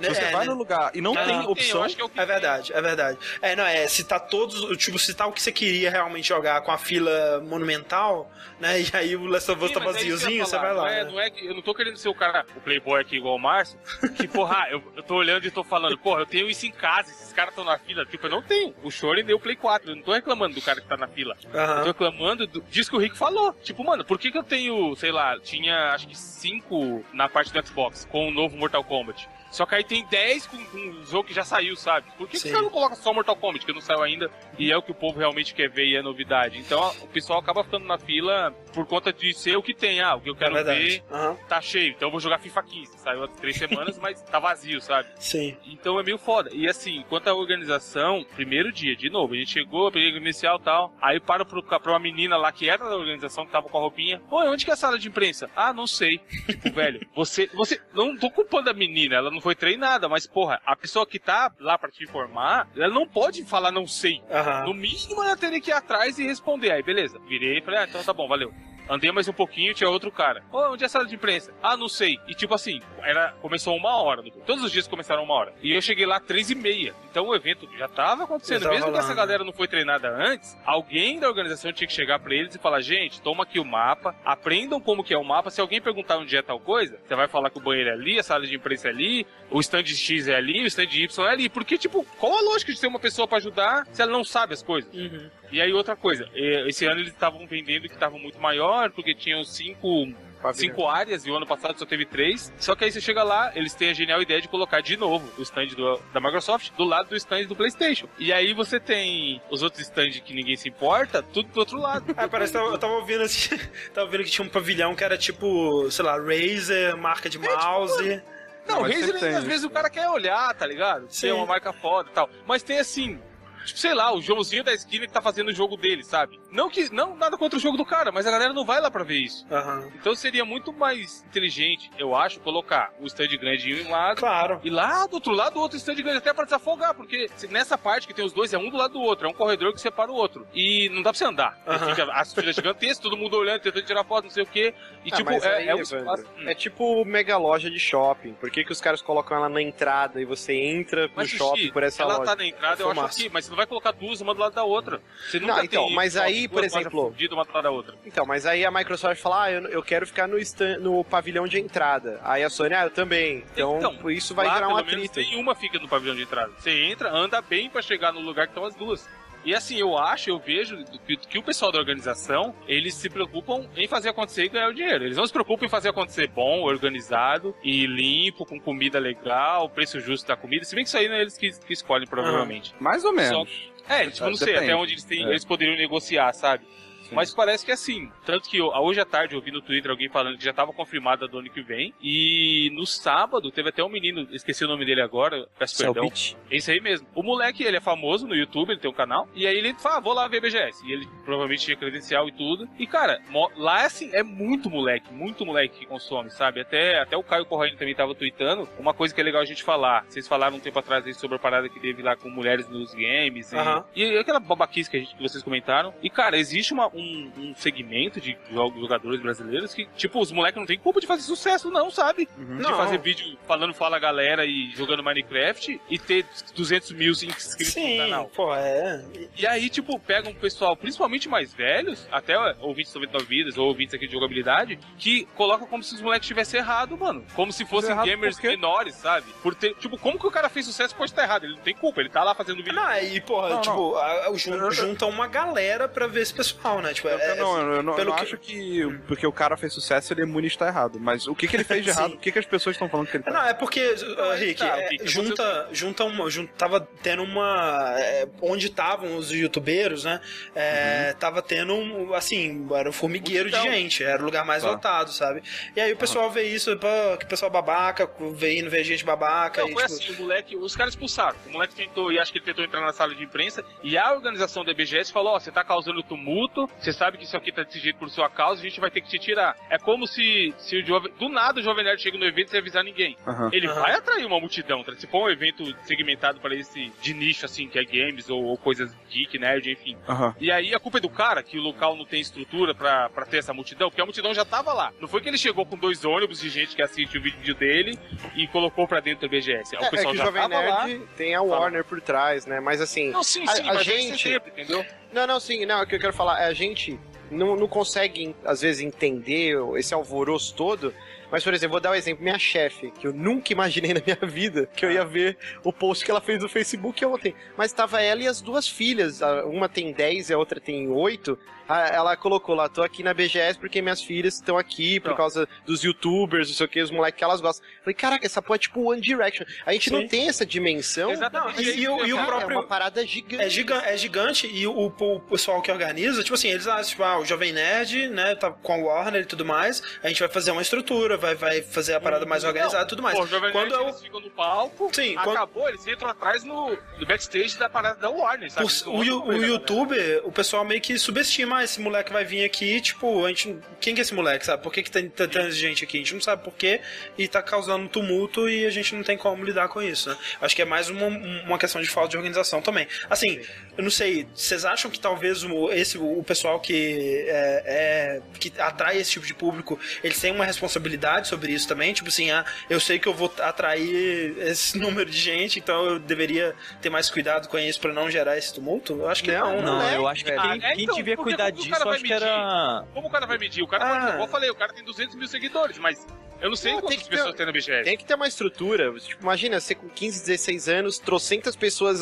se você É, vai né? no lugar e não Ah, tem não opção. eu acho que é o que É verdade, é verdade. É, não, é, se tá todos, tipo, se tá o que você queria realmente jogar com a fila monumental, né, e aí o Last of Us tá é eu vaziozinho, você vai lá. Não é, né? não é que, eu não tô querendo ser o cara, o playboy aqui igual o Márcio, que, porra, eu, eu tô olhando e tô falando, porra, eu tenho isso em casa, esses caras estão na fila. Tipo, eu não tenho. O Shonen deu o Play 4, eu não tô reclamando do cara que tá na fila. Eu Aham. tô reclamando do, disso que o Rick falou. Tipo, mano, por que que eu tenho, sei lá, tinha acho que 5 na parte do Xbox com o novo Mortal Kombat? Só que aí tem 10 com, com um jogo que já saiu, sabe? Por que, que Sim. os caras não colocam só Mortal Kombat, que não saiu ainda, e é o que o povo realmente quer ver e é novidade? Então o pessoal acaba ficando na fila por conta de ser o que tem. Ah, o que eu É quero ver verdade. Aham. tá cheio, então eu vou jogar FIFA 15. Saiu há três semanas, mas tá vazio, sabe? Sim. Então é meio foda. E assim, quanto à organização, primeiro dia, de novo, a gente chegou, peguei o inicial e tal. Aí paro pro, pra uma menina lá que era da organização, que tava com a roupinha. Pô, onde que é a sala de imprensa? Ah, não sei. Tipo, velho, você. Você. Não tô culpando a menina, ela não não foi treinada, mas porra, a pessoa que tá lá pra te informar, ela não pode falar não sei. Aham. No mínimo ela teria que ir atrás e responder. Aí, beleza. Virei e falei, ah, então tá bom, valeu. Andei mais um pouquinho, tinha outro cara. Ô, onde é a sala de imprensa? Ah, não sei. E tipo assim, era, começou uma hora. Todos os dias começaram uma hora. E eu cheguei lá três e meia. Então o evento já tava acontecendo. Tava Mesmo que essa rolando. galera não foi treinada antes, alguém da organização tinha que chegar pra eles e falar, gente, toma aqui o mapa, aprendam como que é o mapa. Se alguém perguntar onde é tal coisa, você vai falar que o banheiro é ali, a sala de imprensa é ali, o stand X é ali, o stand Y é ali. Porque, tipo, qual a lógica de ter uma pessoa pra ajudar se ela não sabe as coisas? Uhum. E aí outra coisa, eh, esse ano eles estavam vendendo que estavam muito maior, porque tinham cinco, cinco áreas e o ano passado só teve três. Só que aí você chega lá, eles têm a genial ideia de colocar de novo o stand do- da Microsoft do lado do stand do PlayStation. E aí você tem os outros stands que ninguém se importa, tudo do outro lado. Ah, parece que eu tava ouvindo assim. tava ouvindo que tinha um pavilhão que era tipo, sei lá, Razer, marca de mouse. Não, mas Razer, tem às vezes o cara quer olhar, tá ligado? Sim. Tem uma marca foda e tal. Mas tem assim. Tipo, sei lá, o Joãozinho da esquina que tá fazendo o jogo dele, sabe? Não que. Não nada contra o jogo do cara, mas a galera não vai lá pra ver isso. Aham. Então seria muito mais inteligente, eu acho, colocar o stand grande em um lado Claro. e lá do outro lado o outro stand grande, até pra desafogar, porque nessa parte que tem os dois é um do lado do outro, é um corredor que separa o outro. E não dá pra você andar. Aham. Fica as filas gigantescas, todo mundo olhando, tentando tirar foto, não sei o quê. E Ah, tipo, mas é, aí, é um espaço. É tipo mega loja de shopping. Por que, que os caras colocam ela na entrada e você entra no Mas, shopping por essa ela loja? tá na entrada, eu acho aqui, mas você não vai colocar duas uma do lado da outra. Você nunca Não, então, mas duas aí, por exemplo- uma da outra. Então, mas aí a Microsoft fala, ah, eu, eu quero ficar no, stand, no pavilhão de entrada. Aí a Sony, ah, eu também. Então, Então, isso vai Lá, gerar um pelo menos, atrito. nenhuma fica no pavilhão de entrada. Você entra, anda bem pra chegar no lugar que estão as duas. E assim, eu acho, eu vejo que, o pessoal da organização, eles se preocupam em fazer acontecer e ganhar o dinheiro. Eles não se preocupam em fazer acontecer bom, organizado e limpo, com comida legal, preço justo da comida. Se bem que isso aí não é eles que, que escolhem, provavelmente. Mais ou menos. É, tipo, não sei até onde eles, têm, É. eles poderiam negociar, sabe? Sim. Mas parece que é assim. Tanto que eu- hoje à tarde eu vi no Twitter alguém falando que já estava confirmada do ano que vem. E no sábado teve até um menino, esqueci o nome dele agora, peço perdão. Esse aí mesmo. O moleque, ele é famoso no YouTube, ele tem um canal. E aí ele fala, ah, vou lá ver BGS. E ele provavelmente tinha credencial e tudo. E cara, lá assim, é muito moleque, muito moleque que consome, sabe? Até, até o Caio Corraine também tava tweetando. Uma coisa que é legal a gente falar. Vocês falaram um tempo atrás aí sobre a parada que teve lá com mulheres nos games. E, Aham. e aquela babaquice que, a gente, que vocês comentaram. E cara, existe uma, um, um segmento de jogadores brasileiros que, tipo, os moleques não tem culpa de fazer sucesso, não, sabe? De Não. fazer vídeo falando fala galera e jogando Minecraft e ter 200 mil inscritos no Sim, canal. pô, é. E aí, tipo, pega um pessoal, principalmente mais velhos, até ouvintes do 99 Vidas ou ouvintes aqui de jogabilidade, que coloca como se os moleques tivessem errado, mano. Como se fossem gamers menores, sabe? Por ter, tipo, como que o cara fez sucesso pode estar errado? Ele não tem culpa, ele tá lá fazendo vídeo. Não, e porra, Não, tipo, a- a- jun- junta uma galera pra ver esse pessoal, né? Tipo, Eu, é, eu não, eu não, eu pelo não que- acho que porque o cara fez sucesso ele é imune a estar errado. Mas o que, que ele fez de errado? O que, que as pessoas estão falando que ele fez? Não, é porque, uh, Rick, tá, é, Rick, junta, junta uma. Junta, tava tendo uma. é, onde estavam os youtubeiros, né? É, Tava tendo um. Assim, era um formigueiro de gente. Era o lugar mais Tá. lotado, sabe? E aí o pessoal vê isso, pô, que o pessoal babaca, vê indo ver gente babaca. Não, e, foi tipo, assim, o moleque, os caras expulsaram. O moleque tentou, e acho que ele tentou entrar na sala de imprensa, e a organização da BGS falou, ó, você tá causando tumulto, você sabe que isso aqui tá desse jeito por sua causa, a gente vai ter que te tirar. É como se, se o jovem, do nada o Jovem Nerd chega no evento sem avisar ninguém. Aham. Ele Aham. vai atrair uma multidão, tá? se for um evento segmentado para esse de nicho, assim, que é games ou, ou coisas geek, nerd, enfim. Aham. E aí a culpa é do cara, que o local não tem estrutura pra, pra ter essa multidão, porque a multidão já tava lá. Não foi que ele chegou com dois ônibus de gente que assiste o vídeo dele e colocou pra dentro da BGS. É, o é pessoal que o já Jovem tava lá. Nerd tem a Warner por trás, né? Mas assim. Não, sim, A- sim, a mas gente- gente... sempre, entendeu? Não, não, sim, não, o que eu quero falar é a gente não, não consegue, às vezes, entender esse alvoroço todo. Mas, por exemplo, vou dar um exemplo. Minha chefe, que eu nunca imaginei na minha vida que eu ia ver o post que ela fez no Facebook ontem. Mas tava ela e as duas filhas. Uma tem 10 e a outra tem 8. Ela colocou lá, tô aqui na BGS porque minhas filhas estão aqui por causa dos youtubers, não sei o que, os moleques que elas gostam. Falei, caraca, essa porra é tipo One Direction. A gente não Sim. tem essa dimensão. Exatamente. e- e o- e o Cara, próprio- É uma parada gigante. É, giga é gigante e o, o pessoal que organiza, tipo assim, eles acham, tipo, ah, o Jovem Nerd, né, tá com a Warner e tudo mais, a gente vai fazer uma estrutura, vai, vai fazer a parada mais organizada e tudo mais. Pô, o Jovem Quando Nerd, eu- eles ficam no palco, Sim, quando- acabou, eles entram atrás no, no backstage da parada da Warner, sabe? O, o, Yu- o YouTube, o pessoal meio que subestima ah, esse moleque vai vir aqui, tipo, a gente. Quem que é esse moleque, sabe? Por que, que tem tanta gente aqui? A gente não sabe por quê e tá causando tumulto e a gente não tem como lidar com isso, né? Acho que é mais uma, uma questão de falta de organização também. Assim, eu não sei, vocês acham que talvez o, esse, o pessoal que é, é- que atrai esse tipo de público, eles têm uma responsabilidade sobre isso também? Tipo assim, ah, eu sei que eu vou atrair esse número de gente, então eu deveria ter mais cuidado com isso pra não gerar esse tumulto? Eu acho que não, Não, né? Não, é, eu acho que quem, Ah, é, quem então, devia cuidar como que o disso, cara eu vai acho que era. Como o cara vai medir? O cara, Ah. pode, eu falei, o cara tem 200 mil seguidores, mas eu não sei Não, tem quantas que ter- pessoas tem no BGS. Tem que ter uma estrutura. Tipo, imagina, você com 15, 16 anos, trocentas pessoas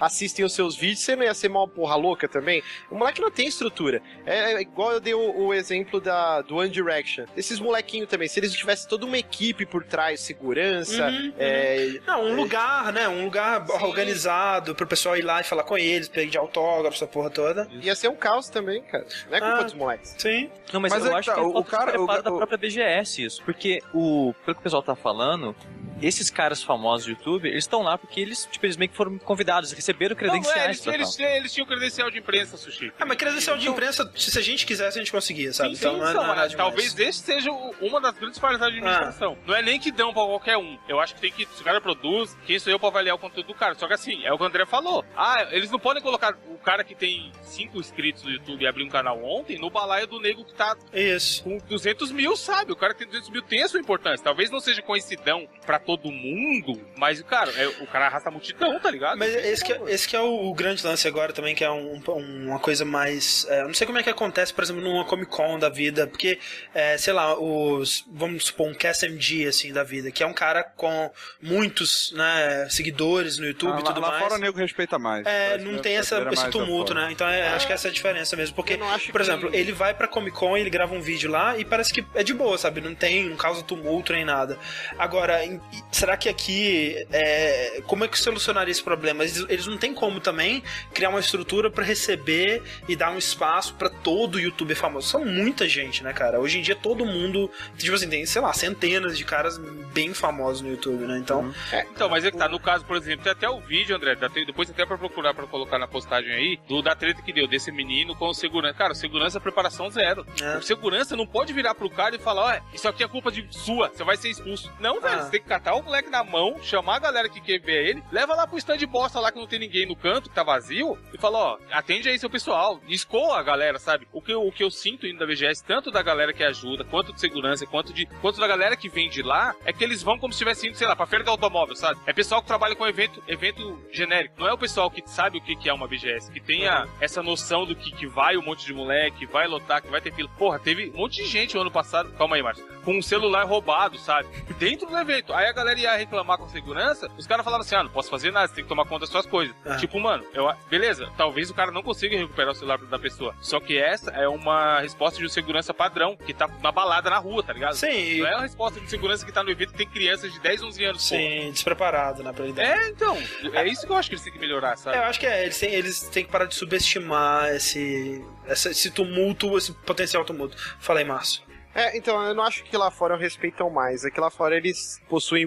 assistem os seus vídeos, você não ia ser mal porra louca também? O moleque não tem estrutura. É, é igual eu dei o, o exemplo da, do One Direction. Esses molequinhos também, se eles tivessem toda uma equipe por trás, segurança, Uhum, é, Não, um lugar, né? Um lugar Sim. organizado pro pessoal ir lá e falar com eles, pedir autógrafo, essa porra toda. ia ser um caos também, cara. Não é culpa Ah. dos moleques. Sim. Não, mas, Mas eu é acho tá, que é o- cara- o- preparo da própria BGS isso. Porque o, pelo que o pessoal tá falando, esses caras famosos do YouTube, eles estão lá porque eles, tipo, eles meio que foram convidados, receberam Não, é, credenciais eles, pra eles, tal. eles tinham credencial de imprensa, Sushi. Ah, mas credencial de imprensa, se a gente quisesse, a gente conseguia, sabe? Sim, sim, então não é, então, não nada é, talvez esse seja uma das grandes falhas da administração. Não é nem que dão pra qualquer um. Eu acho que tem que, se o cara produz, quem sou eu pra avaliar o conteúdo do cara? Só que assim, é o que o André falou. Ah, eles não podem colocar o cara que tem 5 inscritos no YouTube e abrir um canal ontem no balaio do nego que tá Isso. com 200 mil, sabe? O cara que tem 200 mil tem a sua importância. Talvez não seja coincidão pra todo mundo, mas, cara, é- o cara arrasta a multidão, tá ligado? Mas esse que, é- esse que é o, o grande lance agora também, que é um- uma coisa mais. é, eu não sei como é que acontece, por exemplo, numa Comic Con da vida, porque, é, sei lá, os. Vamos supor, um KSMG assim da vida, que é um cara com muitos né, seguidores no YouTube Ah, e lá, tudo lá mais. fora o nego respeita mais. É, não tem a essa, esse tumulto, lá né? Então é, acho que essa é a diferença mesmo. Porque, Eu não acho por que- exemplo, ele vai pra Comic Con, ele grava um vídeo lá e parece que é de boa, sabe? Não tem, não causa tumulto nem nada. Agora, em- será que aqui. é, como é que solucionaria esse problema? Eles, eles não têm como também criar uma estrutura pra receber e dar um espaço pra todo youtuber famoso. São muita gente, né, cara? Hoje em dia todo mundo. Tipo assim, tem, sei lá, centenas de caras bem famosos no YouTube, né? Então. Então, mas é que tá, no caso, por exemplo, tem até o vídeo, André, depois até pra procurar pra colocar na postagem aí, do, da treta que deu desse menino com o segurança. Cara, segurança é preparação zero. É. O segurança não pode virar pro cara e falar, ó, isso aqui é culpa de sua, você vai ser expulso. Não, velho, Ah. você tem que catar o moleque na mão, chamar a galera que quer ver ele, leva lá pro stand bosta lá que não tem ninguém no canto, que tá vazio, e fala, ó, atende aí seu pessoal, escoa a galera, sabe? O que, eu, o que eu sinto indo da BGS, tanto da galera que ajuda, quanto de segurança, quanto de quanto da galera que vem de lá, é que eles vão como se estivesse indo, sei lá, pra feira do automóvel, sabe? É pessoal que trabalha com evento, evento genérico. Não é o pessoal que sabe o que, que é uma BGS, que tenha essa noção do que, que vai um monte de moleque, vai lotar, que vai ter fila. Porra, teve um monte de gente o ano passado, calma aí, Márcio, com um celular roubado, sabe? Dentro do evento. Aí a galera ia reclamar com segurança, os caras falavam assim: ah, não posso fazer nada, você tem que tomar conta das suas coisas. Ah. Tipo, mano, eu, beleza, talvez o cara não consiga recuperar o celular da pessoa. Só que essa é uma resposta de um segurança padrão, que tá na balada na rua, tá ligado? Sim, Não é uma resposta de segurança que tá no evento que tem crianças de 10, 11 anos, pô. sim, despreparado, né. É, então. É isso que eu acho que eles têm que melhorar, sabe? É, eu acho que é, eles têm, eles têm que parar de subestimar esse, esse tumulto, esse potencial tumulto. Fala aí, Márcio. É, então, eu não acho que lá fora respeitam mais. É que lá fora eles possuem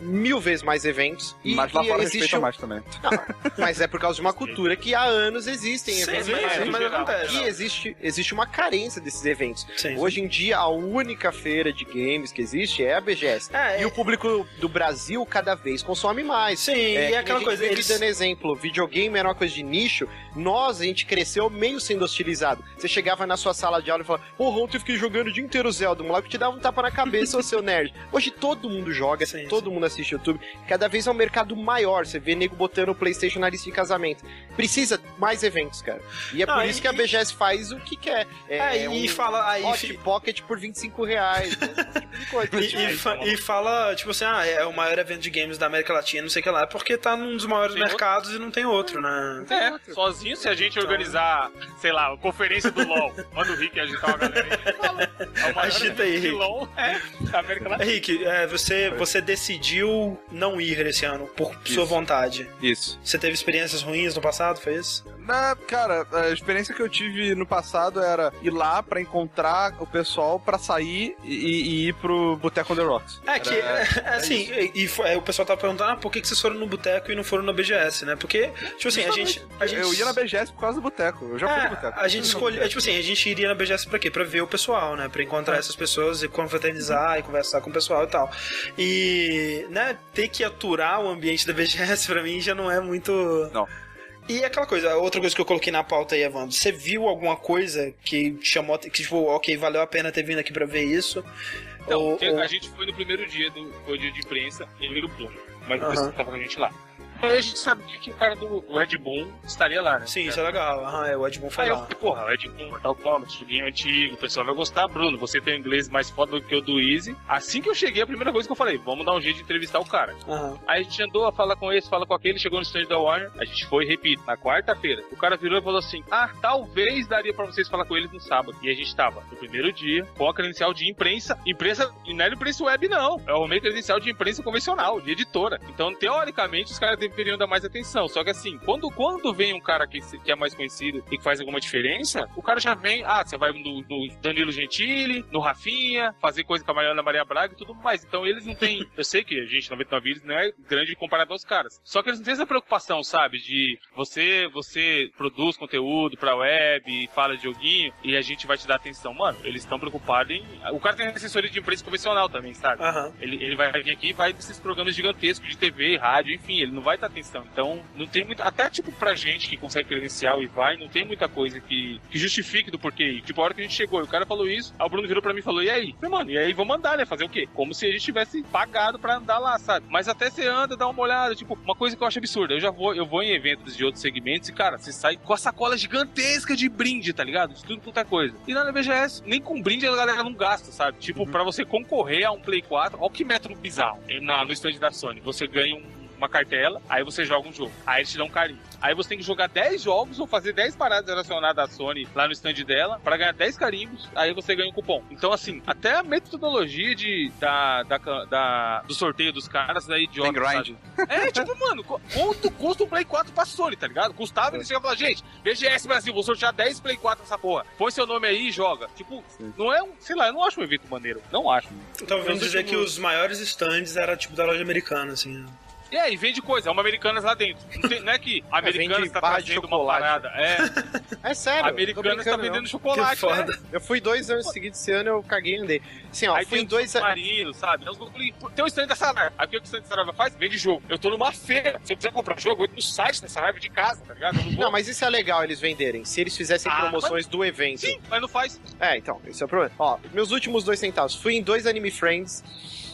mil vezes mais eventos. E, Mas lá e fora existe respeita um- mais também. Mas é por causa de uma cultura que há anos existem Sim, eventos sim, mais sim, mas acontece. E existe, existe uma carência desses eventos. Sim, sim. Hoje em dia, a única feira de games que existe é a BGS. É, E o público do Brasil cada vez consome mais. Sim, É, e é aquela a gente coisa, eles... dando exemplo, videogame era uma coisa de nicho, nós, a gente cresceu meio sendo hostilizado. Você chegava na sua sala de aula e falava, porra, ontem eu fiquei jogando o dia inteiro Zelda, o moleque te dava um tapa na cabeça, ô seu nerd. Hoje todo mundo joga, Sim, todo mundo assiste YouTube, cada vez é um mercado maior, você vê nego botando o Playstation na lista de casamento. Precisa mais eventos, cara. E é Não, por e- isso que a BGS faz o que quer. É, É, e um fala- aí Hot fi- Pocket por 25 reais, né? esse tipo de coisa. E, e fa- e fala, tipo assim, ah, é o maior evento de games da América Latina, não sei o que lá, porque tá num dos maiores Tem mercados e não tem outro, né? É, sozinho, se a gente organizar, sei lá, a conferência do LoL, manda o Rick agitar uma galera aí. Agita aí, Rick. LoL, é, da América Latina. Henrique, é, você, você decidiu não ir esse ano, por sua Isso. vontade. Isso. Você teve experiências ruins no passado, foi isso? Na, cara, a experiência que eu tive no passado era ir lá pra encontrar o pessoal pra sair e, e ir pro Boteco on the Rocks. É que, Era- é, é assim, e, e o pessoal tá perguntando, ah, por que, que vocês foram no boteco e não foram na BGS, né? Porque, tipo assim, a gente, a gente... Eu ia na BGS por causa do boteco. Eu já fui no É, boteco. a gente escolheu, é, tipo assim, a gente iria na BGS pra quê? Pra ver o pessoal, né? Pra encontrar É. essas pessoas e confraternizar e conversar com o pessoal e tal. E, né, ter que aturar o ambiente da BGS pra mim já não é muito. Não. E aquela coisa, outra coisa que eu coloquei na pauta aí, Evandro, você viu alguma coisa que te chamou, que tipo, ok, valeu a pena ter vindo aqui pra ver isso? Então, Ou- ou- a gente foi no primeiro dia do foi o dia de imprensa Rio Plum. Mas Aham. você tava com a gente lá. Aí a gente sabia que o cara do Red Bull estaria lá, né? Sim, isso é legal. Aham, é, o Ed Boon foi Aí eu lá. falei, porra, Red Bull, Mortal Kombat, joguinho antigo, o pessoal vai gostar, Bruno. Você tem um inglês mais foda do que o do Easy. Assim que eu cheguei, a primeira coisa que eu falei, vamos dar um jeito de entrevistar o cara. Aham. Aí a gente andou a falar com esse, fala com aquele, chegou no stand da Warner, a gente foi, repito, na quarta-feira. O cara virou e falou assim: Ah, talvez daria pra vocês falar com eles no sábado. E a gente tava no primeiro dia, com a credencial de imprensa, imprensa, e não é imprensa web, não. É o meio credencial de imprensa convencional, de editora. Então, teoricamente, os caras deveriam dar mais atenção. Só que assim, quando, quando vem um cara que, que é mais conhecido e que faz alguma diferença, o cara já vem, ah, você vai no, no Danilo Gentili, no Rafinha, fazer coisa com a Mariana Maria Braga e tudo mais. Então eles não têm. Eu sei que a gente, 99 Vidas, não é grande comparado aos caras. Só que eles não têm essa preocupação, sabe? De você, você produz conteúdo pra web e fala de joguinho e a gente vai te dar atenção. Mano, eles estão preocupados em. O cara tem assessoria de imprensa convencional também, sabe? Aham. Ele, ele vai vir aqui e vai desses programas gigantescos de TV, rádio, enfim, ele não vai dar atenção. Então, não tem muito. Até tipo pra gente que consegue credencial e vai, não tem muita coisa que, que justifique do porquê. ir. Tipo, a hora que a gente chegou, e o cara falou isso, aí o Bruno virou pra mim e falou: e aí? Falei, mano, e aí vamos andar, né? Fazer o quê? Como se a gente tivesse pagado pra andar lá, sabe? Mas até você anda, dá uma olhada, tipo, uma coisa que eu acho absurda. Eu já vou, eu vou em eventos de outros segmentos e, cara, você sai com a sacola gigantesca de brinde, tá ligado? De tudo quanto é coisa. E na BGS, nem com brinde a galera não gasta, sabe? Tipo, pra você concorrer a um Play 4, olha que método bizarro. Na, no stand da Sony, você ganha um uma cartela, aí você joga um jogo. Aí eles te dão um carinho. Aí você tem que jogar 10 jogos ou fazer 10 paradas relacionadas à Sony lá no stand dela pra ganhar 10 carimbos, aí você ganha um cupom. Então, assim, até a metodologia de, da, da, da- do sorteio dos caras é idiota. Tem grind. sabe? É, tipo, mano, qu- quanto custa um Play 4 pra Sony, tá ligado? Custava, eles chegam e falam, gente, BGS Brasil, vou sortear 10 Play 4 nessa porra. Põe seu nome aí e joga. Tipo, não é um, sei lá, eu não acho um evento maneiro. Não acho. Então, vamos dizer que os maiores stands era tipo da loja americana, assim. né? E aí, vende coisa, é uma Americanas lá dentro. Não, tem- não é que a Americanas vende tá barra de trazendo uma chocolate. parada. É, É sério. a Americanas tá brincando, vendendo não. chocolate. Que foda. né? Eu fui dois anos seguidos esse ano, eu caguei e andei. Assim, ó, Aí fui tem em dois. marido, sabe? Tem um stand da Saraiva. Aí o que o stand da Saraiva faz? Vende jogo. Eu tô numa feira. Se eu quiser comprar jogo, eu entro no site da Saraiva de casa, tá ligado? Não. Não, mas isso é legal eles venderem. Se eles fizessem Ah, promoções do evento. Sim, mas não faz. É, então, esse é o problema. Ó, meus últimos dois centavos. Fui em dois Anime Friends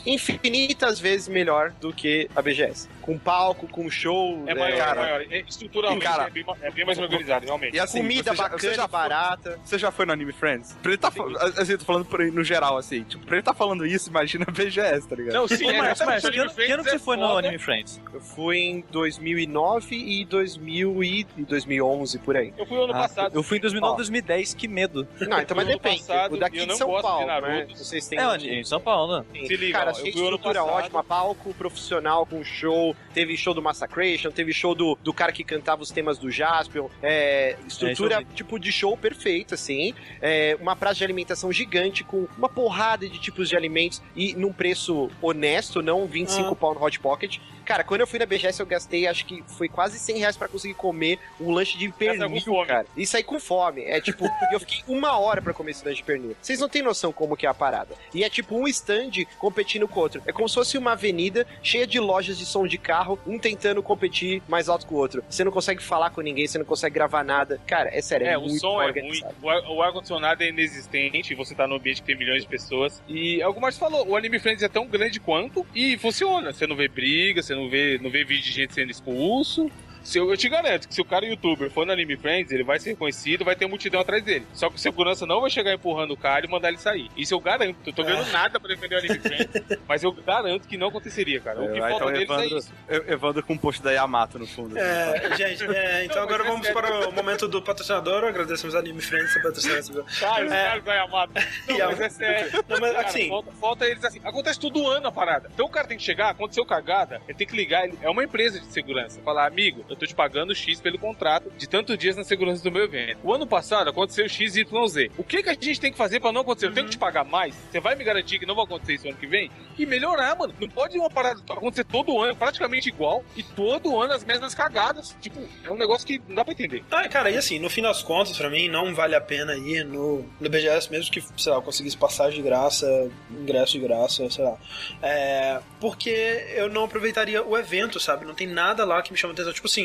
infinitas vezes melhor do que a BGS. Com palco, com show, É maior, cara, é maior. É, estruturalmente cara, é, bem, é bem mais organizado, realmente. E assim, comida você já- bacana, você já e foi- barata. Você já foi no Anime Friends? Pra ele tá falando, assim, eu tô falando por, no geral, assim, tipo, pra ele tá falando isso, imagina a BGS, tá ligado? Não, sim, é, essa Marcos, que ano, que ano que Friends você foi é no foda. Anime Friends? Eu fui em 2009 e 2000 e e 2011, por aí. Eu fui ano Ah, passado. eu fui em 2009, Ó. 2010, que medo. Não, então, mas depende. passado, o daqui de São de Paulo, Naruto. né? Vocês têm... É, onde? em São Paulo, né? Sim. Se liga, Cara, eu estrutura passado. ótima, palco profissional com show, teve show do Massacration, teve show do, do cara que cantava os temas do Jaspion, é, estrutura É, tipo de show perfeita, assim, é, uma praça de alimentação gigante com uma porrada de tipos de alimentos e num preço honesto, não 25 Ah. pau no Hot Pocket. Cara, quando eu fui na BGS eu gastei, acho que foi quase 100 reais pra conseguir comer um lanche de com pernil, cara. E sair com fome. É tipo, eu fiquei uma hora pra comer esse lanche de pernil. Vocês não têm noção como que é a parada. E é tipo um stand competindo com o outro. É como se fosse uma avenida cheia de lojas de som de carro, um tentando competir mais alto que o outro. Você não consegue falar com ninguém, você não consegue gravar nada. Cara, é sério, é, É, o muito som é ruim, o ar- o ar-condicionado é inexistente, você tá num ambiente que tem milhões de pessoas. E é o Marcos falou, o Anime Friends é tão grande quanto e funciona. Você não vê briga, você não vê, não vê vídeo de gente sendo expulso. Se eu, eu te garanto que se o cara youtuber for no Anime Friends, ele vai ser reconhecido, vai ter multidão atrás dele. Só que o segurança não vai chegar empurrando o cara e mandar ele sair. Isso eu garanto. Eu tô ganhando nada pra defender o Anime Friends, mas eu garanto que não aconteceria, cara. O que Vai, falta então, deles é Evandro, isso. Evandro com um post da Yamato no fundo. assim. É, gente, é, então Não, agora é vamos sério. para o momento do patrocinador. Agradecemos a Anime Friends por patrocinar esse vídeo. Cara, os É. caras vai amado. Não, E a- mas é sério. Não, mas Cara, assim, falta, falta eles assim. Acontece todo ano a parada. Então o cara tem que chegar, aconteceu cagada, ele tem que ligar. Ele, é uma empresa de segurança. Falar, amigo, eu tô te pagando X pelo contrato de tantos dias na segurança do meu evento. O ano passado aconteceu X, Y, Z. O que, que a gente tem que fazer pra não acontecer? Eu tenho que te pagar mais? Você vai me garantir que não vai acontecer isso ano que vem? E melhorar, mano. Não pode uma parada acontecer todo ano, praticamente igual, e todo ano as mesmas cagadas. Tipo, é um negócio que não dá pra entender. Ah, cara, e assim, no fim das contas, pra mim, não vale a pena ir no, no BGS, mesmo que, sei lá, eu conseguisse passagem de graça, ingresso de graça, sei lá. É, porque eu não aproveitaria o evento, sabe? Não tem nada lá que me chama atenção. Tipo assim,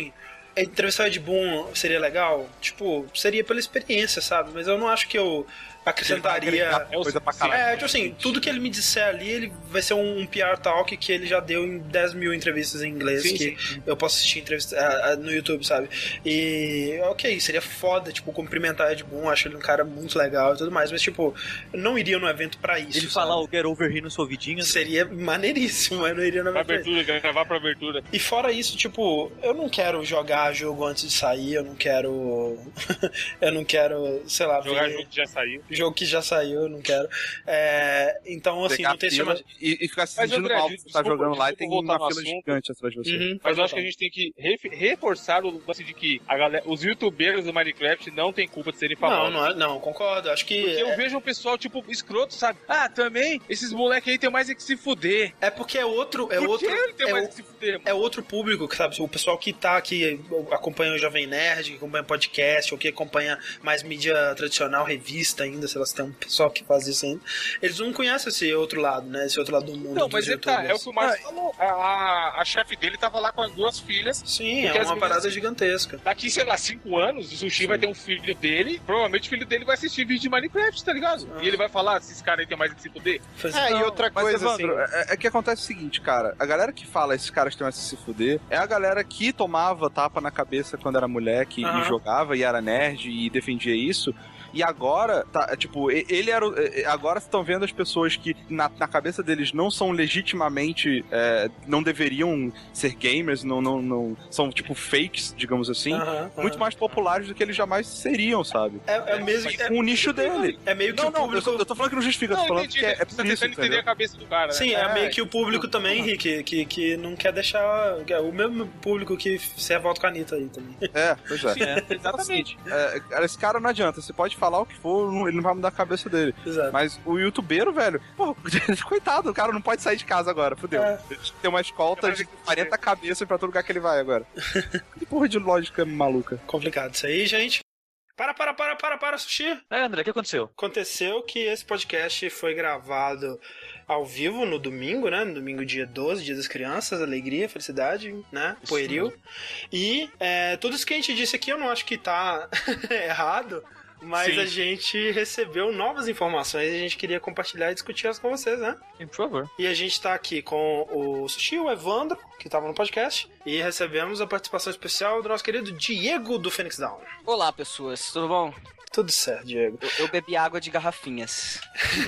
entrevistar o Ed Boon seria legal? Tipo, seria pela experiência, sabe? Mas eu não acho que eu acrescentaria. É coisa pra caralho. É, tipo assim, tudo que ele me disser ali, ele vai ser um, um PR talk que ele já deu em 10 mil entrevistas em inglês Sim, que eu posso assistir entrevista, no YouTube, sabe? E, ok, seria foda, tipo, cumprimentar Ed Boon, acho ele um cara muito legal e tudo mais, mas, tipo, eu não iria no evento pra isso. Ele sabe? falar o Get Over Here no seu ouvidinho. Seria maneiríssimo, mas não iria no evento pra isso. abertura, gravar pra abertura. E fora isso, tipo, eu não quero jogar jogo antes de sair, eu não quero. eu não quero, sei lá, Jogar ver jogo que já saiu. jogo que já saiu, eu não quero. É, então, assim, Pegar não tem chama. e, e ficar se Mas, sentindo André, mal porque você tá desculpa, jogando lá e tem uma fila assunto. gigante atrás de você. Uhum, Mas eu acho que a gente tem que ref- reforçar o lance de que a galera, os youtubers do Minecraft não tem culpa de serem Não, famosos. não, é- não, concordo. Acho que. Porque eu é, vejo um pessoal, tipo, escroto, sabe? Ah, também, esses moleques aí tem mais é que se fuder. é porque é outro. É Por outro. que ele tem é mais o- que se fuder, mano? é outro público, sabe? O pessoal que tá aqui, acompanha o Jovem Nerd, que acompanha podcast, ou que acompanha mais mídia tradicional, revista ainda, lá, se tem um pessoal que faz isso ainda. Eles não conhecem esse outro lado, né? Esse outro lado do mundo. Não, mas ele tá, é o que o Márcio falou. A, a, a chefe dele tava lá com as duas filhas. Sim, é uma parada gigantesca. Daqui, sei lá, cinco anos, o Sushi vai ter um filho dele. Provavelmente o filho dele vai assistir vídeo de Minecraft, tá ligado? E ele vai falar, esses caras aí tem mais que se fuder. É, e outra Mas, coisa, Evandro, assim. é, é que acontece o seguinte, cara. A galera que fala esses caras têm mais que se fuder é a galera que tomava tapa na cabeça quando era moleque Aham. e jogava e era nerd e defendia isso. E agora, tá, tipo, e- ele era. o- e- Agora estão vendo as pessoas que na, na cabeça deles não são legitimamente. é, não deveriam ser gamers, não, não, não. São, tipo, fakes, digamos assim. Aham. Muito mais populares do que eles jamais seriam, sabe? É, é mesmo. É, Com o nicho dele. é meio que Não, o não, eu público. tô, eu tô falando que não justifica, eu tô Não, falando entendi, que é, é por isso, entender entendeu? a cabeça do cara, né? Sim, é, É, meio que o público também, Rick, que, que não quer deixar. é O mesmo público que se revolta com a Anitta aí também. É, pois é. Sim, exatamente. É, cara, esse cara não adianta, você pode falar o que for, ele não vai mudar a cabeça dele. Exato. Mas o youtubeiro, velho, pô, coitado, o cara não pode sair de casa agora, fudeu. É. Tem uma escolta de 40 cabeças pra todo lugar que ele vai agora. que porra de lógica maluca. Complicado isso aí, gente. Para, para, para, para, para, Sushi. É, André, o que aconteceu? Aconteceu que esse podcast foi gravado ao vivo no domingo, né? No domingo, dia 12, dia das crianças, alegria, felicidade, né? Poeril. E é, tudo isso que a gente disse aqui eu não acho que tá errado. Mas Sim. a gente recebeu novas informações e a gente queria compartilhar e discutir elas com vocês, né? Sim, Por favor. E a gente tá aqui com o Sushi, o Evandro, que tava no podcast, e recebemos a participação especial do nosso querido Diego do Phoenix Down. Olá, pessoas, tudo bom? Tudo certo, Diego. Eu, eu bebi água de garrafinhas.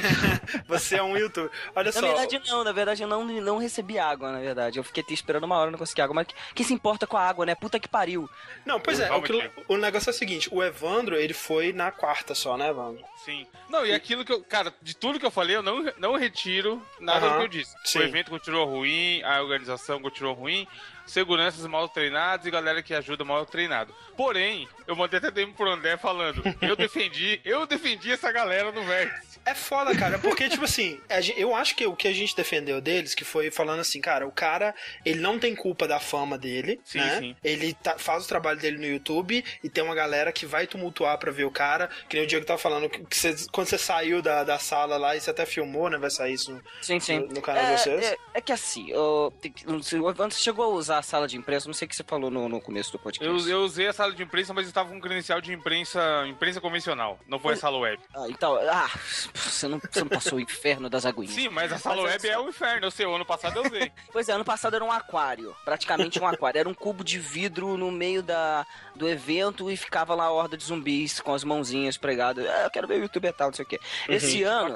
Você é um youtuber. Olha Na só. verdade, não, na verdade, eu não, não recebi água, na verdade. Eu fiquei te esperando uma hora e não consegui água. Mas quem se importa com a água, né? Puta que pariu. Não, pois é, o, que- o negócio é o seguinte, o Evandro, ele foi na quarta só, né, Evandro? Sim. Não, e aquilo que eu. Cara, de tudo que eu falei, eu não, não retiro nada do que eu disse. sim. O evento continuou ruim, a organização continuou ruim, seguranças mal treinados e galera que ajuda mal treinado. Porém, eu mandei até DM pro André falando, eu defendi, eu defendi essa galera no Vértice. É foda, cara, porque, tipo assim, eu acho que o que a gente defendeu deles, que foi falando assim, cara, o cara, ele não tem culpa da fama dele, Sim, né? sim. Ele tá- faz o trabalho dele no YouTube e tem uma galera que vai tumultuar pra ver o cara, que nem o Diego tava falando, que você- quando você saiu da, da sala lá e você até filmou, né, vai sair isso no, Sim, sim. no- no canal é, de vocês. É, é que assim, que- o Evandro chegou a usar a sala de imprensa, não sei o que você falou no, no começo do podcast. Eu, eu usei a sala de imprensa, mas eu estava com credencial de imprensa, imprensa convencional, não foi a sala web. Ah, então, ah, você não, você não passou o inferno das aguinhas. Sim, mas a sala Mas é web é o inferno, eu sei, o ano passado eu usei. Pois é, ano passado era um aquário, praticamente um aquário. Era um cubo de vidro no meio da, do evento e ficava lá a horda de zumbis com as mãozinhas pregadas. Ah, eu quero ver o YouTube e tal, não sei o quê. Esse Pra ano,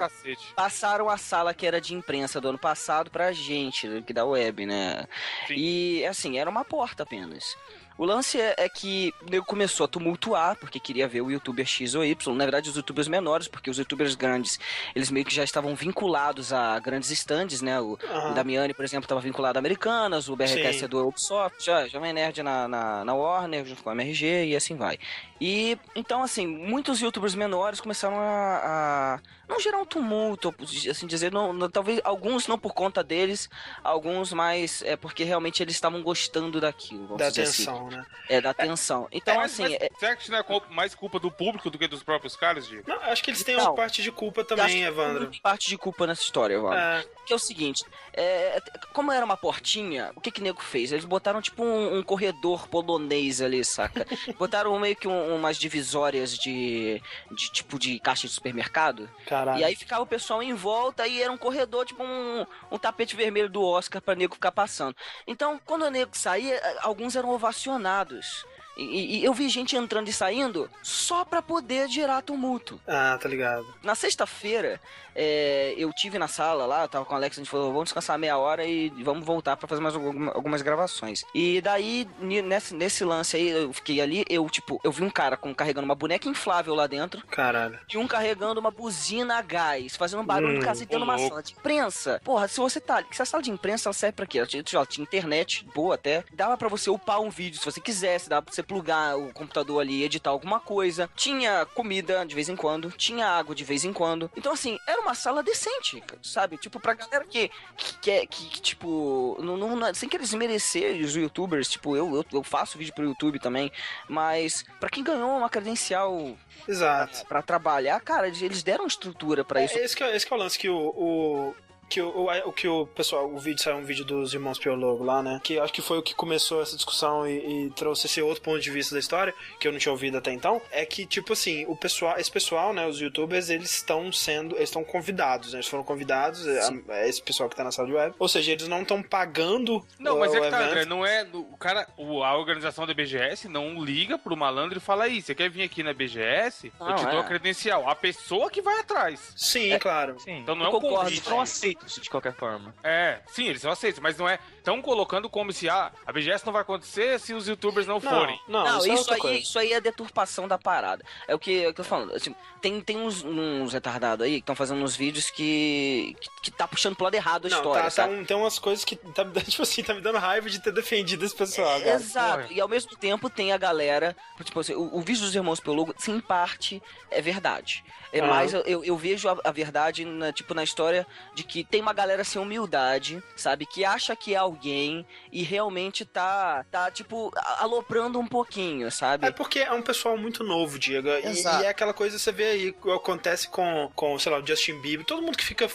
passaram a sala que era de imprensa do ano passado pra gente, que da web, né? Sim. E, assim, era uma porta apenas. O lance é, é que nego começou a tumultuar, porque queria ver o youtuber X ou Y. Na verdade, os youtubers menores, porque os youtubers grandes, eles meio que já estavam vinculados a grandes stands, né? O, Aham. o Damiani, por exemplo, estava vinculado a Americanas, o BRKS Sim. é do Ubisoft, já, Jovem Nerd na, na, na Warner, junto com a MRG e assim vai. E então, assim, muitos youtubers menores começaram a, a não gerar um tumulto, assim dizer, não, não- talvez alguns não por conta deles, alguns mais é porque realmente eles estavam gostando daquilo, vamos Da dizer assim. atenção, né? É, da atenção. Então, mas, assim, mas é- será que isso não é culpa- mais culpa do público do que dos próprios caras, Diego? Não, acho que eles têm Não. uma parte de culpa eu acho também, que Evandro. tem parte de culpa nessa história, Evandro. É, Que é o seguinte, é, como era uma portinha, o que que nego fez? Eles botaram tipo um, um corredor polonês ali, saca? botaram meio que um- umas divisórias de, de tipo de caixa de supermercado. caralho. E aí ficava o pessoal em volta e era um corredor, tipo um, um tapete vermelho do Oscar pra nego ficar passando. Então, quando o nego saía, alguns eram ovacionados. E, e- eu vi gente entrando e saindo só pra poder gerar tumulto. Ah, tá ligado. Na sexta-feira, é, eu tive na sala lá, eu tava com o Alex, a gente falou, vamos descansar meia hora e vamos voltar pra fazer mais alguma- algumas gravações. E daí, nesse, nesse lance aí, eu fiquei ali, eu, tipo, eu vi um cara com, carregando uma boneca inflável lá dentro, Caralho. e um carregando uma buzina a gás, fazendo um barulho Hum, do cacete dentro de uma sala de imprensa. Porra, se você tá. Se a sala de imprensa ela serve pra quê? Ela tinha, ela tinha internet, boa até. Dava pra você upar um vídeo se você quisesse, dava pra você plugar o computador ali e editar alguma coisa. Tinha comida de vez em quando, tinha água de vez em quando. Então, assim, era uma sala decente, sabe? Tipo, pra galera que, que, que, que, tipo, não, não, não- sem querer desmerecer os youtubers, tipo, eu, eu, eu faço vídeo pro YouTube também, mas pra quem ganhou uma credencial Exato. pra trabalhar, cara, eles- deram estrutura pra isso. É, esse, que é, esse é o lance que o. o... Que o, o, o que o pessoal, o vídeo saiu um vídeo dos irmãos Piologo lá, né? Que acho que foi o que começou essa discussão e, e trouxe esse outro ponto de vista da história, que eu não tinha ouvido até então. É que, tipo assim, o pessoal, esse pessoal, né? Os youtubers, eles estão sendo. Eles estão convidados, né? Eles foram convidados, é, é esse pessoal que tá na sala de web. Ou seja, eles não estão pagando. Não, o, mas é o que tá, evento. André, não é. O cara, o- a organização da BGS não liga pro malandro e fala aí, você quer vir aqui na BGS? eu Não, te dou é. a credencial. A pessoa que vai atrás. Sim, claro. Sim. Então não é Eu um concordo, convite. não aceito isso de qualquer forma. É, sim, eles são aceitos, mas não é. Estão colocando como se ah, a BGS não vai acontecer se os youtubers não, Não, forem. não, Não, isso, é isso, outra aí, coisa. isso aí é deturpação da parada. É o que, é o que eu tô falando. assim, tem, tem uns, uns retardados aí que estão fazendo uns vídeos que, que, que tá puxando pro lado errado a Não, história, tá, tá um- tem umas coisas que tá, me dando, tipo assim, tá me dando raiva de ter defendido esse pessoal, cara. Exato. E ao mesmo tempo tem a galera. Tipo assim, o, o vídeo dos irmãos Pelogo, sim, em parte, é verdade. É Aham. mais, eu, eu- eu vejo a, a verdade, na, tipo, na história de que tem uma galera sem humildade, sabe? Que acha que é alguém e realmente tá, tá tipo, aloprando um pouquinho, sabe? É porque é um pessoal muito novo, Diego. E, e é aquela coisa que você vê aí, que acontece com, com, sei lá, o Justin Bieber. Todo mundo que fica.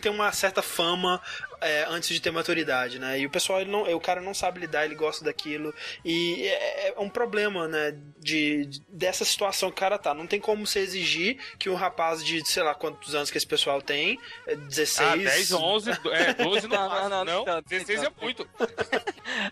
tem uma certa fama é, antes de ter maturidade, né? E o pessoal, ele não, o cara não sabe lidar, ele gosta daquilo. E é, é um problema, né? De, de- dessa situação que o cara tá. Não tem como você exigir que um rapaz de, sei lá, quantos anos que esse pessoal tem, é, 16. Ah, 10, 11, é, 12 no Não, não, não, Não, não, 16 é não. muito.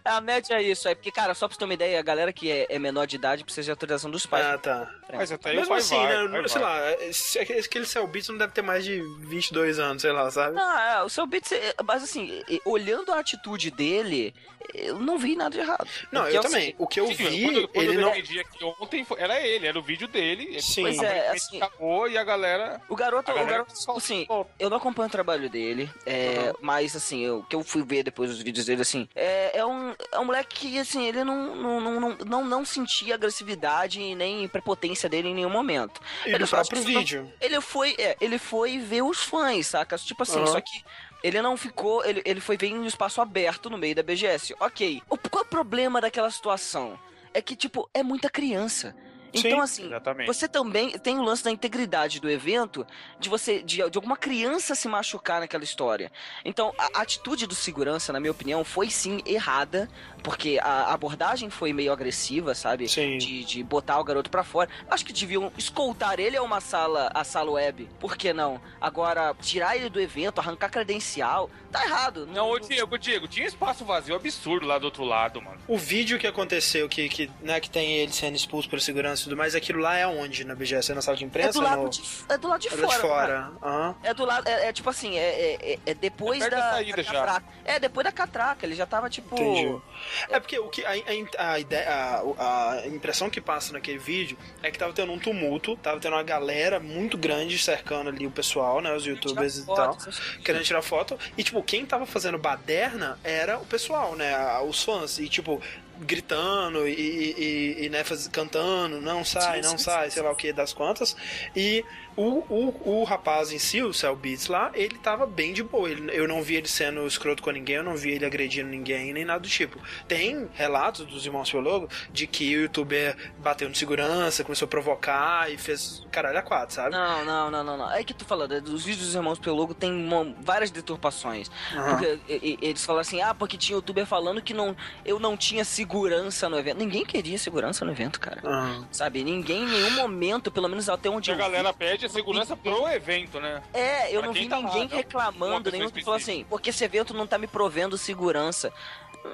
A média é isso, é porque, cara, só pra você ter uma ideia, a galera que é, é menor de idade precisa de autorização dos pais. Ah, tá. Mas até aí o Mesmo pai assim, vai, né? vai, sei vai. lá, aquele Cell Beats não deve ter mais de 22 anos, sei lá, sabe? Não, é, o seu Beats, é- mas assim, olhando a atitude dele, eu não vi nada de errado. Não, eu é também. seguinte, O que eu Sim, vi, quando, quando ele eu não. aqui ontem, foi- era ele, era o vídeo dele. Sim. Pois é, assim- acabou e a galera. O garoto, A o galera garoto, só- assim, eu não acompanho o trabalho dele, é, mas assim, eu- o que eu fui ver depois dos vídeos dele, assim, é, é, um, é um moleque que, assim, ele não, não, não, não, não, não sentia agressividade e nem prepotência dele em nenhum momento. E Ele no próprio só não- vídeo. Ele foi, é, ele foi ver os fãs, saca? Tipo assim, Aham. só que ele não ficou, ele, ele foi ver em um espaço aberto no meio da BGS. Ok. O, qual é o problema daquela situação? É que, tipo, é muita criança. Então, Sim, assim, Exatamente. você também tem o lance da integridade do evento, de você, de, de alguma criança se machucar naquela história. Então, a, a atitude do segurança, na minha opinião, foi sim errada, porque a abordagem foi meio agressiva, sabe? Sim. De, de botar o garoto pra fora. Acho que deviam escoltar ele a uma sala, a sala web. Por que não? Agora, tirar ele do evento, arrancar credencial, tá errado. Não, ô Diego, Diego, tinha espaço vazio absurdo lá do outro lado, mano. O vídeo que aconteceu, que, que, né, que tem ele sendo expulso por segurança e tudo mais, aquilo lá é onde na BGS? É na sala de É imprensa? do lado no... de, é do lado de é fora. de fora. Aham. É do lado, é, é tipo assim, é, é, é- é depois É da, da saída da já. catraca. É, depois da catraca, ele já tava tipo. Entendi. É porque o que a, a, a ideia, a, a impressão que passa naquele vídeo é que tava tendo um tumulto, tava tendo uma galera muito grande cercando ali o pessoal, né, os youtubers e tal, foto, querendo tirar foto. E tipo, quem tava fazendo baderna era o pessoal, né, os fãs e tipo gritando e, e, e, né, faz- cantando, não sai, Sim, não sim, sai, sim, sei lá o que das quantas. E o, o, o rapaz em si, o Cell Beats lá, ele tava bem de boa. Ele- eu não vi ele sendo escroto com ninguém, eu não vi ele agredindo ninguém, nem nada do tipo. Tem relatos dos irmãos Piologo de que o youtuber bateu no segurança, começou a provocar e fez caralho a quatro, sabe? Não, não, não, não, não. É que tu falando, é, os vídeos dos irmãos Pelogo tem uma- várias deturpações. Aham. Porque e- e- eles falam assim, ah, porque tinha youtuber falando que não, eu não tinha segurança no evento. Ninguém queria segurança no evento, cara. Aham. Sabe? Ninguém em nenhum momento, pelo menos até onde a eu vi, galera pede a segurança pro evento, né? É, eu Pra não vi tá lá, ninguém não uma reclamando, nenhum que falou assim, porque esse evento não tá me provendo segurança.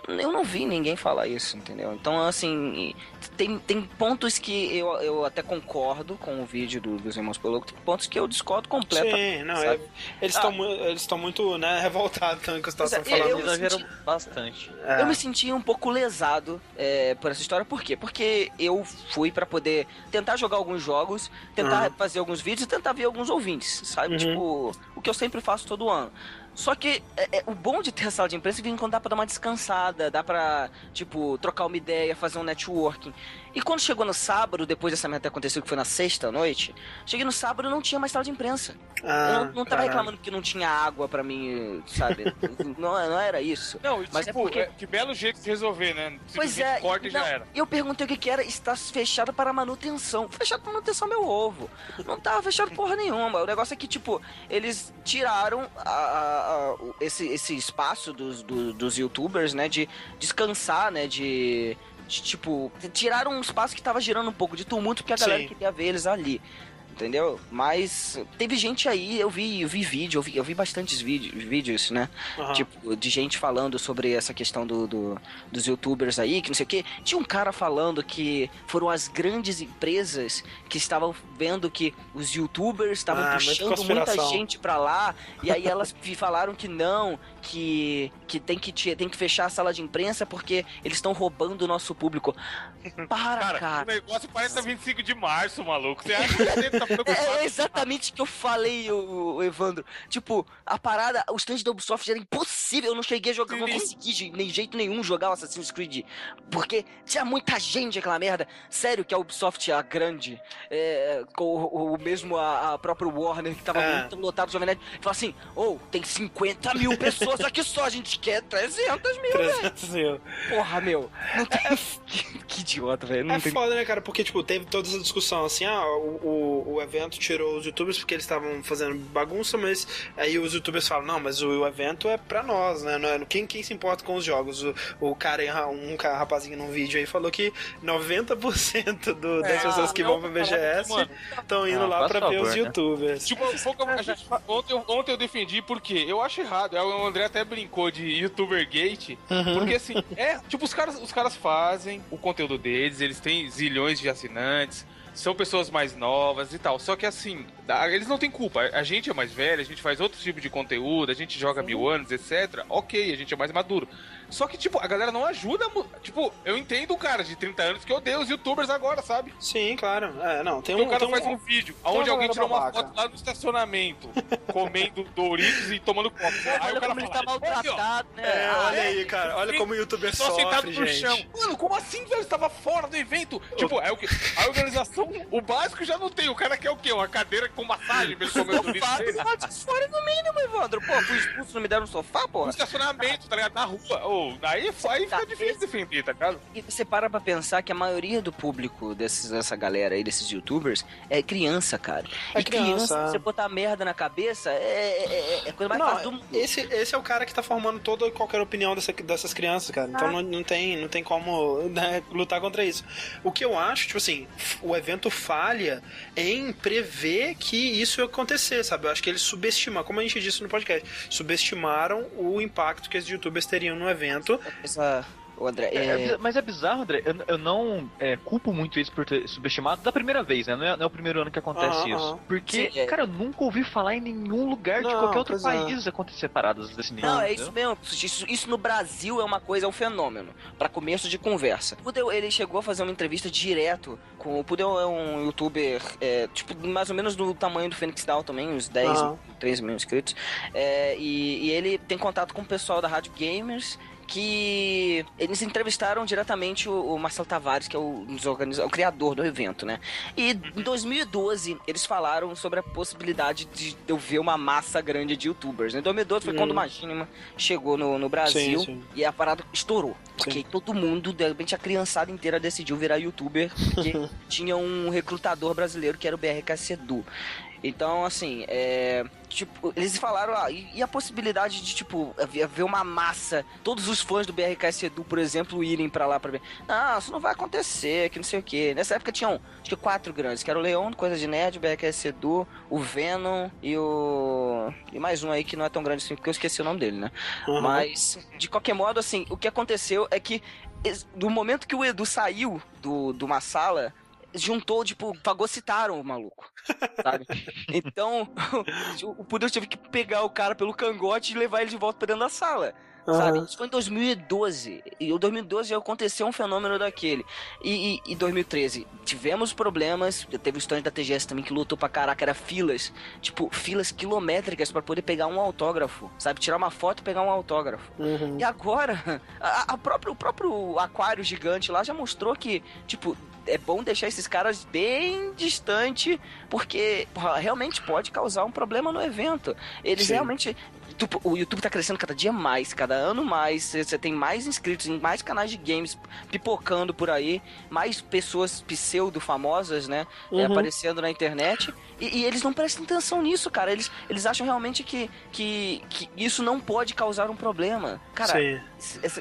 Eu não vi ninguém falar isso, entendeu? Então, assim, tem, tem pontos que eu, eu até concordo com o vídeo do- dos Irmãos Peloco, tem pontos que eu discordo completamente. Sim, não, sabe? é- eles estão eles estão muito, né, revoltados também com a situação é, falando. eu- Exageram senti- bastante. É. Eu me senti um pouco lesado é, por essa história, por quê? Porque eu fui pra poder tentar jogar alguns jogos, tentar Uhum. fazer alguns vídeos e tentar ver alguns ouvintes, sabe? Uhum. Tipo, o que eu sempre faço todo ano. Só que é, é, o bom de ter a sala de imprensa é que quando dá pra dar uma descansada, dá pra, tipo, trocar uma ideia, fazer um networking. E quando chegou no sábado, depois dessa merda ter acontecido, que foi na sexta noite, cheguei no sábado e não tinha mais sala de imprensa. Ah, eu não, não tava caralho. reclamando porque não tinha água pra mim, sabe? não, não era isso. Não, Mas é tipo, porque- é- que belo jeito de resolver, né? Pois Simplesmente é, corta e já não, era. eu perguntei o que que era, está fechado para manutenção. Fechado para manutenção meu ovo. Não tava fechado porra nenhuma. O negócio é que, tipo, eles tiraram a- a- a- esse, esse espaço dos, do- dos youtubers, né, de descansar, né, de, de, tipo, tiraram um espaço que tava girando um pouco de tumulto porque a galera Sim. queria ver eles ali. Entendeu? Mas teve gente aí, eu vi, eu vi vídeo, eu vi, eu vi bastantes vídeos, vídeos, né? Aham. Tipo, de gente falando sobre essa questão do, do- dos youtubers aí, que não sei o quê. Tinha um cara falando que foram as grandes empresas que estavam vendo que os youtubers estavam Ah, muita puxando muita gente pra lá, e aí elas falaram que não, que, que, tem, que tem que fechar a sala de imprensa porque eles estão roubando o nosso público. Para, Cara, cara. o negócio parece a 25 de março, maluco. Você acha que você tá preocupado? É, é exatamente o que eu falei, o, Evandro. Tipo, a parada, o stand da Ubisoft era impossível. Eu não cheguei a jogar, não consegui de nem jeito nenhum jogar o Assassin's Creed. Porque tinha muita gente aquela merda. Sério que a Ubisoft é a grande, é, com o, o mesmo a, a própria Warner, que tava É. muito lotado Jovem Nerd, fala assim: ou tem 50 mil pessoas aqui só, a gente quer 300 mil, velho. 300 mil. Porra, meu. Não tem... que, que idiota, velho. É tem foda, né, cara? Porque, tipo, teve toda essa discussão assim, ah, o, o, o evento tirou os youtubers porque eles estavam fazendo bagunça, mas aí os youtubers falam, não, mas o, o evento é pra nós, né? Não é, quem, quem se importa com os jogos? O, o cara, um rapazinho num vídeo aí falou que 90% do, das É, pessoas que eu vão pra BGS estão indo Ah, lá pra ver favor, os né? youtubers. Tipo, a gente, ontem, eu- ontem eu defendi porque eu acho errado. O André até brincou de youtuber gate. Porque assim, é, tipo, os caras, os caras fazem o conteúdo deles, eles têm zilhões de assinantes. São pessoas mais novas e tal. Só que assim, eles não têm culpa. A gente é mais velho, a gente faz outro tipo de conteúdo, a gente joga mil anos, etc. Ok, a gente é mais maduro. Só que, tipo, a galera não ajuda. Tipo, eu entendo o cara de 30 anos que odeia os youtubers agora, sabe? Sim, claro. É, não, tem Então um... o cara tem um- faz um vídeo onde alguém tirou uma foto lá no estacionamento, comendo Doritos e tomando copo. Aí Olha o cara como ele tá fala, "Olha, ó, maltratado, né? É, Ah, olha aí, cara. Olha como o youtuber Só sentado sofre, no gente. chão. Mano, como assim, velho? Você tava fora do evento? Tipo, é o que? A organização, o básico já não tem. O cara quer o quê? Uma cadeira com massagem pra ele comer o Doritos Sofá do dele? lado de fora no mínimo, Evandro. Pô, fui expulso, não me deram um sofá, No porra. estacionamento, tá ligado? Na rua. Aí, aí fica Tá, difícil defender, tá ligado? E você para pra pensar que a maioria do público desses, dessa galera aí, desses youtubers, é criança, cara. É e criança, criança, é. você botar merda na cabeça é, é, é- é a coisa mais fácil do Não, mundo. esse, esse é o cara que tá formando toda e qualquer opinião dessa- dessas crianças, cara. Então não, não tem, não tem como né, lutar contra isso. O que eu acho, tipo assim, o evento falha em prever que isso ia acontecer, sabe? Eu acho que eles subestimaram, como a gente disse no podcast, subestimaram o impacto que esses youtubers teriam no evento. Essa- o André. É, É, é, mas é bizarro, André. Eu, eu não é, culpo muito isso por ter subestimado da primeira vez, né? Não é, não é o primeiro ano que acontece isso. Porque, Sim, é. cara, eu nunca ouvi falar em nenhum lugar de Não, qualquer outro é. país acontecer paradas desse nível. Não, é isso mesmo. Isso, isso no Brasil é uma coisa, é um fenômeno. Pra começo de conversa. O Pudel, ele chegou a fazer uma entrevista direto com. O Pudel é um youtuber, é, tipo, mais ou menos do tamanho do Phoenix Down também, uns 10, Aham. 13 mil inscritos. É, e, e ele tem contato com o pessoal da Rádio Gamers. Que eles entrevistaram diretamente o, o Marcelo Tavares, que é o, o criador do evento, né? E em 2012 eles falaram sobre a possibilidade de eu ver uma massa grande de youtubers. Em 2012 foi Hum. quando o Machinima chegou no, no Brasil Sim, sim. e a parada estourou. Porque todo mundo, de repente a criançada inteira decidiu virar youtuber porque tinha um recrutador brasileiro que era o BRK Sedu. Então, assim, é. Tipo, eles falaram, ah, e, e a possibilidade de, tipo, haver uma massa, todos os fãs do BRK Edu, por exemplo, irem pra lá pra ver. Não, isso não vai acontecer, que não sei o quê. Nessa época tinham, acho que quatro grandes, que era o Leon, Coisa de Nerd, o BRK Edu, o Venom e o. E mais um aí que não é tão grande assim, porque eu esqueci o nome dele, né? Uhum. Mas, de qualquer modo, assim, o que aconteceu é que do momento que o Edu saiu do, de uma sala, juntou, tipo, fagocitaram o maluco, sabe? Então, o Pudel teve que pegar o cara pelo cangote e levar ele de volta pra dentro da sala. Sabe? Aham. Isso foi em 2012. E em 2012 já aconteceu um fenômeno daquele. E em 2013 tivemos problemas. Teve o stand da TGS também que lutou pra caraca. Era filas. Tipo, filas quilométricas pra poder pegar um autógrafo. Sabe? Tirar uma foto e pegar um autógrafo. Uhum. E agora, a, a próprio, o próprio aquário gigante lá já mostrou que, tipo, é bom deixar esses caras bem distante, porque realmente pode causar um problema no evento. Eles Sim. realmente. Tu- O YouTube tá crescendo cada dia mais, cada ano mais. Você tem mais inscritos em mais canais de games pipocando por aí, mais pessoas pseudo-famosas, né? é, Uhum. aparecendo na internet. E, e eles não prestam atenção nisso, cara. Eles, eles acham realmente que, que, que isso não pode causar um problema. Cara, Sim. Esse- esse-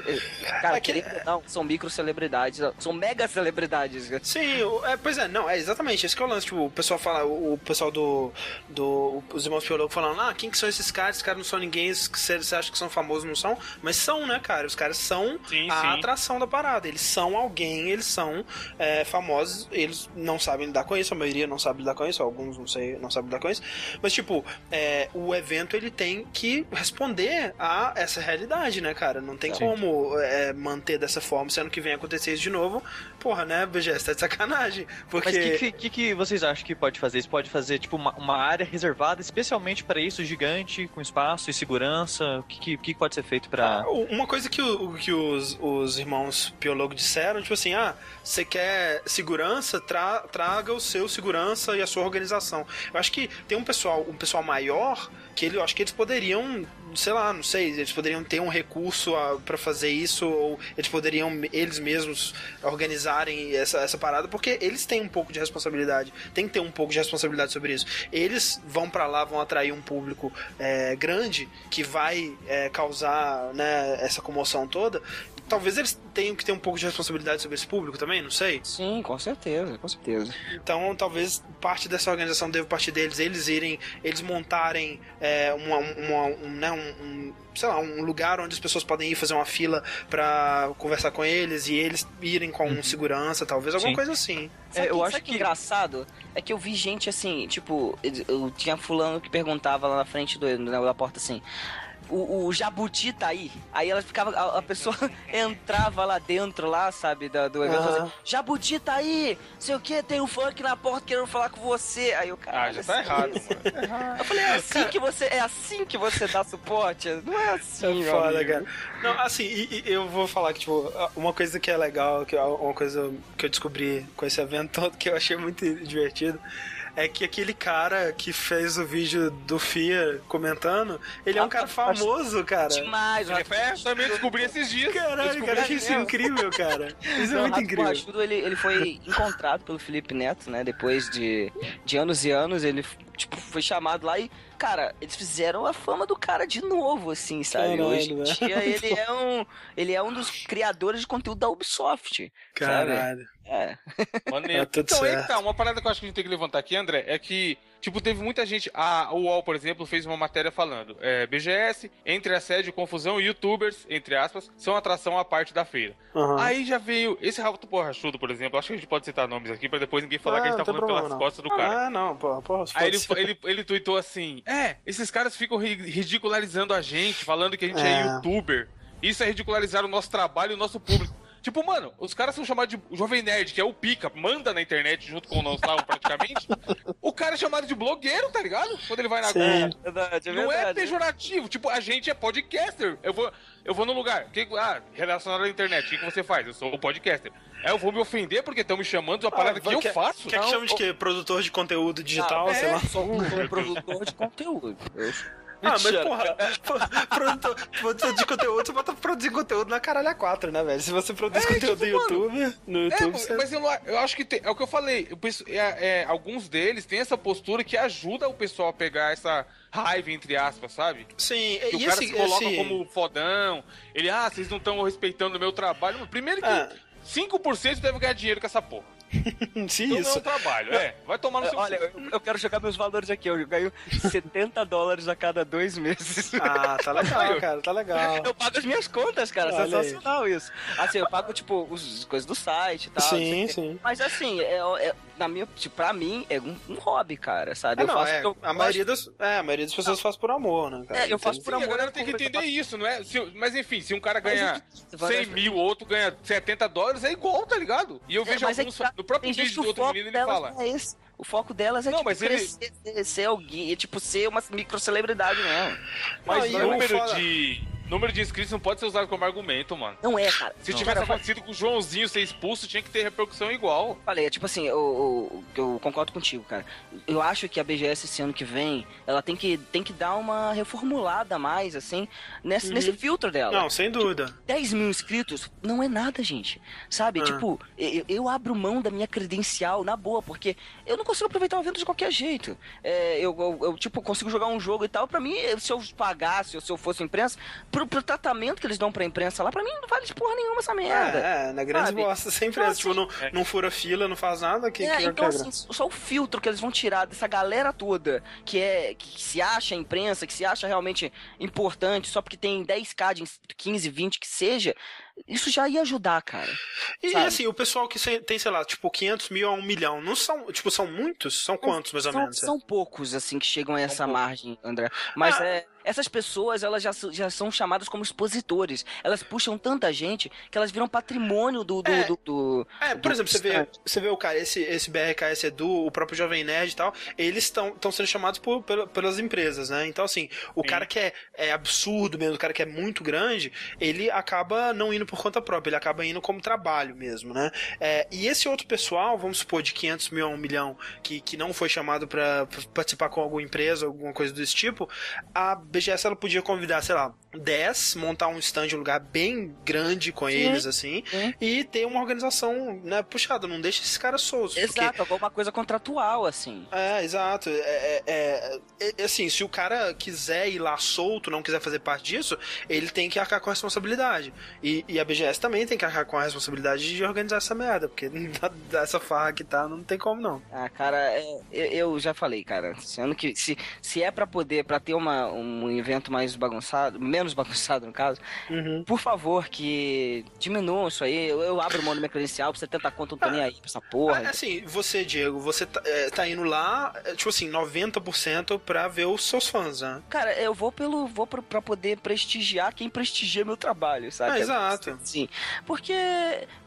cara, querendo não, são micro celebridades, são mega celebridades. Sim, o- é, pois é, não, é exatamente, esse que é o lance, tipo, o pessoal fala, o, o pessoal do, do, os irmãos Piologo falando, ah, quem que são esses caras, esses caras não são ninguém, esses que você você acha que são famosos, não são, mas são, né, cara, os caras são Sim, a sim. atração da parada, eles são alguém, eles são é, famosos, eles não sabem lidar com isso, a maioria não sabe lidar com isso, alguns não sei, não sabem lidar com isso, mas tipo, é, o evento ele tem que responder a essa realidade, né, cara, não tem Sim. como é, manter dessa forma, se ano que vem acontecer isso de novo, porra, né, BGS, tá de sacanagem, porque... Mas o que, que, que, vocês acham que pode fazer? Isso pode fazer, tipo, uma, uma área reservada especialmente para isso, gigante, com espaço e segurança? O que, que, pode ser feito pra... Ah, Uma coisa que, o, que os, os irmãos Piologo disseram, tipo assim, ah, você quer segurança, tra- traga o seu segurança e a sua organização. Eu acho que tem um pessoal, um pessoal maior que ele, eu acho que eles poderiam, sei lá, não sei, eles poderiam ter um recurso para fazer isso ou eles poderiam eles mesmos organizarem essa, essa parada, porque eles têm um pouco de responsabilidade, tem que ter um pouco de responsabilidade sobre isso. Eles vão para lá, vão atrair um público é, grande que vai é, causar né, essa comoção toda. Talvez eles tenham que ter um pouco de responsabilidade sobre esse público também, não sei. Sim, com certeza, com certeza. Então, talvez parte dessa organização deva partir deles, eles irem, eles montarem é, uma, uma- um, né, um- um, sei lá, um lugar onde as pessoas podem ir fazer uma fila pra conversar com eles e eles irem com um segurança, talvez, alguma Sim. coisa assim. Sabe É, eu acho que que- engraçado é que eu vi gente assim, tipo, eu tinha fulano que perguntava lá na frente do, na- da porta assim. O, o jabuti tá aí. Aí ela ficava. A, a pessoa entrava lá dentro, lá, sabe, da- do evento. Assim, jabuti tá aí! Sei o que, tem um funk na porta querendo falar com você. Aí o cara. Ah, já tá errado, Eu falei, é assim que você. É assim que você dá suporte? Não é assim, É foda, amigo. cara. Não, assim, e, e eu vou falar que, tipo, uma coisa que é legal, que é uma coisa que eu descobri com esse evento todo, que eu achei muito divertido, é que aquele cara que fez o vídeo do FIA comentando, ele é um cara famoso, cara. Demais, o É, eu também descobri esses dias. Caralho, cara, eu achei isso dias. incrível, cara. Isso é Não, muito incrível. Borrachudo, ele, ele foi encontrado pelo Felipe Neto, né? Depois de, de anos e anos, ele tipo, foi chamado lá e, cara, eles fizeram a fama do cara de novo, assim, sabe? Caralho, Hoje em dia ele é um. Ele é um dos criadores de conteúdo da Ubisoft. Sabe? É. Tá Maneiro. tudo então, aí certo. que tá. Uma parada que eu acho que a gente tem que levantar aqui, André, é que, Tipo, teve muita gente. A o UOL, por exemplo, fez uma matéria falando: é, BGS, entre assédio, confusão, youtubers, entre aspas, são atração à parte da feira. Aham. Aí já veio esse Rato Porrachudo, por exemplo. Acho que a gente pode citar nomes aqui pra depois ninguém falar Ah, que a gente não tá falando problema, pelas não. costas do cara. Ah, não, porra, porra. Aí ele, ele, ele tweetou assim: É, esses caras ficam ri- ridicularizando a gente, falando que a gente é, É. youtuber. Isso é ridicularizar o nosso trabalho e o nosso público. Tipo, mano, os caras são chamados de Jovem Nerd, que é o pica, manda na internet junto com o Noslau praticamente. o cara é chamado de blogueiro, tá ligado? Quando ele vai na Sim. Globo. Verdade, é Não é verdade. pejorativo, tipo, a gente é podcaster. Eu vou, eu vou no lugar, que, ah, relacionado à internet, o que, que você faz? Eu sou o podcaster. Aí eu vou me ofender porque estão me chamando de uma parada que eu quer, faço? Quer que chame de quê? Produtor de conteúdo digital, Ah, sei é, lá. Sou um sou um produtor de conteúdo. Eu- Ah, mas porra, produtor, produtor de conteúdo, você bota produzir conteúdo na caralho a 4, né, velho? Se você produz É, conteúdo tipo, no YouTube, no É, YouTube, mas- você... mas eu, eu acho que tem- é o que eu falei. Eu penso- é- é, alguns deles têm essa postura que ajuda o pessoal a pegar essa raiva, entre aspas, sabe? Sim, Que o e cara esse, se coloca esse... como fodão. Ele, ah, vocês não estão respeitando o meu trabalho. Primeiro que Ah. 5% deve ganhar dinheiro com essa porra. Sim, Então não é isso. um trabalho. É, vai tomar no seu Olha, eu, eu quero jogar meus valores aqui. Eu ganho 70 dólares a cada dois meses. Ah, tá legal, cara, tá legal. Eu pago as minhas contas, cara. Olha aí. Sensacional isso. Assim, eu pago, tipo, os coisas do site e tal. Sim, sim. Mas assim, é, é, na minha, tipo, pra mim, é um, um hobby, cara, sabe? Ah, eu não, faço é, porque eu a, maioria das, é, a maioria das pessoas faz por amor, né, cara? É, eu faço por Sim, a amor. galera tem que entender isso, não é? Se- mas enfim, se um cara Mas ganha eu- 100 mil, outro ganha 70 dólares, é igual, tá ligado? E eu É, vejo mas é alguns. que tá- no próprio vídeo do outro menino, ele fala. é esse. O foco delas é Não, tipo, mas ele- crescer, ser, ser alguém, é, tipo, ser uma microcelebridade mesmo. Mas Não, o número de. Número de inscritos não pode ser usado como argumento, mano. Não é, cara. Se Não. tivesse Cara, acontecido com o Joãozinho ser expulso, tinha que ter repercussão igual. falei, é tipo assim, eu, eu, eu concordo contigo, cara. Eu acho que a BGS esse ano que vem, ela tem que, tem que dar uma reformulada a mais, assim, nesse, nesse filtro dela. Não, sem dúvida. 10 mil inscritos não é nada, gente. Sabe? Ah. Tipo, eu, eu abro mão da minha credencial na boa, porque eu não consigo aproveitar o evento de qualquer jeito. É, eu, eu, eu, tipo, consigo jogar um jogo e tal. Pra mim, se eu pagasse ou se eu fosse imprensa, pro, pro tratamento que eles dão pra imprensa lá, pra mim não vale de porra nenhuma essa merda. É, é, na grande Sabe? bosta, sempre Então, é. Tipo, não, não fura fila, não faz nada, que, É, que, então que assim, só o filtro que eles vão tirar dessa galera toda que é que se acha imprensa, que se acha realmente importante, só porque tem 10k de ins- 15, 20 que seja, isso já ia ajudar, cara. E, sabe? assim, o pessoal que tem, sei lá, tipo, 500 mil a 1 milhão, não são, tipo, são muitos? São quantos, mais ou são, menos? São poucos, assim, que chegam a essa margem, André. Mas Ah. é, essas pessoas, elas já, já são chamadas como expositores. Elas puxam tanta gente que elas viram patrimônio do... do, É. do, do- É, por do exemplo, você vê, você vê o cara, esse, esse BRKS Edu, o próprio Jovem Nerd e tal, eles estão sendo chamados por, pela- pelas empresas, né? Então, assim, o Sim. cara que é, é absurdo mesmo, o cara que é muito grande, ele acaba não indo por conta própria, ele acaba indo como trabalho mesmo, né? É, e esse outro pessoal, vamos supor, de 500 mil a 1 milhão, que, que não foi chamado pra pra participar com alguma empresa, alguma coisa desse tipo, a BGS ela podia convidar, sei lá, 10, montar um stand, um lugar bem grande com eles, assim, sim. e ter uma organização, né, puxada, não deixa esses caras soltos. porque- Exato, alguma coisa contratual, assim. é, exato. É, é- é- é- assim, se o cara quiser ir lá solto, não quiser fazer parte disso, ele tem que arcar com a responsabilidade. E, e a BGS também tem que arcar com a responsabilidade de organizar essa merda, porque dessa farra que tá, não tem como não. Ah, cara, é, eu, eu já falei, cara. Se, ano que, se, se é pra poder, pra ter uma, um evento mais bagunçado, menos bagunçado no caso, Uhum. por favor, que diminuam isso aí. Eu, eu abro mão da minha credencial pra você tentar conta, não tô nem aí pra essa porra. Ah, assim, você, Diego, você tá, é, tá indo lá, é, tipo assim, 90% pra ver os seus fãs, né? Cara, eu vou pelo. vou pra, pra poder prestigiar quem prestigia meu trabalho, sabe? Ah, exato. Sim. Porque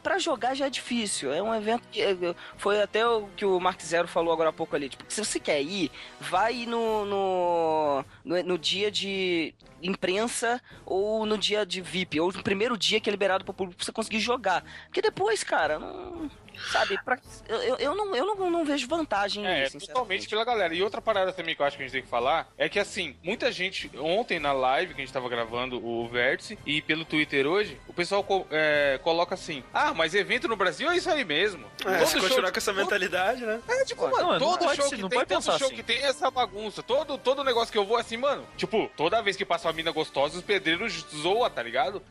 pra jogar já é difícil. É um evento que. é, Foi até o que o Mark Zero falou agora há pouco ali. Tipo, se você quer ir, vai no. no, no, no dia de imprensa ou no dia de VIP, ou no primeiro dia que é liberado pro público pra você conseguir jogar. Porque depois, cara, não. Sabe, pra, eu, eu, não, eu não, não vejo vantagem É, nisso, totalmente sinceramente. pela galera. E outra parada também que eu acho que a gente tem que falar é que, assim, muita gente, ontem na live que a gente tava gravando o Vértice e pelo Twitter hoje, o pessoal co- é, coloca assim: ah, mas evento no Brasil é isso aí mesmo. É, Todo se show continuar de- com essa todo- mentalidade, né? É, tipo, Não, mano, não todo pode show ser- que não tem, pode todo show assim. que tem é essa bagunça. Todo, todo negócio que eu vou é assim, mano. Tipo, toda vez que passa uma mina gostosa, os pedreiros zoam, tá ligado?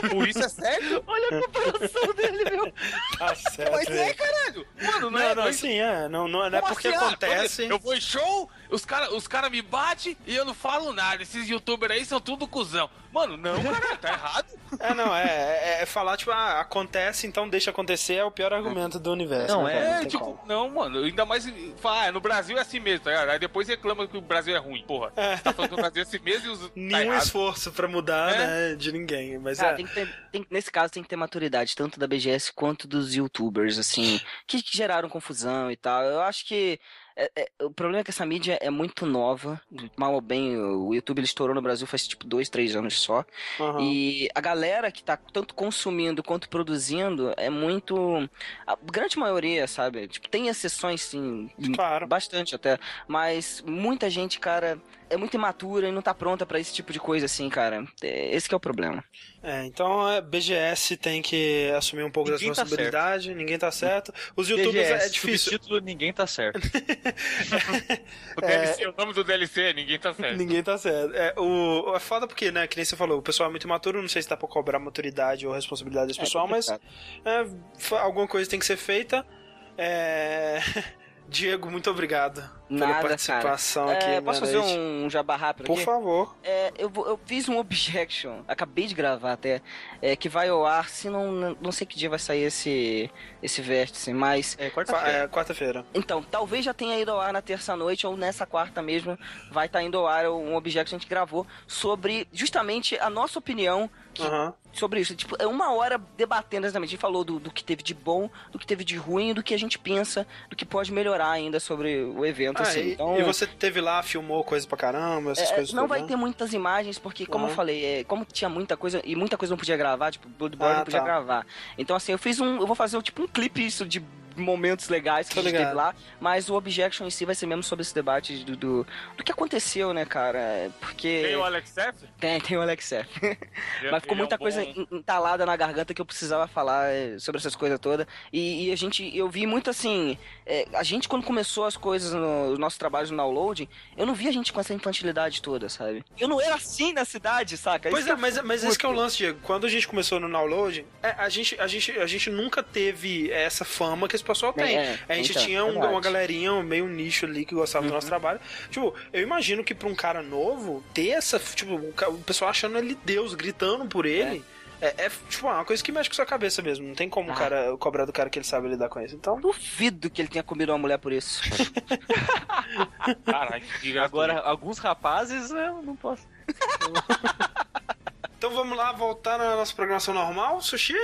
Tipo, isso é sério? Olha a comparação dele, meu. Tá certo. Mas ver. caralho. Mano, não, Não, é. não, assim, é. Não, não, não é porque assim, ah, acontece. Eu vou em show, os caras os cara me batem e eu não falo nada. Esses youtubers aí são tudo cuzão. Mano, não, cara, tá errado. É, não, é, é, é falar, tipo, ah, acontece, então deixa acontecer, é o pior argumento do universo. Não, né, é, cara? É, tem tipo, como. não, mano, ainda mais falar, ah, no Brasil é assim mesmo, tá ligado? Aí depois reclama que o Brasil é ruim, porra. Tá falando que o Brasil é assim mesmo e os. Tá Nenhum errado. esforço pra mudar, É. né, de ninguém. Mas Cara, é. tem que ter, tem- nesse caso tem que ter maturidade, tanto da BGS quanto dos youtubers, assim, que, que geraram confusão e tal. Eu acho que é- é- o problema é que essa mídia é muito nova. Mal ou bem, o YouTube ele estourou no Brasil faz tipo dois, três anos só. aham. E a galera que tá tanto consumindo quanto produzindo é muito. A grande maioria, sabe? Tipo, tem exceções, sim. Claro. Bastante até. Mas muita gente, cara, é muito imatura e não tá pronta pra esse tipo de coisa, assim, cara. É, Esse que é o problema. É, então a BGS tem que assumir um pouco Ninguém da tá responsabilidade, ninguém tá certo. Os youtubers BGS, é difícil. Subtítulo, ninguém tá certo. O, DLC, o nome do DLC, ninguém tá certo. Ninguém tá certo. É, o, é foda porque, né, que nem você falou, o pessoal é muito imaturo, não sei se dá pra cobrar maturidade ou responsabilidade desse pessoal, mas é, alguma coisa tem que ser feita. É... Diego, muito obrigado pela Nada, participação cara. aqui. É, posso fazer noite. um jabá rápido Por aqui? favor. É, eu, eu fiz um objection, acabei de gravar até, é, que vai ao ar, se não, não sei que dia vai sair esse, esse vértice, mas É, Qua- quarta-feira. é, Quarta-feira. Então, talvez já tenha ido ao ar na terça-noite ou nessa quarta mesmo. Vai estar indo ao ar um objeto que a gente gravou sobre justamente a nossa opinião Aham. sobre isso. Tipo, é uma hora debatendo exatamente. A gente falou do, do que teve de bom, do que teve de ruim, do que a gente pensa, do que pode melhorar ainda sobre o evento. Ah, assim. e, então, e você teve lá, filmou coisa pra caramba, essas é, coisas não vai né? ter muitas imagens, porque, como Aham. eu falei, é, como tinha muita coisa, e muita coisa não podia gravar, tipo, Bloodborne Ah, não podia tá. gravar. Então, assim, eu fiz um. Eu vou fazer tipo um clipe isso de momentos legais que Tô a gente teve lá, mas o objection em si vai ser mesmo sobre esse debate do, do, do que aconteceu, né, cara? Porque. Tem o Alex F? Tem, tem o Alex F. Ele- Mas ficou é muita um coisa bom- en- entalada na garganta que eu precisava falar é, sobre essas coisas todas. E, e a gente, eu vi muito assim. é, a gente, quando começou as coisas no os nossos trabalhos no download, eu não vi a gente com essa infantilidade toda, sabe? Eu não era assim na cidade, saca? Pois Isso é, mas, mas esse que é o lance, Diego. Quando a gente começou no download, é, a, gente, a, gente, a gente nunca teve essa fama que esse pessoal tem. É, a gente então, tinha um- uma galerinha, um meio nicho ali que gostava do nosso trabalho. Tipo, eu imagino que pra um cara novo, ter essa. Tipo, o, o pessoal achando ele Deus, gritando por ele. É, é, tipo, uma coisa que mexe com sua cabeça mesmo. Não tem como o Ah. cara cobrar do cara que ele sabe lidar com isso. Então, Duvido que ele tenha comido uma mulher por isso. Caralho. Agora, alguns rapazes, eu não posso. Então vamos lá voltar na nossa programação normal, Sushi?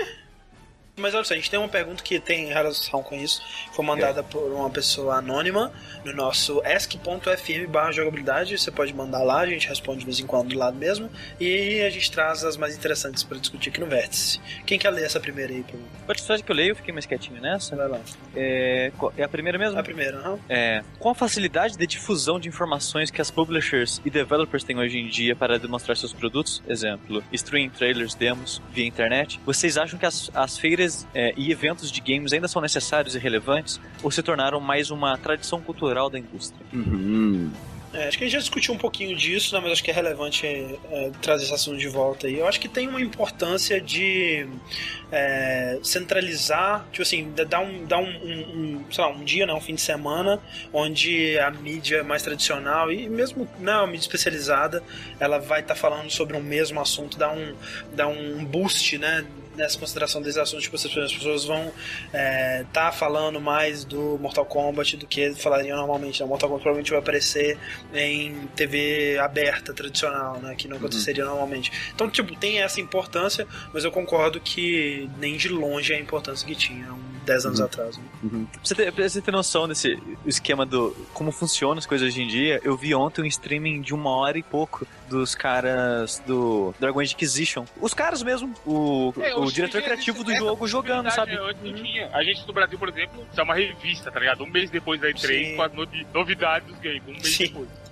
Mas olha só, a gente tem uma pergunta que tem relação com isso. Foi mandada por uma pessoa anônima no nosso ask.fm barra jogabilidade. Você pode mandar lá, a gente responde de vez em quando do lado mesmo. E a gente traz as mais interessantes para discutir aqui no Vértice. Quem quer ler essa primeira aí? Pro... Pode ser que eu leio, eu fiquei mais quietinho nessa. Vai lá. É, é a primeira mesmo? A primeira, aham. É, com a facilidade de difusão de informações que as publishers e developers têm hoje em dia para demonstrar seus produtos, exemplo, stream trailers, demos via internet, vocês acham que as, as feiras é, e eventos de games ainda são necessários e relevantes ou se tornaram mais uma tradição cultural da indústria? É, acho que a gente já discutiu um pouquinho disso, né, mas acho que é relevante é, é, trazer esse assunto de volta aí. Eu acho que tem uma importância de é, centralizar, tipo assim, dar um, dar um, um, um, sei lá, um dia, né, um fim de semana, onde a mídia mais tradicional e mesmo não, a mídia especializada, ela vai estar falando sobre um mesmo assunto, dar um, dar um boost, né, nessa consideração desses assuntos, tipo, as pessoas vão estar tá falando mais do Mortal Kombat do que falariam normalmente. Né? O Mortal Kombat provavelmente vai aparecer em TV aberta, tradicional, né? Que não aconteceria normalmente. Então, tipo, tem essa importância, mas eu concordo que nem de longe é a importância que tinha uns 10 anos atrás. Né? Pra você, ter, pra você ter noção desse esquema do como funcionam as coisas hoje em dia, eu vi ontem um streaming de uma hora e pouco dos caras do Dragon Age Inquisition. Os caras mesmo, o, É, o diretor criativo do jogo jogando, sabe? tinha. A gente no Brasil, por exemplo, é uma revista, tá ligado? Um mês depois da E3 Sim. com as novidades dos games. Um mês Sim. depois.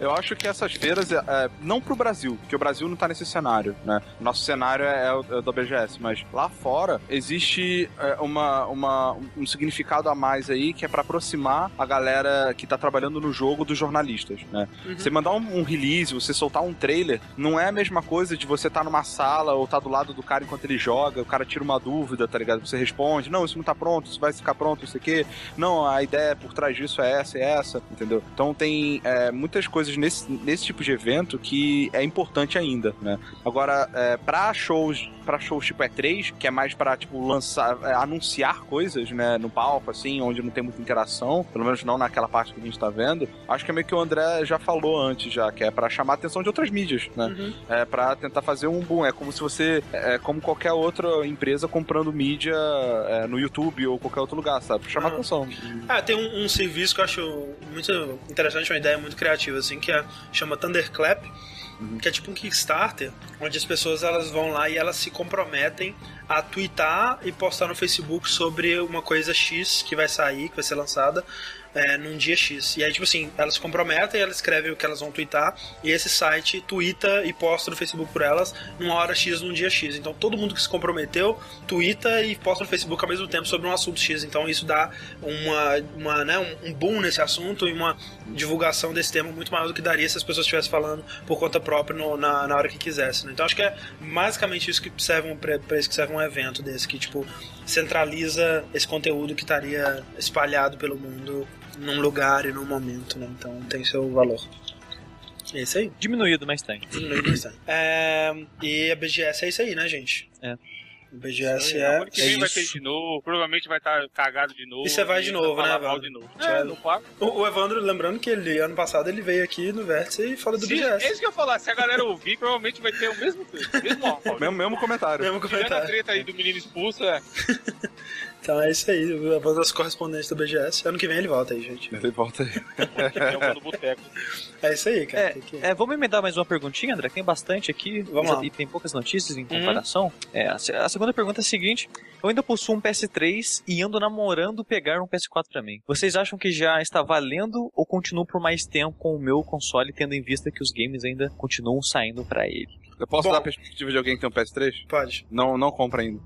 Eu acho que essas feiras, é, é, não pro Brasil, porque o Brasil não tá nesse cenário, né? Nosso cenário é o, é o da BGS, mas lá fora existe é, uma, uma, um significado a mais aí que é pra aproximar a galera que tá trabalhando no jogo dos jornalistas, né? Você mandar um, um release, você soltar um trailer, não é a mesma coisa de você estar numa sala ou tá do lado do cara enquanto ele joga, o cara tira uma dúvida, tá ligado? Você responde, não, isso não tá pronto, isso vai ficar pronto, isso aqui. Não, a ideia por trás disso é essa e essa, entendeu? Então tem é, muitas coisas nesse, nesse tipo de evento que é importante ainda, né? Agora, é, pra shows, para shows tipo E3, que é mais pra, tipo, lançar, é, anunciar coisas, né, no palco, assim, onde não tem muita interação, pelo menos não naquela parte que a gente tá vendo, acho que é meio que o André já falou antes, já, que é pra chamar a atenção de outras mídias, né? É pra tentar fazer um boom. É como se você, é como qualquer outra empresa comprando mídia é, no YouTube ou qualquer outro lugar, sabe? Pra chamar Uhum. atenção. Ah, tem um, um serviço que eu acho muito interessante, uma ideia muito criativa, assim, que é, chama Thunderclap, que é tipo um Kickstarter, onde as pessoas elas vão lá e elas se comprometem a twittar e postar no Facebook sobre uma coisa X que vai sair, que vai ser lançada é, num dia X. E aí, tipo assim, elas se comprometem, elas escrevem o que elas vão twittar, e esse site twitta e posta no Facebook por elas numa hora X, num dia X. Então todo mundo que se comprometeu, twitta e posta no Facebook ao mesmo tempo sobre um assunto X. Então isso dá uma, uma, né, um, boom nesse assunto e uma divulgação desse tema muito maior do que daria se as pessoas estivessem falando por conta própria no- na, na hora que quisessem. né? Então acho que é basicamente isso que serve um, isso que serve um evento desse, que tipo centraliza esse conteúdo que estaria espalhado pelo mundo num lugar e num momento, né? Então tem seu valor. É isso aí. Diminuído, mas tem. Diminui bastante. É, e a BGS é isso aí, né, gente? É. O BGS É, é. ano que vem é vai isso. ter de novo, provavelmente vai estar cagado de novo. E você vai de novo, vai né, Evandro? de novo. É, não pago. O, o Evandro, lembrando que ele, ano passado, ele veio aqui no Vértice e falou do Se, BGS. é isso que eu ia falar, se a galera ouvir, provavelmente vai ter o mesmo, o mesmo. Mesmo, mesmo comentário. Mesmo Tirando a comentário. treta aí do menino expulso, é. Então é isso aí, o Evandro é nosso correspondente do BGS. Ano que vem ele volta aí, gente. Ele volta aí. É. É isso aí, cara. É, que- É, vamos emendar mais uma perguntinha, André? que Tem bastante aqui. Vamos mas- lá. E tem poucas notícias em comparação. É, a, se- a segunda pergunta é a seguinte: Eu ainda possuo um PS3 e ando namorando pegar um PS4 pra mim. Vocês acham que já está valendo ou continuo por mais tempo com o meu console, tendo em vista que os games ainda continuam saindo pra ele? Eu posso Bom. dar a perspectiva de alguém que tem um PS3? Pode. Não, não compra ainda.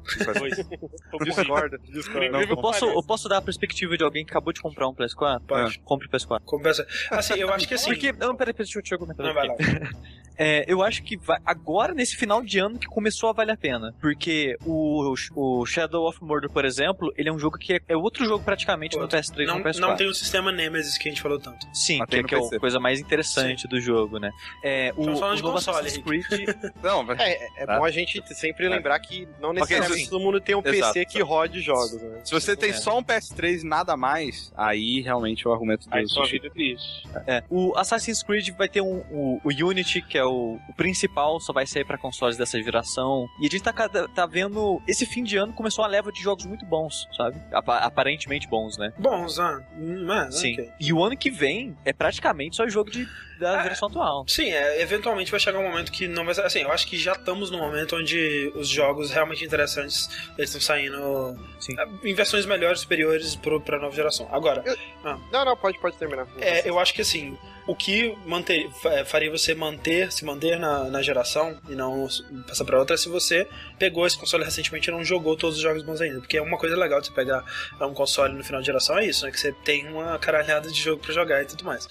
Discorda, discorda. Não, Eu posso, eu posso dar a perspectiva de alguém que acabou de comprar um PS4? Pode. Compre o PS4. Compensa. Assim, eu acho que assim. Porque. Não, peraí, deixa eu, deixa eu comentar. Não, vai lá. É, eu acho que vai- agora, nesse final de ano, que começou a valer a pena. Porque o, o Shadow of Mordor, por exemplo, ele é um jogo que é, é outro jogo praticamente no Outro. PS3 e Não, no PS4. não tem o sistema Nemesis que a gente falou tanto. Sim, Mas que, tem é- no que é a coisa mais interessante do jogo, né? É, o, Estamos falando o de console, Assassin's Creed... Não. É, é Tá. bom a gente sempre lembrar que não necessariamente sim. todo mundo tem um Exato. PC que rode jogos, né? Se você tem É. só um PS3 e nada mais, aí realmente é o argumento do Aí sua vida é triste. É, o Assassin's Creed vai ter um, o, o Unity, que é o, o principal, só vai sair pra consoles dessa geração. E a gente tá, tá vendo. Esse fim de ano começou uma leva de jogos muito bons, sabe? Apa- aparentemente bons, né? Bons, ah. Hum, é, Sim. ok. E o ano que vem é praticamente só jogo de, da Ah, versão atual. Sim, é, eventualmente vai chegar um momento que não vai ser. Assim, eu acho que já estamos no momento onde os jogos realmente interessantes eles estão saindo Sim. é, em versões melhores, superiores pro, pra nova geração. Agora, Não, não, pode, pode terminar. é, eu acho que assim, o que manter, fa- faria você manter, se manter na, na geração e não passar pra outra é se você pegou esse console recentemente e não jogou todos os jogos bons ainda. Porque uma coisa legal de você pegar um console no final de geração é isso, né? Que você tem uma caralhada de jogo pra jogar e tudo mais.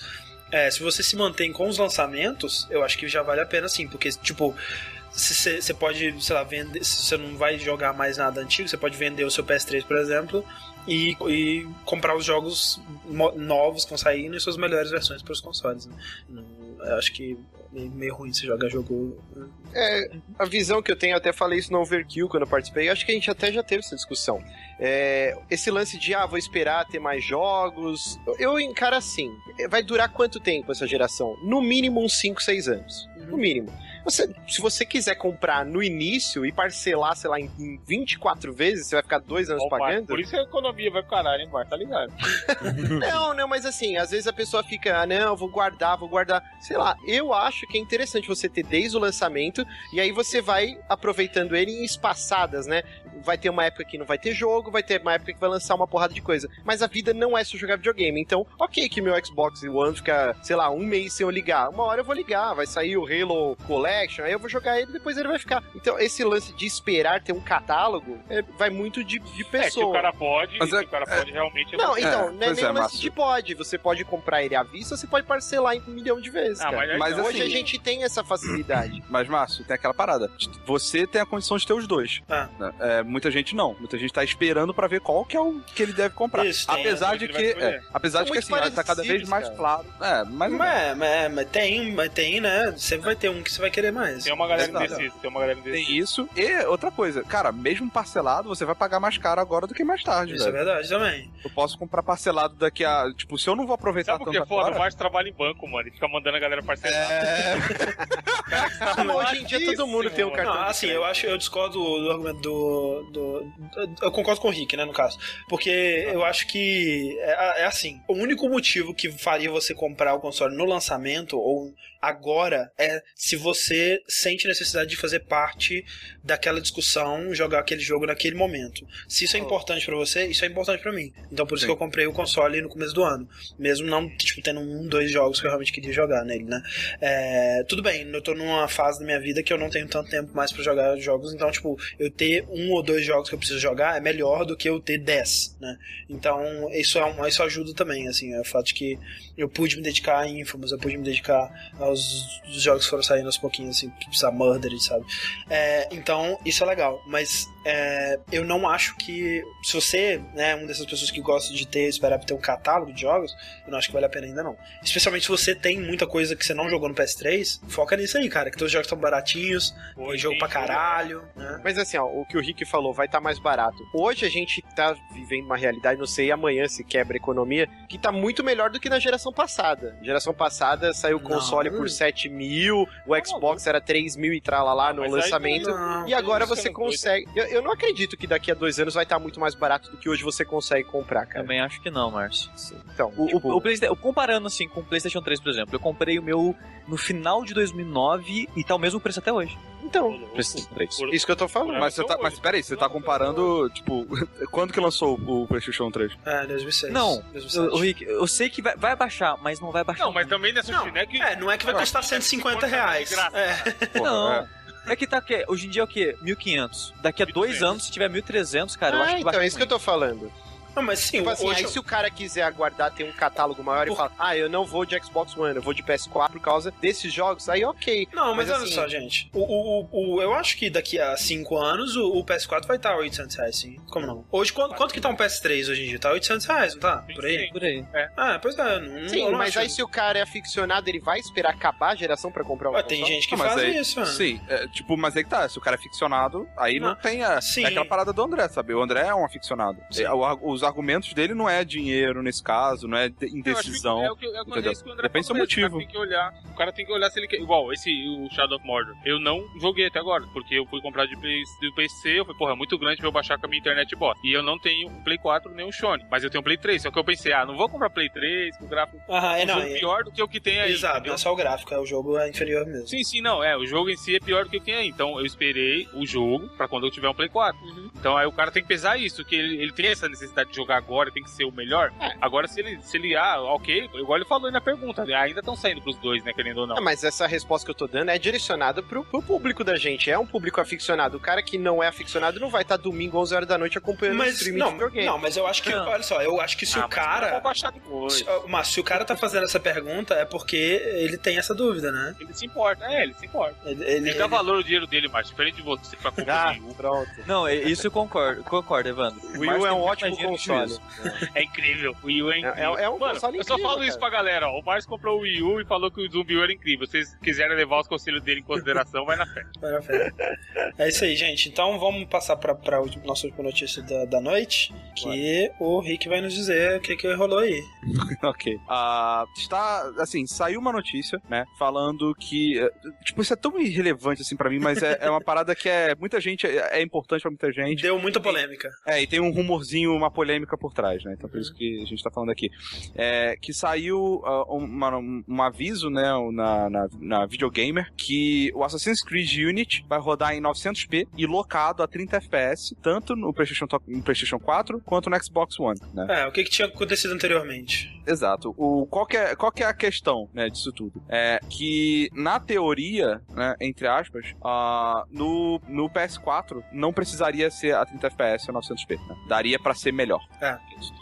É, se você se mantém com os lançamentos, eu acho que já vale a pena sim, porque, tipo, você pode, sei lá, vender. Se você não vai jogar mais nada antigo, você pode vender o seu PS3, por exemplo, e, e comprar os jogos novos que estão saindo e suas melhores versões para os consoles. Né? Eu acho que é meio ruim você jogar jogo. É, a visão que eu tenho, eu até falei isso no Overkill quando eu participei, acho que a gente até já teve essa discussão. É, esse lance de, ah, vou esperar ter mais jogos, eu encaro assim, vai durar quanto tempo essa geração? No mínimo uns 5, 6 anos. No mínimo. Você- se você quiser comprar no início e parcelar, sei lá, em, em 24 vezes, você vai ficar dois anos Opa, pagando. Por isso a economia vai pro caralho, hein, Bart? Tá ligado? Não, não, mas assim, às vezes a pessoa fica, ah, não, eu vou guardar, vou guardar. Sei lá, eu acho que é interessante você ter desde o lançamento e aí você vai aproveitando ele em espaçadas, né? Vai ter uma época que não vai ter jogo, vai ter uma época que vai lançar uma porrada de coisa. Mas a vida não é só jogar videogame. Então, ok que meu Xbox One fica, sei lá, um mês sem eu ligar. Uma hora eu vou ligar, vai sair o Halo Collection, aí eu vou jogar ele depois ele vai ficar. Então, esse lance de esperar ter um catálogo é, vai muito de, de É, que pessoa. o cara pode, Mas que é- o cara pode realmente... Não, então, não é nem é, lance de pode. Você pode comprar ele à vista, você pode parcelar em um milhão de vezes. Ah, cara. mas Mas. Hoje assim- a gente tem essa facilidade. Mas, Márcio, tem aquela parada. Você tem a condição de ter os dois. Ah. né? É, muita gente não. Muita gente tá esperando pra ver qual que é o que ele deve comprar. Isso, apesar de que é, apesar de que assim, tá cada vez mais cara. claro. É, mas Mas, mas, mas tem, mas tem, né? Sempre vai ter um que você vai querer mais. Tem uma galera indecisa, tem uma galera indecisa. tem isso. E outra coisa, cara, mesmo parcelado, você vai pagar mais caro agora do que mais tarde, Isso é velho. verdade também. Eu posso comprar parcelado daqui a. Tipo, se eu não vou aproveitar Sabe o que tanto é foda? O agora. Márcio trabalha em banco, mano. Ele fica mandando a galera parcelar. É, Hoje em dia todo mundo tem um cartão. Não, assim, eu acho, eu discordo do argumento do, do, Eu concordo com o Rick, né, no caso. Porque eu acho que é, é assim: o único motivo que faria você comprar o console no lançamento ou agora é se você sente necessidade de fazer parte daquela discussão, jogar aquele jogo naquele momento. Se isso é importante pra você, isso é importante pra mim. Então por isso Sim. que eu comprei o console no começo do ano. Mesmo não, tipo, tendo um, dois jogos que eu realmente queria jogar nele, né? É, tudo bem, eu tô numa fase da minha vida que eu não tenho tanto tempo mais pra jogar jogos, então, tipo, eu ter um ou dois jogos que eu preciso jogar é melhor do que eu ter dez, né? Então, isso, é um, isso ajuda também, assim, é o fato de que eu pude me dedicar a Infamous, eu pude me dedicar aos os jogos foram saindo aos pouquinhos, assim, tipo, a Murder, sabe? É, então, isso é legal, mas é, eu não acho que se você né, é uma dessas pessoas que gosta de ter, esperar pra ter um catálogo de jogos, eu não acho que vale a pena ainda não. Especialmente se você tem muita coisa que você não jogou no PS3, foca nisso aí, cara, que todos os jogos estão baratinhos, tem jogo pra jogo, caralho, né? Mas assim, ó, o que o Rick falou vai estar mais barato. Hoje a gente tá vivendo uma realidade, não sei amanhã se quebra a economia, que tá muito melhor do que na geração passada. Geração passada saiu o Não. console por 7 mil, o Xbox era 3 mil e tralalá no Mas lançamento. Não, E agora você é doido. consegue. Eu, eu não acredito que daqui a dois anos vai estar muito mais barato do que hoje você consegue comprar, cara. Também acho que não, Márcio. Então, O, tipo, o, o comparando assim com o PlayStation 3, por exemplo, eu comprei o meu no final de 2009 e tá o mesmo preço até hoje. então, PlayStation 3. Por- isso que eu tô falando. Mas, você tá, mas peraí, você tá comparando, tipo, quando que lançou o PlayStation 3? É, 2006. Não, 2007. O, o Rick, eu sei que vai, vai baixar, mas não vai baixar. Não, mas também nessa Não, não, é que... É, não é que vai custar 150 reais. É. Porra, Não. é. É que tá que hoje em dia é o quê? 1500. Daqui a dois 1.200. anos, se tiver 1300, cara, eu ah, acho que então, baixa é isso que eu tô falando. Não, mas sim, Tipo assim, hoje... aí se o cara quiser aguardar ter um catálogo maior e Por- falar, ah, eu não vou de Xbox One, eu vou de PS4 por causa desses jogos, aí ok. Não, mas, Mas olha assim- só, gente. O, o, o, o- eu acho que daqui a 5 anos o, o PS4 vai estar 800 reais, sim. Como não? Hoje, quanto, quanto que tá um PS3 hoje em dia? Tá 800 reais, não tá? Por aí? Por aí. Ah, pois é. Não, Sim, não mas acho- aí se o cara é aficionado, ele vai esperar acabar a geração pra comprar um Ué, tem console? gente que Não, faz aí- isso, mano. Sim, é, tipo, mas aí que tá, se o cara é ficcionado, aí não, Não, tem a, sim. é aquela parada do André, sabe? O André é um aficionado. Sim. É, o os argumentos dele não é dinheiro nesse caso, não é de- Eu acho que indecisão. É o que, é o que- é isso que o André Depende do motivo. O cara tem que olhar, o cara tem que olhar se ele quer. Igual, esse o Shadow of Mordor. Eu não joguei até agora, porque eu fui comprar de, Play, de PC, eu falei, porra, é muito grande pra eu baixar com a minha internet bota. E eu não tenho um Play 4 nem um Sony, mas eu tenho um Play 3. Só que eu pensei, ah, não vou comprar Play 3, com o gráfico Aham, é, não. jogo É, pior do que o que tem aí. exato, entendeu? não é só o gráfico, é o jogo é inferior mesmo. Sim, sim, não. É, o jogo em si é pior do que o que tem aí. Então eu esperei o jogo pra quando eu tiver um Play 4. Então aí o cara tem que pesar isso, que ele, ele tem essa necessidade de jogar agora, tem que ser o melhor. Agora, se ele, se ele, ah, ok, igual ele falou aí na pergunta, né, ainda estão saindo pros dois, né, querendo ou não. Ah, mas essa resposta que eu tô dando é direcionada pro, pro público da gente. É um público aficionado. O cara que não é aficionado não vai estar domingo, 11 horas da noite, acompanhando o Mas, streaming não, de videogame. não, mas eu acho que, Não. olha só, eu acho que se Ah, o cara. Se, mas se o cara tá fazendo essa pergunta é porque ele tem essa dúvida, né? Ele se importa, é, ele se importa. Ele, ele- Ele dá valor ao dinheiro dele, Márcio, diferente de você pra comprar Ah, pronto. Não, é- isso eu concordo, concordo, Evandro. O Wii U é um ótimo console. É incrível, o Wii U é incrível. É- é um Mano, console eu só incrível, falo isso pra cara. galera, ó. O Márcio comprou o Wii U e falou que o Zumbi U era incrível. Se vocês quiserem levar os conselhos dele em consideração, vai na fé. Vai na fé. É isso aí, gente. Então vamos passar pra, pra nossa última notícia da, da noite. Que o Rick vai nos dizer o que, que rolou aí. ok. Ah, está, assim, saiu uma notícia, né, falando que, eh, tipo, isso é tão irrelevante, assim, pra mim, mas é, é uma parada que é, muita gente, é, é importante pra muita gente. Deu muita polêmica. É, e tem um rumorzinho, uma polêmica polêmica por trás, né? Então por isso que a gente tá falando aqui. É, que saiu ah, uma- um, aviso, né, na, na, na Videogamer, que o Assassin's Creed Unity vai rodar em 900p e locado a 30 FPS, tanto no PlayStation, no PlayStation 4 quanto no Xbox One, né? É, o que, que tinha acontecido anteriormente? Exato. O, qual, que é, qual que é a questão né, disso tudo? É que, na teoria, né, entre aspas, ah, no, no PS4 não precisaria ser a 30 FPS ou 900p. né? Daria pra ser melhor. É.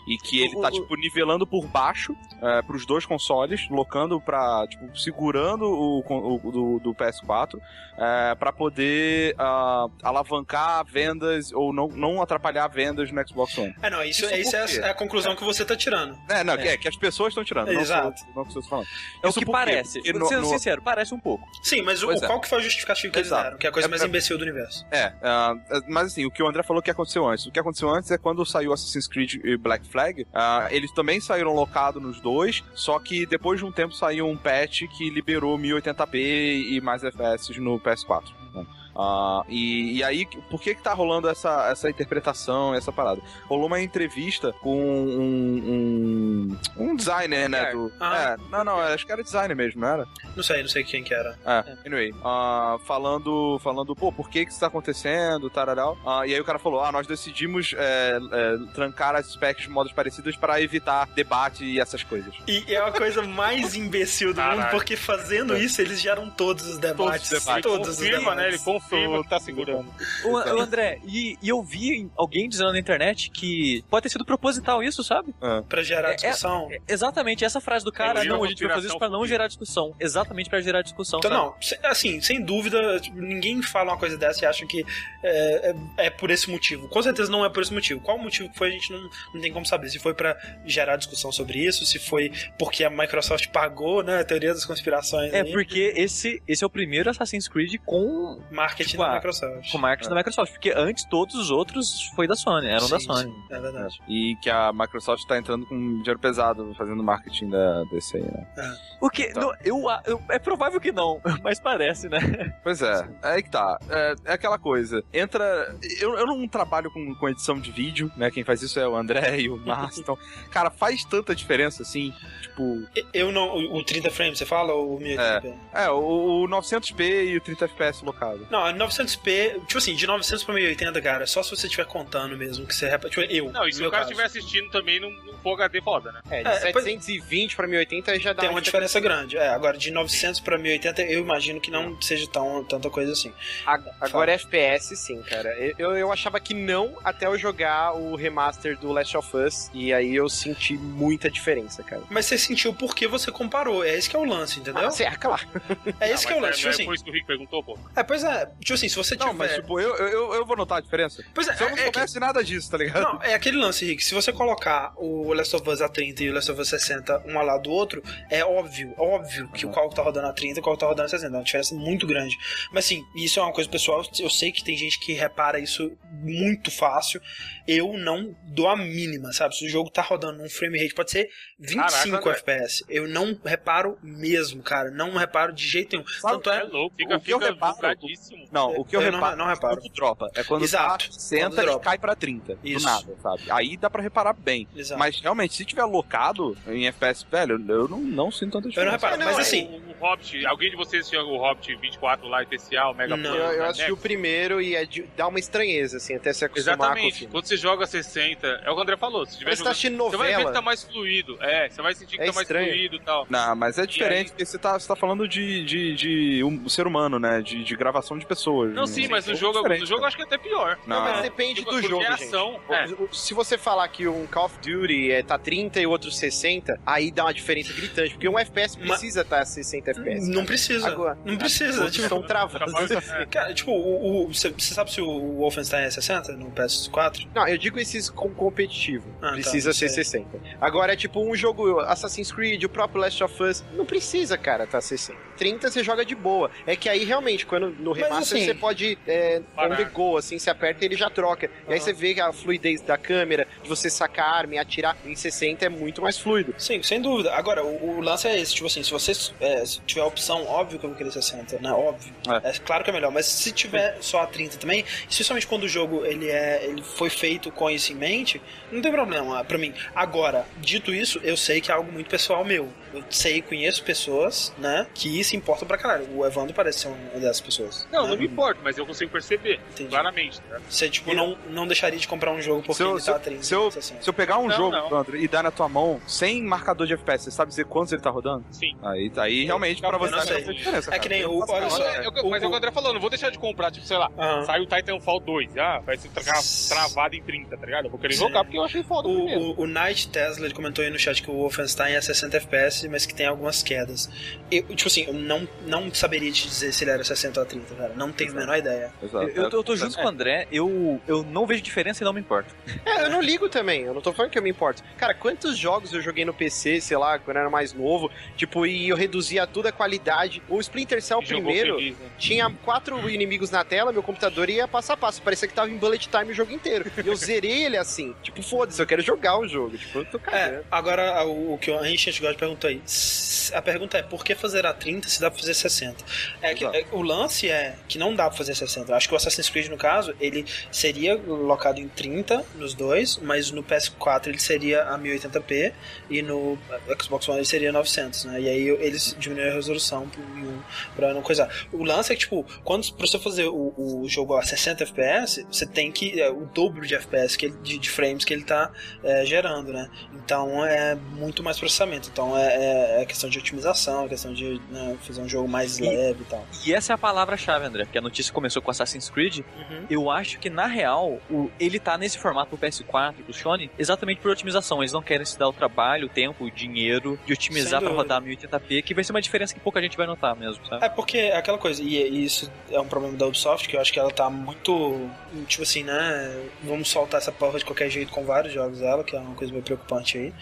E que ele tá, tipo, nivelando por baixo é, pros dois consoles, locando pra, tipo, segurando o, o do, do PS4 é, pra poder ah, alavancar vendas ou não, não atrapalhar vendas no Xbox One. É, não, isso, Isso isso por quê? é a conclusão que você tá tirando. É, não, É. é, que as pessoas estão tirando. não Exato. sou- Não, que eu estou falando. É o que quê? parece. No- Sendo no- sincero, parece um pouco. Sim, mas o, é. qual que foi a justificativa que eles Exato. deram? Que é a coisa É- mais é- imbecil do universo. É, ah, mas assim, o que o André falou que aconteceu antes. O que aconteceu antes é quando saiu Assassin's Creed e Black Flag, ah, eles também saíram locados nos dois, só que depois de um tempo saiu um patch que liberou 1080p e mais FPS no PS4. Né? Ah, e, e aí, por que que tá rolando essa, essa interpretação, essa parada? Rolou uma entrevista com um, um, um designer, né? Do, Ah. é, não, não, acho que era designer mesmo, não era? Não sei, não sei quem que era. É, anyway, ah, falando, falando, pô, por que que isso tá acontecendo, tararau. Ah, e aí o cara falou, ah, nós decidimos é, é, trancar as specs de modos parecidos para evitar debate e essas coisas. E é a coisa mais imbecil do mundo, Caralho. porque fazendo isso eles geram todos os debates. Todos os debates. Todos os confirma, né? Ele debates. Confirma que tá segurando. O, o André, e, e eu vi alguém dizendo na internet que pode ter sido proposital isso, sabe? Pra gerar É- discussão. É, Exatamente, essa frase do cara, não, a gente vai fazer isso pra não gerar discussão. Exatamente pra gerar discussão, Então, sabe? não, assim, sem dúvida, tipo, ninguém fala uma coisa dessa e acha que é, é- é por esse motivo. Com certeza não é por esse motivo. Qual o motivo que foi, a gente não, não tem como saber. Se foi pra gerar discussão sobre isso, se foi porque a Microsoft pagou, né, a teoria das conspirações. É, aí, porque esse, esse é o primeiro Assassin's Creed com, Marketing tipo, da ah, Microsoft. com marketing da Microsoft. Porque antes todos os outros foi da Sony, eram da Sim, Sony. sim, é verdade. E que a Microsoft tá entrando com dinheiro pesado fazendo marketing da DC aí, né? O que? Então. não, eu, eu- é provável que não, mas parece, né? Pois é, é aí que tá. É, é aquela coisa. Entra. Eu, eu não trabalho com, com edição de vídeo, né? Quem faz isso é o André e o Márcio. então, cara, faz tanta diferença assim. Tipo, Eu não. O, o 30 frames, você fala? Ou o 1080p? é, o, o 900p e o 30 FPS locado. Não, 900p, tipo assim, de 900 pra 1080, cara, só se você estiver contando mesmo, que você repara. Tipo, eu. Não, e se o cara estiver assistindo também num, num Full HD foda, né? É, de É, pois- 720 pra 1080 já dá Tem uma diferença grande. É, agora de 900 pra 1080, eu imagino que não seja tão, tanta coisa assim. Ag- Agora FPS, sim, cara. Eu, eu achava que não até eu jogar o remaster do Last of Us. E aí eu senti muita diferença, cara. Mas você sentiu porque você comparou. É esse que é o lance, entendeu? Ah, sim, é claro. é esse Não, que é o mas lance. Tipo não assim. Foi isso que o Rick perguntou, pô. É, pois é. Tipo assim, se você Não, tiver. mas tipo, eu, eu, eu vou notar a diferença. Pois é, Se eu não é, é que- soubesse nada disso, tá ligado? Não, é aquele lance, Rick. Se você colocar o Last of Us a 30 e o Last of Us 60 um ao lado do outro, é óbvio, óbvio que o qual tá rodando a 30 e o qual tá rodando a 60. É uma diferença muito grande. Mas assim, isso é uma coisa pessoal. Eu sei que tem gente que repara isso muito fácil. Eu não dou a mínima, sabe? Se o jogo tá rodando um frame rate, pode ser 25 Caraca, FPS. Eu não reparo mesmo, cara. Não reparo de jeito nenhum. Sabe- Tanto É é. louco, fica, o que eu reparo-. Não, o que eu, Eu não- reparo não reparo. é quando dropa. É quando Exato, tá 60 quando e cai pra 30. Isso. Do nada, sabe? Aí dá pra reparar bem. Exato. Mas realmente, se tiver locado em FPS, velho, eu não, não sinto tanta Eu não diferença. reparo, mas assim. O, o Hobbit, alguém de vocês assistiu o Hobbit 24 lá, especial, Mega Não. Plus, Eu, eu né? assisti o primeiro e é de, dá uma estranheza, assim, até se acostumar com o Exatamente. filme. Quando você joga 60, é o que o André falou. Se tiver Mas você tá jogando, assistindo você vai ver que novela. tá mais fluido. É, você vai sentir que É tá mais estranho. fluido e tal. Não, mas é aí? diferente, porque você tá, você tá falando de, de, de um ser humano, né? De, de gravação de pessoas. Não, sim, mas no jogo, diferente, no jogo eu acho que é até pior. Não, Mas depende Tipo, do porque jogo, é gente. ação. É. O- Se você falar que um Call of Duty é, tá 30 e o outro 60, aí dá uma diferença gritante, porque um FPS Mas- precisa estar a 60 FPS. Não precisa. Agora, não precisa. Tipo, estão travados. É. Cara, tipo, o, o- você, você sabe se o Wolfenstein é 60 no PS4? Não, eu digo esses com competitivo. Ah, tá, precisa não ser sei. 60. Agora, é tipo um jogo Assassin's Creed, o próprio Last of Us, não precisa, cara, tá 60. 30 você joga de boa. É que aí realmente, quando no Mas, remaster assim, você pode é, on parar. the go, assim, você aperta e ele já troca. E aí você vê que a fluidez da câmera, de você sacar a arma e atirar em 60 é muito mais fluido. Sim, sem dúvida. Agora, o, o lance é esse, tipo assim, se você é, se tiver a opção, óbvio que eu vou querer 60, né? Óbvio. É. claro que é melhor, mas se tiver só a 30 também, especialmente quando o jogo ele é ele foi feito com isso em mente, não tem problema pra mim. Agora, dito isso, eu sei que é algo muito pessoal meu. Eu sei, conheço pessoas, né, que se importam pra caralho. O Evandro parece ser uma dessas pessoas. Não, né? não me importo, mas eu consigo perceber, Entendi. claramente. Né? Você, tipo, não, não deixaria de comprar um jogo porque Se eu, ele se, tá 30, se eu, 60. se eu pegar um Não, jogo, não. Evandro, e dar na tua mão sem marcador de FPS, você sabe dizer quantos ele tá rodando? Sim. Aí, aí realmente, pra você não sei. diferença. É que nem o- olha só. É, eu- mas é o que o André falou, não vou deixar de comprar, tipo, sei lá, Aham. sai o Titanfall 2, ah, vai ser tra- travado em 30, tá ligado? Eu vou querer Sim. jogar porque eu achei foda o. O, o, o Knight Tesla ele comentou aí no chat que o Wolfenstein é 60 FPS, mas que tem algumas quedas. Eu, tipo assim, eu não, não saberia te dizer se ele era 60 ou 30, cara. Não tenho a menor ideia. Exato. Eu, eu tô junto com o André, eu, eu não vejo diferença e não me importo. É, eu não ligo também, eu não tô falando que eu me importo. Cara, quantos jogos eu joguei no PC, sei lá, quando eu era mais novo, tipo, e eu reduzia tudo a qualidade. O Splinter Cell E primeiro feliz, né? tinha quatro inimigos na tela, meu computador ia passo a passo, parecia que tava em bullet time o jogo inteiro. E eu zerei ele assim, tipo, foda-se, eu quero jogar o jogo, tipo, eu tô cagando. É, agora o, o que o Ancient God perguntou aí. A pergunta é, por que fazer a 30 se dá pra fazer 60? É que, é, o lance é que não dá pra fazer 60. Eu acho que o Assassin's Creed, no caso, ele seria locado em 30 nos dois, mas no PS4 ele seria a 1080p e no Xbox One ele seria 900, né? E aí eles diminuíram a resolução pro 1000 pra não coisar. O lance é que, tipo, quando pra você fazer o, o jogo a 60 FPS, você tem que. É, o dobro de FPS, que ele- de, de frames que ele tá é, gerando, né? Então é muito mais processamento. Então é, é- é questão de otimização, é questão de né, fazer um jogo mais E- leve e tal. E essa é a palavra-chave, André, porque a notícia começou com Assassin's Creed. Uhum. Eu acho que, na real, o- ele tá nesse formato pro PS4 e pro Sony exatamente por otimização. Eles não querem se dar o trabalho, o tempo, o dinheiro de otimizar dúvida. rodar 1080p, que vai ser uma diferença que pouca gente vai notar mesmo, sabe? É porque é aquela coisa, e, e isso é um problema da Ubisoft, que eu acho que ela tá muito. Tipo assim, né? Vamos soltar essa porra de qualquer jeito com vários jogos dela, que é uma coisa meio preocupante aí.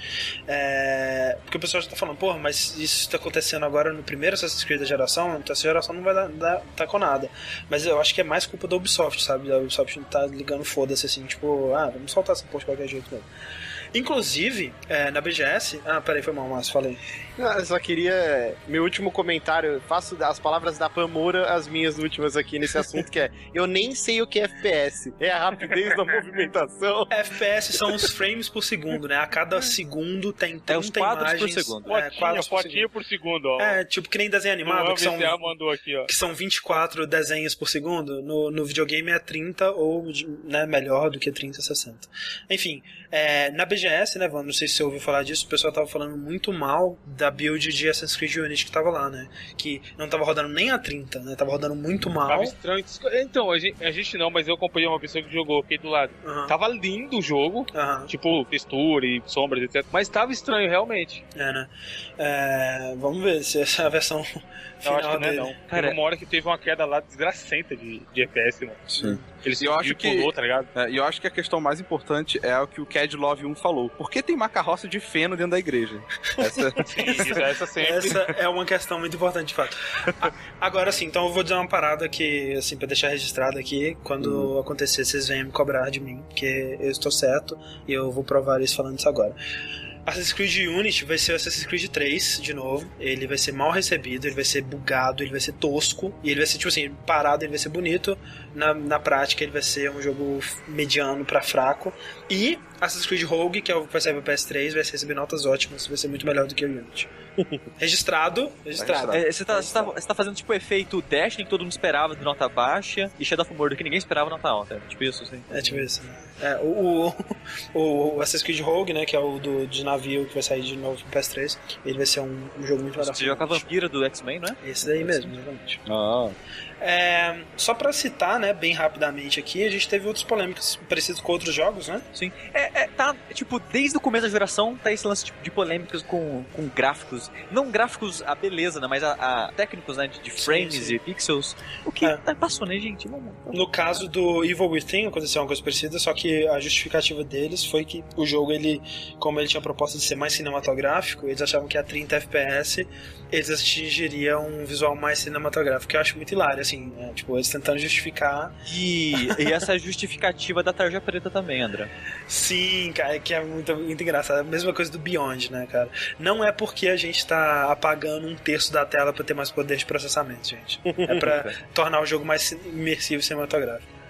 É, porque o pessoal já tá falando, porra, mas isso tá acontecendo agora no primeiro Assassin's Creed da geração, então essa geração não vai dar, dar tá com nada. Mas eu acho que é mais culpa da Ubisoft, sabe? A Ubisoft não tá ligando foda-se assim, tipo, ah, vamos soltar essa porra de qualquer jeito mesmo. Inclusive, é, na BGS. Ah, peraí, foi mal, Márcio, falei. Não, eu só queria. Meu último comentário, eu faço as palavras da Pamora as minhas últimas aqui nesse assunto, que é: eu nem sei o que é FPS. É a rapidez da movimentação. FPS são os frames por segundo, né? A cada segundo tem 30 É os quadros por imagens. segundo. É, quadros por fotinho por segundo, ó. segundo. É, tipo que nem desenho animado, que são, aqui, ó. que são 24 desenhos por segundo. No, no videogame é 30 ou né, melhor do que 30, 60. Enfim, é, na BGS, né, Vando? Não sei se você ouviu falar disso, o pessoal tava falando muito mal da build de Assassin's Creed Unity que tava lá, né? Que não tava rodando nem a 30, né? Tava rodando muito mal. Tava estranho. Então, a gente, a gente não, mas eu acompanhei uma pessoa que jogou, fiquei do lado. Aham, Tava lindo o jogo, aham. tipo, textura e sombras, etc. Mas tava estranho, realmente. É, né? É, vamos ver se essa versão Eu final acho que não é não. Cara, Teve uma hora que teve uma queda lá desgracenta de, de FPS, mano. Sim. Ele Eu acho que- pulou, tá ligado? É, e eu acho que a questão mais importante é o que o Cad Love 1 falou. Por que tem uma carroça de feno dentro da igreja? Essa... Sim, isso, essa sempre. Essa é uma questão muito importante, de fato. A- Agora sim, então eu vou dizer uma parada que, assim, pra deixar registrado aqui, quando acontecer, vocês venham me cobrar de mim, porque eu estou certo e eu vou provar isso falando isso agora. Assassin's Creed Unity vai ser o Assassin's Creed 3 de novo. Ele vai ser mal recebido, ele vai ser bugado, ele vai ser tosco. E ele vai ser, tipo assim, parado, ele vai ser bonito. Na, na prática, ele vai ser um jogo mediano pra fraco. E Assassin's Creed Rogue, que é o que vai sair pro PS3, vai receber notas ótimas, vai ser muito melhor do que o Unity. registrado, registrado. É, você, tá, você, tá, você tá fazendo tipo o efeito Destiny que todo mundo esperava de nota baixa e Shadow of Mordor que ninguém esperava nota alta. É Tipo isso, assim. É tipo isso. né? É, o, o, o Assassin's Creed Rogue, né, que é o do, de navio que vai sair de novo pro PS3, ele vai ser um, um jogo muito Você joga a vampira do X-Men, não é? Esse daí mesmo, exatamente. Ah, É, só pra citar, né, bem rapidamente aqui, a gente teve outras polêmicas parecidas com outros jogos, né? Sim. É, é, tá, tipo, desde o começo da geração tá esse lance tipo, de polêmicas com, com gráficos. Não gráficos a beleza, né? Mas a, a técnicos, né? De, de frames sim. e pixels. O que É. tá, passou, né, gente? Vamos. No caso do Evil Within aconteceu uma coisa parecida, só que a justificativa deles foi que o jogo, ele, como ele tinha a proposta de ser mais cinematográfico, eles achavam que a 30 FPS eles atingiriam um visual mais cinematográfico, que eu acho muito hilário, assim, né? tipo, eles tentando justificar E, e essa justificativa da tarja preta também, André. Sim, cara, que é muito, muito engraçado. A mesma coisa do Beyond, né, cara? Não é porque a gente tá apagando um terço da tela pra ter mais poder de processamento, gente. É pra tornar o jogo mais imersivo e cinematográfico.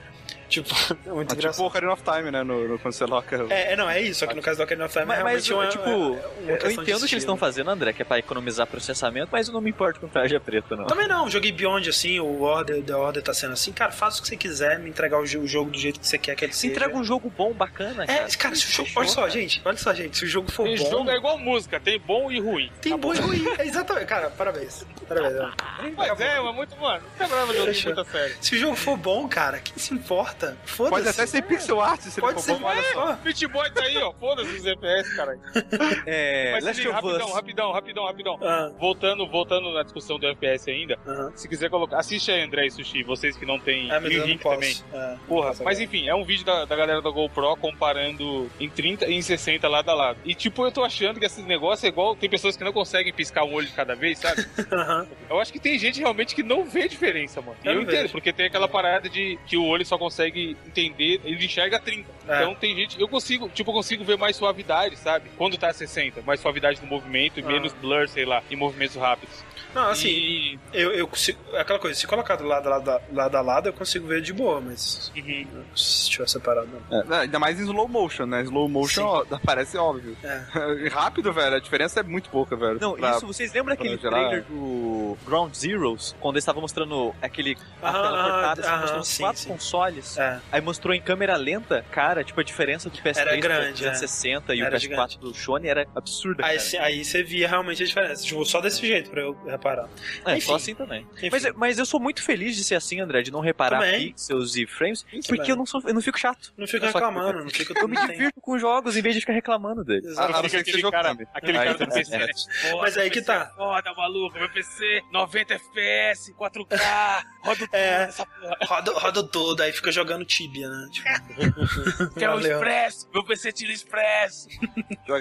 Tipo, é muito Ah, tipo o engraçado. Ocarina of Time, né? No, no, quando você loca. É, é, não, é isso, só que no caso do Ocarina of Time Mas, é mas, realmente uma, tipo, é uma eu de entendo o que eles estão fazendo, André, que é pra economizar processamento, mas eu não me importo com tarja preta, não. Também não, joguei Beyond assim, o Order, The Order tá sendo assim. Cara, faz o que você quiser, me entregar o jo- o jogo do jeito que você quer que ele Se seja. entrega um jogo bom, bacana, cara. É, cara, se o jogo, olha só, gente, olha só, gente, se o jogo for Tem bom, jogo é igual música, tem bom e ruim. tem bom e ruim. É, exatamente, cara, parabéns. Parabéns. Mas é, mas muito, mano. Não quebrava jogo Fechou. muito a sério. Se o jogo for bom, cara, quem se importa? Foda-se. Pode até ser pixel art se Pode ele ser, olha só. só. Beat Boy tá aí, ó. Foda-se os FPS, caralho. É, Mas Last Us. rapidão, rapidão, rapidão, rapidão. Ah, Voltando, voltando na discussão do FPS ainda, se quiser colocar. Assiste aí, André e Sushi, vocês que não tem. Ah, mas eu o não Rick posso. também. É, Porra, não mas agora. enfim, é um vídeo da, da galera da GoPro comparando em 30 e em 60 lado a lado. E tipo, eu tô achando que esse negócio é igual. Tem pessoas que não conseguem piscar um olho de cada vez, sabe? Eu acho que tem gente realmente que não vê diferença, mano. Eu eu, entendo, vejo. porque tem aquela parada de que o olho só consegue entender, ele enxerga 30. É. Então tem gente. Eu consigo, tipo, eu consigo ver mais suavidade, sabe? Quando tá a 60, mais suavidade no movimento e Ah. menos blur, sei lá, em movimentos rápidos. Não, assim, E- eu, eu consigo. é Aquela coisa, se colocar do lado, lado, lado a lado, eu consigo ver de boa, mas. Uhum. Se estiver separado, não. É, ainda mais em slow motion, né? Slow motion ó, parece óbvio. É. Rápido, velho, a diferença é muito pouca, velho. Não, Pra- isso, vocês lembram aquele gerar- trailer do Ground Zeroes? Quando eles estavam mostrando aquele a Aham, tela cortada, assim, aham, mostrando sim, quatro sim. consoles. É. Aí mostrou em câmera lenta, cara, tipo, a diferença do PS3 Era pro grande, 360 e o Era PS4 gigante. do Sony era absurda, Aí, cara. cê- aí você via realmente a diferença. Tipo, só desse jeito pra eu reparar. É, enfim. só assim também. Mas, mas eu sou muito feliz de ser assim, André, de não reparar Também. pixels e frames, Também. porque eu não, sou, eu não fico chato. Não só- reclamando, não fica Eu me tem- divirto com jogos em vez de ficar reclamando deles. Ah, Exato. ah, que cara, aquele Aí cara do PC? Pô, Mas aí que tá. é Foda, maluco, meu PC, 90 FPS, 4K, roda tudo É. roda tudo, aí fica jogando Tibia, né? Tipo, Quer o valeu. Expresso, meu PC tira Expresso.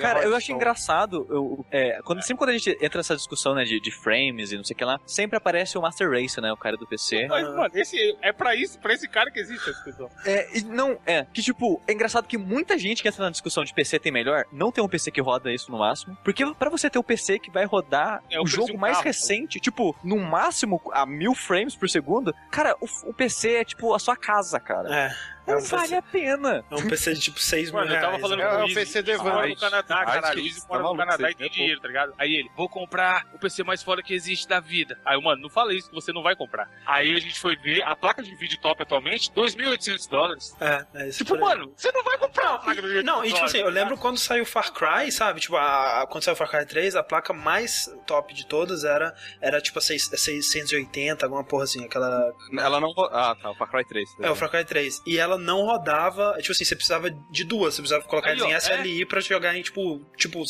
Cara, eu acho engraçado, eu, é, quando, sempre quando a gente entra nessa discussão, né, de, de frames e não sei o que lá, sempre aparece o Master Race, né, o cara do PC. Mas, mano, esse, é pra isso, pra esse cara que existe a discussão. É, e não, é, que tipo, é engraçado que muita gente que entra na discussão de PC tem melhor, não tem um PC que roda isso no máximo, porque pra você ter o PC que vai rodar É o o jogo um mais carro. recente, tipo, no máximo a mil frames por segundo, cara, o, o PC é tipo a sua casa, cara. É. É Não um, vale PC, a pena. é um PC de tipo 6 mil Mano, eu tava falando né? É, com é o o Izzy, PC do Izzy mora Evan. no Canadá, Ai, caralho. mora tá no Canadá e tem tem dinheiro, tá ligado? Aí ele, vou comprar o PC mais foda que existe da vida. Aí eu, mano, não fala isso que você não vai comprar. Aí a gente foi ver a placa de vídeo top atualmente, 2.800 dólares. É, é isso Tipo, mano, você não vai comprar uma placa de vídeo Não, e tipo assim, eu tá lembro quando saiu Far Cry, sabe? Tipo, a, a- quando saiu Far Cry 3, a placa mais top de todas era, era tipo a seis- 680, alguma porra assim, aquela. Ela não. Ah, tá, o Far Cry 3. É, o Far Cry 3. E ela não rodava. Tipo assim, você precisava de duas. Você precisava colocar Aí, eles em ó, SLI pra jogar em, tipo, tipo,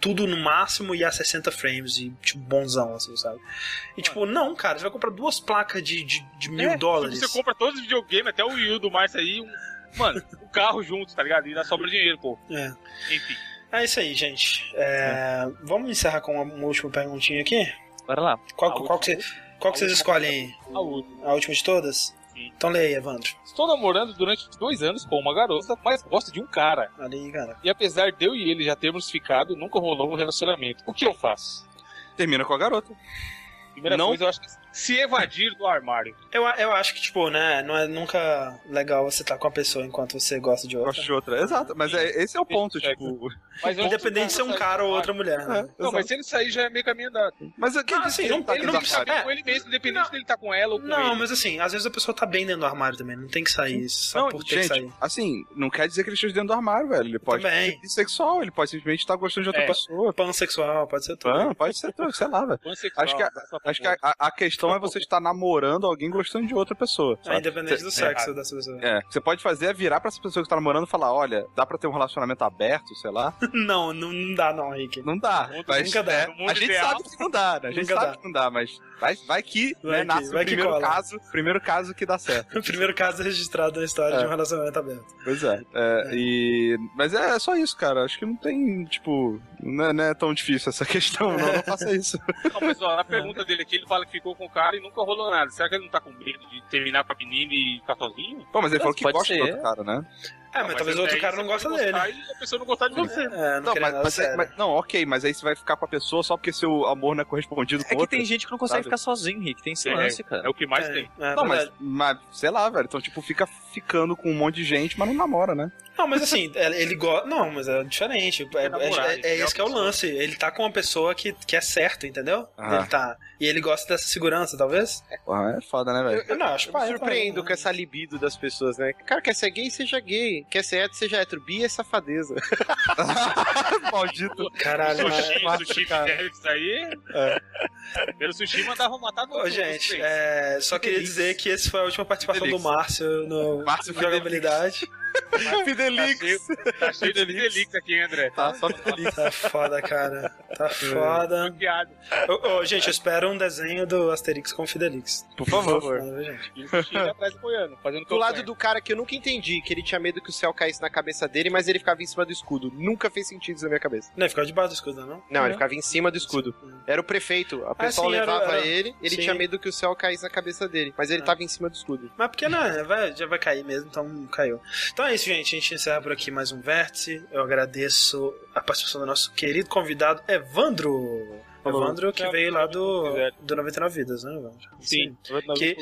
tudo no máximo e a 60 frames. E, tipo, bonzão, assim, sabe? E, tipo, não, cara, você vai comprar duas placas de, de, de mil É, dólares. Tipo, você compra todos os videogames, até o Wii U do Márcio aí, um, mano, um carro junto, tá ligado? E ainda sobra dinheiro, pô. É. Enfim. É isso aí, gente. É, Vamos encerrar com uma, uma última perguntinha aqui? Bora lá. Qual, A qual, que, última- você- qual que vocês última- escolhem aí? A última. A última de todas? Então leia aí, Evandro. Estou namorando durante dois anos com uma garota, mas gosto de um cara. Olha aí, cara. E apesar de eu e ele já termos ficado, nunca rolou um relacionamento. O que eu faço? Termina com a garota. Primeira Não. coisa, eu acho que se evadir do armário. Eu, eu acho que, tipo, né, não é nunca legal você estar com a pessoa enquanto você gosta de outra. Gosto de outra. Exato, mas é, esse é o ponto, tipo. Mas Independente de ser um cara ou outra mulher, né? Não, mas se ele sair já é meio caminho andado. Mas quem Ah, sim, que ele não- tá ele não precisa- armário? com ele mesmo, independente Não. se ele tá com ela ou com Não, ele. mas assim, às vezes a pessoa tá bem dentro do armário também, não tem que sair só Não, por ter que gente, sair. assim, não quer dizer que ele esteja dentro do armário, velho. Ele pode Também. ser bissexual, ele pode simplesmente estar gostando de outra É. pessoa. Pansexual, pode ser tudo. Pan, pode ser tudo, sei lá, velho. Pansexual, Acho que a- Acho que a questão é você estar namorando alguém gostando de outra pessoa. É, sabe? independente Cê- do sexo dessa pessoa. É, o que você pode fazer é virar pra essa pessoa que tá namorando e falar, olha, dá pra ter um relacionamento aberto, sei lá. Não, não, não dá não, Rick. Não dá. Mundo- Mas, nunca dá. é, a gente ideal. sabe que não dá, né? A gente Nunca sabe dá. que não dá, mas vai, vai que Vai né, que- nasce vai o que primeiro caso, primeiro caso que dá certo. O primeiro caso registrado na história É. de um relacionamento aberto. Pois é. é, E... Mas é só isso, cara. Acho que não tem, tipo, não é, não é tão difícil essa questão, não. Não faça isso. Não, mas ó, na pergunta dele aqui, ele fala que ficou com cara e nunca rolou nada. Será que ele não tá com medo de terminar com a menina e ficar sozinho? Pô, mas ele falou que gosta ser. do outro cara, né? É, mas talvez o outro cara você não gosta dele. E a pessoa não gostar de você. É, não, Não, mas, mas- mas- não, ok, mas aí você vai ficar com a pessoa só porque seu amor não é correspondido com É que outra. tem gente que não consegue sabe? ficar sozinho, Rick. Tem esse É, lance, cara. É o que mais É, tem. é Não, mas, mas, sei lá, velho. Então, tipo, fica ficando com um monte de gente, mas não namora, né? Não, mas assim, é, ele gosta. Não, mas é diferente. É, é, namorar, é- é ele esse que é o é lance. Ele tá com uma pessoa que, que é certo, entendeu? Ah. Ele tá. E ele gosta dessa segurança, talvez? É foda, né, velho? Eu não, acho Eu me surpreendo pai. com essa libido das pessoas, né? Cara, quer ser gay, seja gay. Quer ser hétero, seja hétero. Bi é safadeza. Maldito. Caralho, Sushi, mas- sushi Fidelix aí. Pelo sushi mandava matar no Ô, gente, é, só queria dizer que esse foi a última participação do. Márcio no Márcio Jogabilidade. Fidelix. Tá cheio de Fidelix aqui, André. Tá, só Fidelix. Tá foda, cara. Tá foda. Piada. Ô, ô, gente, eu espero um desenho do Asterix com o Fidelix. Por favor. Foda, gente. E o sushi atrás do Goiano, fazendo Do lado do cara que eu nunca entendi, que ele tinha medo que o céu caísse na cabeça dele, mas ele ficava em cima do escudo. Nunca fez sentido isso na minha cabeça. Não, ficava debaixo do escudo, não? Não, ele ficava em cima do escudo. Era o prefeito. A pessoa sim, era- levava era- ele, ele sim. tinha medo que o céu caísse na cabeça dele. Mas ele Ah. tava em cima do escudo. Mas porque não, é, vai- já vai cair mesmo, então caiu. Então é isso, gente. A gente encerra por aqui mais um vértice. Eu agradeço a participação do nosso querido convidado, Evandro. Falou. Evandro, que Não, veio lá do, quiser. do 99 Vidas, né, Evandro? Sim. Que-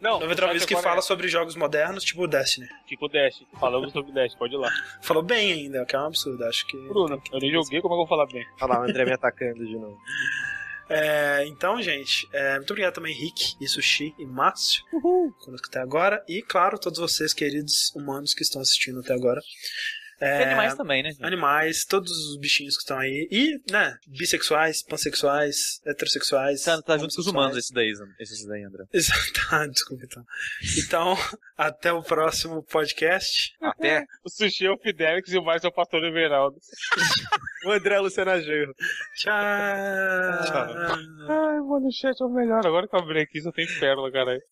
Não, 99 Vidas que agora fala é sobre jogos modernos, tipo Destiny. Tipo Dash. Falamos sobre Dash, pode ir lá. Falou bem ainda, que é um absurdo, acho que. Bruno, eu nem joguei, como é que eu vou falar bem? Olha lá, o André me atacando de novo. É, então, gente, é, muito obrigado também, Rick, e Sushi e Márcio, conosco até agora. E, claro, todos vocês, queridos humanos que estão assistindo até agora. É, animais também, né? gente? animais, todos os bichinhos que estão aí. E, né, bissexuais, pansexuais, heterossexuais. Tá, tá junto com os humanos esse daí, esse daí, André. Exato, tá, desculpa então. Então, até o próximo podcast. Até. O sushi é o Fidelix e o mais é o Pastor Everaldo. O André Luciana Genro. Tchau. Ai, mano, o chat é o melhor. Agora que eu abri aqui, só tem pérola, caralho.